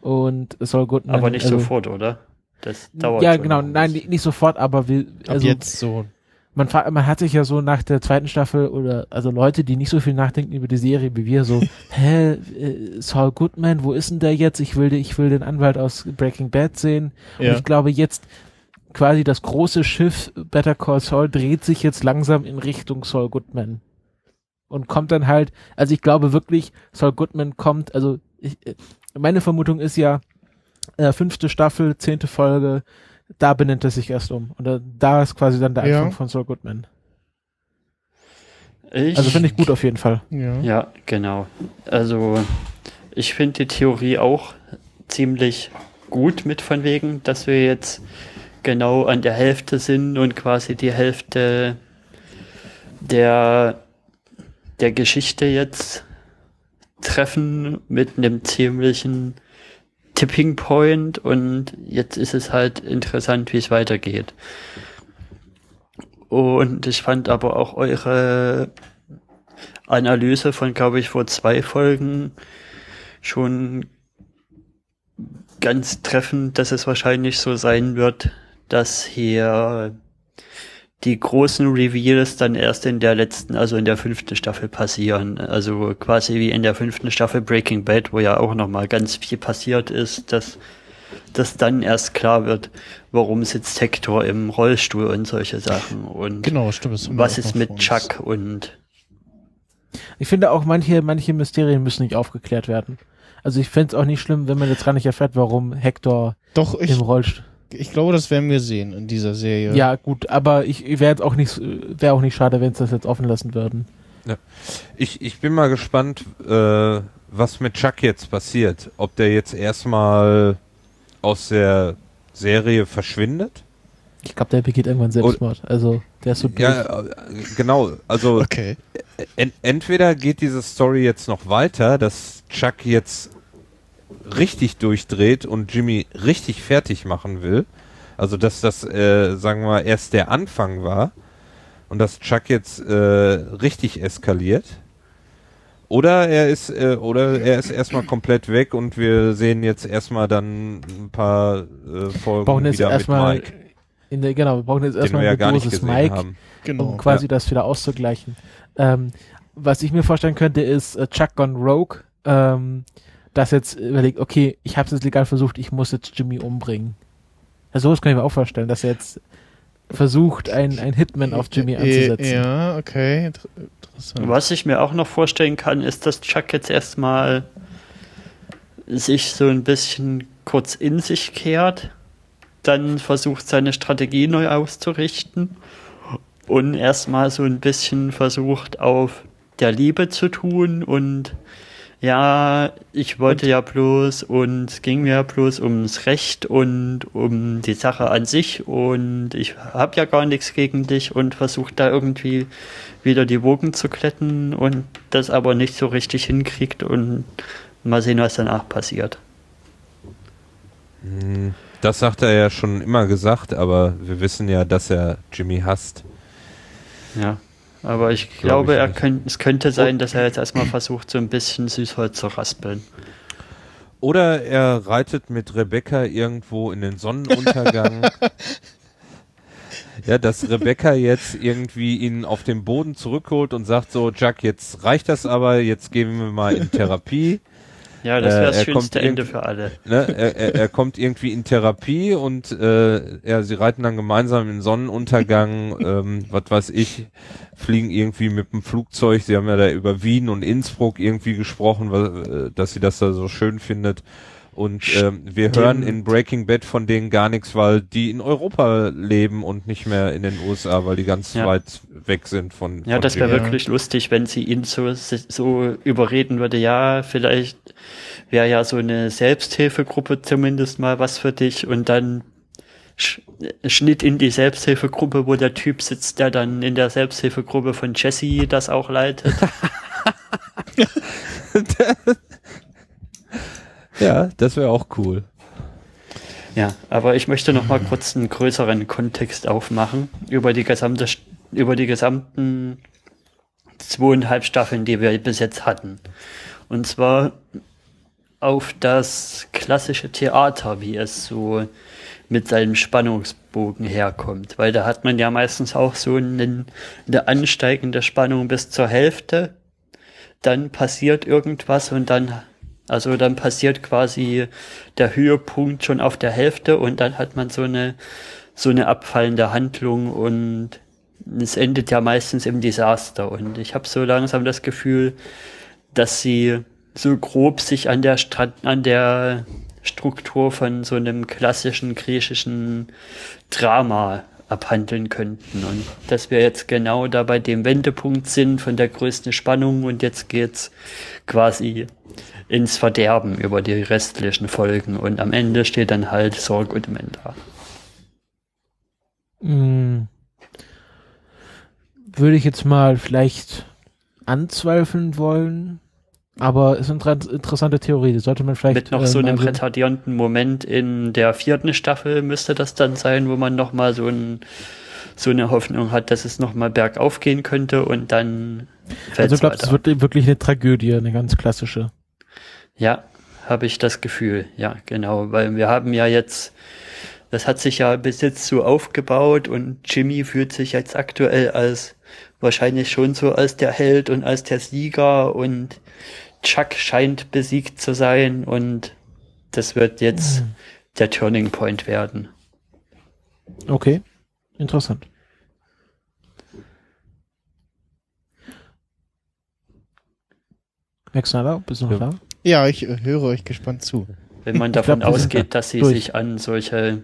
und Saul Goodman.
aber nicht
also,
sofort, oder? Das dauert
Ja,
schon
genau, nein,
bisschen.
nicht sofort, aber wir,
Ab
also
jetzt so.
man, man hat sich ja so nach der zweiten Staffel oder also Leute, die nicht so viel nachdenken über die Serie wie wir, so, (laughs) hä, äh, Saul Goodman, wo ist denn der jetzt? Ich will, den- ich will den Anwalt aus Breaking Bad sehen. Und
Ja.
ich glaube jetzt quasi das große Schiff Better Call Saul dreht sich jetzt langsam in Richtung Saul Goodman. Und kommt dann halt, also ich glaube wirklich, Saul Goodman kommt, also ich, äh, meine Vermutung ist ja, äh, fünfte Staffel, zehnte Folge, da benennt er sich erst um. Und da, da ist quasi dann der
Ja.
Anfang von Saul Goodman.
Ich,
Also finde ich gut auf jeden Fall.
Ja.
Ja, genau. Also ich finde die Theorie auch ziemlich gut mit von wegen, dass wir jetzt genau an der Hälfte sind und quasi die Hälfte der, der Geschichte jetzt treffen mit einem ziemlichen Tipping Point und jetzt ist es halt interessant, wie es weitergeht. Und ich fand aber auch eure Analyse von, glaube ich, vor zwei Folgen schon ganz treffend, dass es wahrscheinlich so sein wird, dass hier die großen Reveals dann erst in der letzten, also in der fünften Staffel passieren. Also quasi wie in der fünften Staffel Breaking Bad, wo ja auch nochmal ganz viel passiert ist, dass, dass dann erst klar wird, warum sitzt Hector im Rollstuhl und solche Sachen und
Genau, stimmt.
was ist mit. Chuck und
Ich finde auch manche, manche Mysterien müssen nicht aufgeklärt werden. Also ich fände es auch nicht schlimm, wenn man jetzt gar nicht erfährt, warum Hector
Doch, ich,
im Rollstuhl.
Ich glaube, das werden wir sehen in dieser Serie.
Ja. gut, aber ich wäre jetzt auch nicht, wäre auch nicht schade, wenn es das jetzt offen lassen würden.
Ich, ich bin mal gespannt, äh, was mit Chuck jetzt passiert. Ob der jetzt erstmal aus der Serie verschwindet.
Ich glaube, der begeht irgendwann Selbstmord. Also der ist so durch.
Ja, äh, genau. Also
Okay.
en entweder geht diese Story jetzt noch weiter, dass Chuck jetzt richtig durchdreht und Jimmy richtig fertig machen will. Also dass das, äh, sagen wir mal, erst der Anfang war und dass Chuck jetzt äh, richtig eskaliert. Oder er ist, äh, oder er ist erstmal komplett weg und wir sehen jetzt erstmal dann ein paar äh, Folgen
brauchen jetzt
wieder
erstmal
mit Mike,
in der, genau, wir brauchen jetzt erstmal
wir ja gesehen
Mike,
haben.
Genau.
um quasi das wieder auszugleichen. Ähm, was ich mir vorstellen könnte, ist äh, Chuck Gone Rogue, ähm, das jetzt überlegt, okay, ich habe es jetzt legal versucht, ich muss jetzt Jimmy umbringen. Also sowas kann ich mir auch vorstellen, dass er jetzt versucht, ein, ein Hitman auf Jimmy
Äh,
anzusetzen.
Ja, okay. Inter interessant.
Was ich mir auch noch vorstellen kann, ist, dass Chuck jetzt erstmal sich so ein bisschen kurz in sich kehrt, dann versucht seine Strategie neu auszurichten und erstmal so ein bisschen versucht auf der Liebe zu tun und ja, ich wollte ja bloß und es ging mir ja bloß ums Recht und um die Sache an sich und ich habe ja gar nichts gegen dich und versucht da irgendwie wieder die Wogen zu kletten und das aber nicht so richtig hinkriegt und mal sehen, was danach passiert.
Hm, Das sagt er ja schon immer gesagt, aber wir wissen ja, dass er Jimmy hasst.
Ja. Aber ich
Glaub
glaube,
ich
er könnt, es könnte sein, dass er jetzt erstmal versucht, so ein bisschen Süßholz zu raspeln.
Oder er reitet mit Rebecca irgendwo in den Sonnenuntergang. (laughs) ja, dass Rebecca jetzt irgendwie ihn auf den Boden zurückholt und sagt so, Jack, jetzt reicht das aber, jetzt gehen wir mal in Therapie.
Ja, das
Äh,
wäre das
er
schönste
kommt
Ende für alle. (laughs)
Ne? Er, er, er kommt irgendwie in Therapie und äh, ja, sie reiten dann gemeinsam in Sonnenuntergang, (laughs) ähm, was weiß ich, fliegen irgendwie mit dem Flugzeug. Sie haben ja da über Wien und Innsbruck irgendwie gesprochen, weil, äh, dass sie das da so schön findet. Und ähm, wir hören in Breaking Bad von denen gar nichts, weil die in Europa leben und nicht mehr in den USA, weil die ganz
Ja.
weit weg sind von.
Ja,
von
das wäre wirklich lustig, wenn sie ihn so, so überreden würde. Ja, vielleicht wäre ja so eine Selbsthilfegruppe zumindest mal was für dich und dann Sch Schnitt in die Selbsthilfegruppe, wo der Typ sitzt, der dann in der Selbsthilfegruppe von Jesse das auch leitet. (laughs) (laughs) (laughs)
Ja, das wäre auch cool.
Ja, aber ich möchte noch mal kurz einen größeren Kontext aufmachen über die gesamte, über die gesamten zweieinhalb Staffeln, die wir bis jetzt hatten. Und zwar auf das klassische Theater, wie es so mit seinem Spannungsbogen herkommt. Weil da hat man ja meistens auch so einen, eine ansteigende Spannung bis zur Hälfte. Dann passiert irgendwas und dann, also dann passiert quasi der Höhepunkt schon auf der Hälfte und dann hat man so eine, so eine abfallende Handlung und es endet ja meistens im Desaster. Und ich habe so langsam das Gefühl, dass sie so grob sich an der Strat an der Struktur von so einem klassischen griechischen Drama abhandeln könnten. Und dass wir jetzt genau da bei dem Wendepunkt sind von der größten Spannung und jetzt geht's quasi ins Verderben über die restlichen Folgen und am Ende steht dann halt Sorg und Ende da.
Hm. Würde ich jetzt mal vielleicht anzweifeln wollen, aber ist eine inter- interessante Theorie. Die sollte man vielleicht
Mit noch
äh,
so einem retardierenden Moment in der vierten Staffel müsste das dann sein, wo man noch mal so, ein, so eine Hoffnung hat, dass es noch mal bergauf gehen könnte und dann fällt
Also ich glaube, es wird wirklich eine Tragödie, eine ganz klassische.
Ja, habe ich das Gefühl. Ja, genau, weil wir haben ja jetzt, das hat sich ja bis jetzt so aufgebaut und Jimmy fühlt sich jetzt aktuell als wahrscheinlich schon so als der Held und als der Sieger und Chuck scheint besiegt zu sein und das wird jetzt
Mhm.
der Turning Point werden.
Okay, interessant. Max Snyder, bist du noch
Ja.
da?
Ja, ich äh, höre euch gespannt zu.
Wenn man davon
glaub,
ausgeht, dass sie
durch.
sich an solche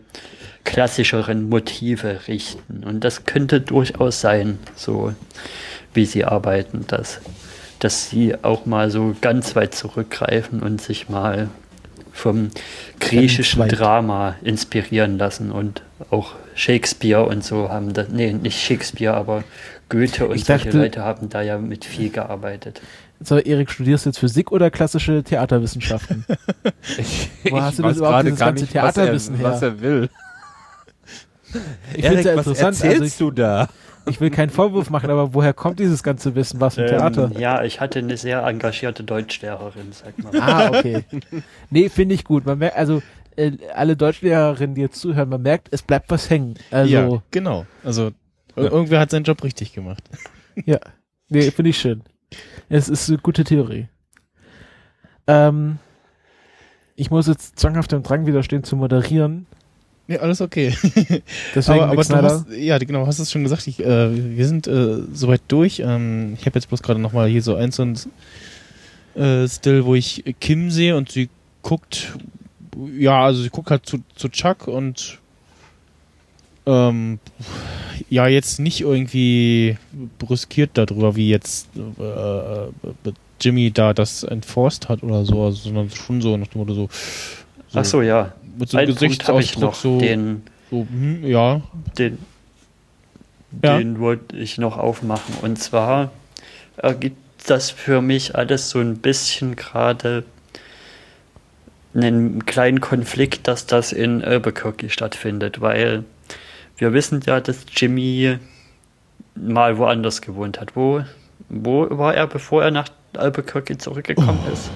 klassischeren Motive richten. Und das könnte durchaus sein, so wie sie arbeiten, dass, dass sie auch mal so ganz weit zurückgreifen und sich mal vom griechischen. Drama inspirieren lassen und auch Shakespeare und so haben da, nee, nicht Shakespeare, aber Goethe und
Ich
solche
dachte-
Leute haben da ja mit viel gearbeitet.
So, Erik, studierst du jetzt Physik oder klassische Theaterwissenschaften? (laughs)
Ich,
Wo hast du
weiß
das überhaupt,
gerade
dieses
gar
ganze
nicht, was er,
Theaterwissen her?
was er will.
Ich (laughs) finde es ja
was
interessant.
erzählst
Also
du da?
ich, ich will keinen Vorwurf machen, aber woher kommt dieses ganze Wissen? Was im Theater?
Ähm, ja, ich hatte eine sehr engagierte Deutschlehrerin, sag mal.
Ah, okay. Nee, finde ich gut. Man merkt, also äh, alle Deutschlehrerinnen, die jetzt zuhören, man merkt, es bleibt was hängen. Also,
ja,
ja,
genau. Also
Ja.
irgendwer hat seinen Job richtig gemacht.
nee, finde ich schön. Es ist eine gute Theorie. Ähm, ich muss jetzt zwanghaft dem Drang widerstehen zu moderieren.
Ja, alles okay. (laughs)
Deswegen
aber aber du hast, ja, genau, hast es schon gesagt. Ich, äh, wir sind äh, soweit durch. Ähm, ich habe jetzt bloß gerade noch mal hier so eins und äh, Still, wo ich Kim sehe und sie guckt, ja, also sie guckt halt zu, zu Chuck und ähm, ja, jetzt nicht irgendwie brüskiert darüber, wie jetzt äh, äh, Jimmy da das enforced hat oder so, also, sondern schon so nach dem Motto so,
Ach so, ja.
mit so einem Gesichtsausdruck
noch,
so,
den,
so hm, ja,
den,
Ja.
den wollte ich noch aufmachen. Und zwar ergibt das für mich alles so ein bisschen gerade einen kleinen Konflikt, dass das in Albuquerque stattfindet, weil wir wissen ja, dass Jimmy mal woanders gewohnt hat. Wo, wo war er, bevor er nach Albuquerque zurückgekommen ist?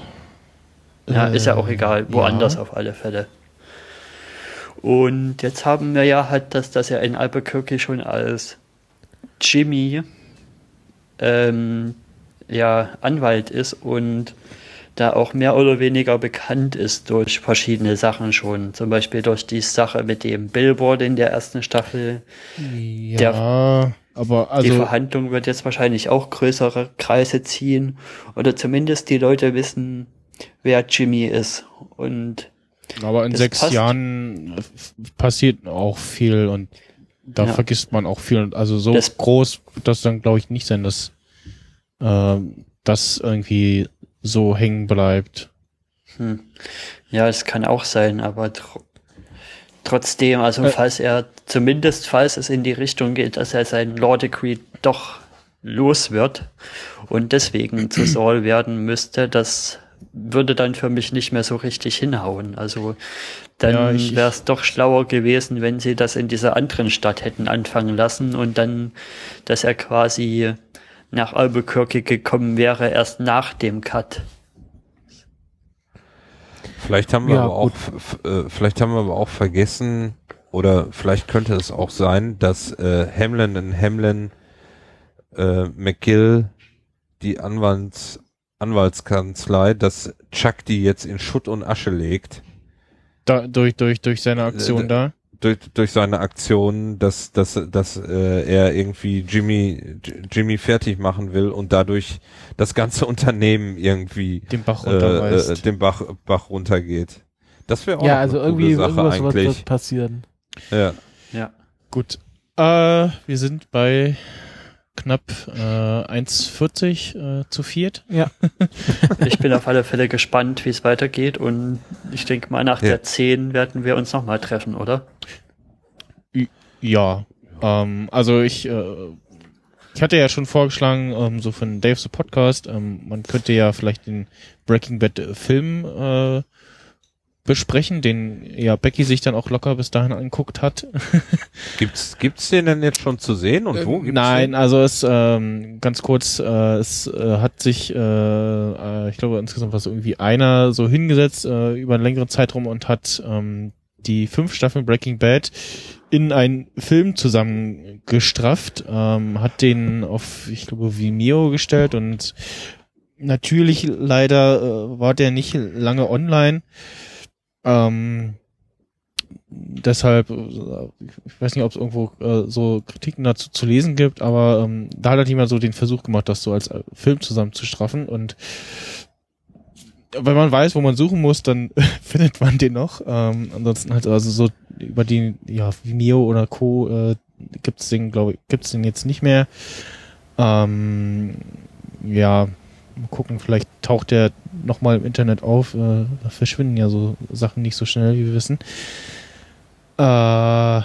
Ja, ist ja auch
Äh,
egal. Woanders
ja.
auf alle Fälle. Und jetzt haben wir ja halt das, dass er in Albuquerque schon als Jimmy ähm, ja, Anwalt ist und da auch mehr oder weniger bekannt ist durch verschiedene Sachen schon. Zum Beispiel durch die Sache mit dem Billboard in der ersten Staffel.
Ja, aber
die
also
Verhandlung wird jetzt wahrscheinlich auch größere Kreise ziehen. Oder zumindest die Leute wissen, wer Jimmy ist. Und
aber in sechs
passt.
Jahren passiert auch viel und da
Ja.
vergisst man auch viel. Und Also so
Das-
groß wird das dann glaube ich nicht sein, dass ähm, das irgendwie so hängen bleibt.
Hm. Ja, es kann auch sein, aber tr trotzdem, also
Äh.
falls er, zumindest falls es in die Richtung geht, dass er sein Law Degree doch los wird und deswegen zu (clears throat) Saul werden müsste, das würde dann für mich nicht mehr so richtig hinhauen. Also
Ja,
dann
ich-
wäre es doch schlauer gewesen, wenn sie das in dieser anderen Stadt hätten anfangen lassen und dann, dass er quasi nach Albuquerque gekommen wäre, erst nach dem Cut.
Vielleicht haben wir
Ja,
aber auch, äh, vielleicht haben wir aber auch vergessen, oder vielleicht könnte es auch sein, dass äh, Hamlin und Hamlin äh, McGill, die Anwalts, Anwaltskanzlei, dass Chuck die jetzt in Schutt und Asche legt.
Da, durch, durch, durch seine Aktion
Äh,
da.
Durch, durch seine Aktion, dass, dass, dass äh, er irgendwie Jimmy, Jimmy fertig machen will und dadurch das ganze (laughs) Unternehmen irgendwie
Den Bach
äh, äh, den Bach, Bach runtergeht. Das wäre auch
Ja, also
eine
irgendwie
coole Sache eigentlich.
passieren.
Ja.
Ja.
Gut. Äh, wir sind bei knapp äh, 1,40 äh, zu viert. (laughs)
Ich bin auf alle Fälle gespannt, wie es weitergeht und ich denke mal, nach
Ja.
der 10 werden wir uns nochmal treffen, oder?
Ja, ähm, also ich, äh, ich hatte ja schon vorgeschlagen, ähm, so von Dave the Podcast, ähm, man könnte ja vielleicht den Breaking Bad Film äh, besprechen, den ja Becky sich dann auch locker bis dahin anguckt hat. (laughs)
Gibt's, gibt's den denn jetzt schon zu sehen und wo?
Ähm,
Gibt's
Nein,
den?
also es ähm, ganz kurz, äh, es äh, hat sich, äh, äh, ich glaube insgesamt war es irgendwie einer so hingesetzt äh, über einen längeren Zeitraum und hat ähm, die fünf Staffeln Breaking Bad in einen Film zusammengestrafft, ähm, hat den auf, ich glaube, Vimeo gestellt und natürlich leider äh, war der nicht lange online. Ähm, deshalb, ich weiß nicht, ob es irgendwo äh, so Kritiken dazu zu lesen gibt, aber ähm, da hat halt jemand so den Versuch gemacht, das so als äh, Film zusammenzustraffen und wenn man weiß, wo man suchen muss, dann (laughs) findet man den noch. Ähm, ansonsten halt also so über die ja Vimeo oder Co. Äh, gibt's den glaube ich gibt's den jetzt nicht mehr. Ähm, ja, mal gucken, vielleicht taucht der noch mal im Internet auf. Äh, da verschwinden ja so Sachen nicht so schnell, wie wir wissen. Äh, ja,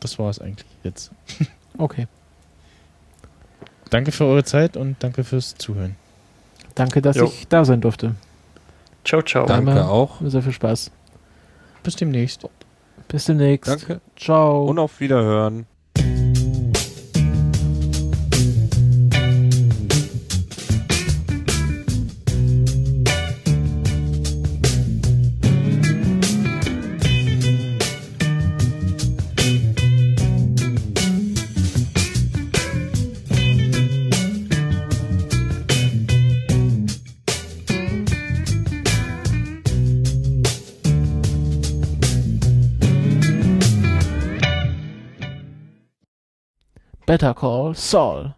das war es eigentlich jetzt.
Okay.
Danke für eure Zeit und danke fürs Zuhören.
Danke, dass
Jo.
ich da sein durfte.
Ciao, ciao.
Danke
Einmal-
auch.
Sehr viel Spaß.
Bis demnächst.
Bis demnächst.
Danke
Ciao.
und auf Wiederhören.
Better Call Saul.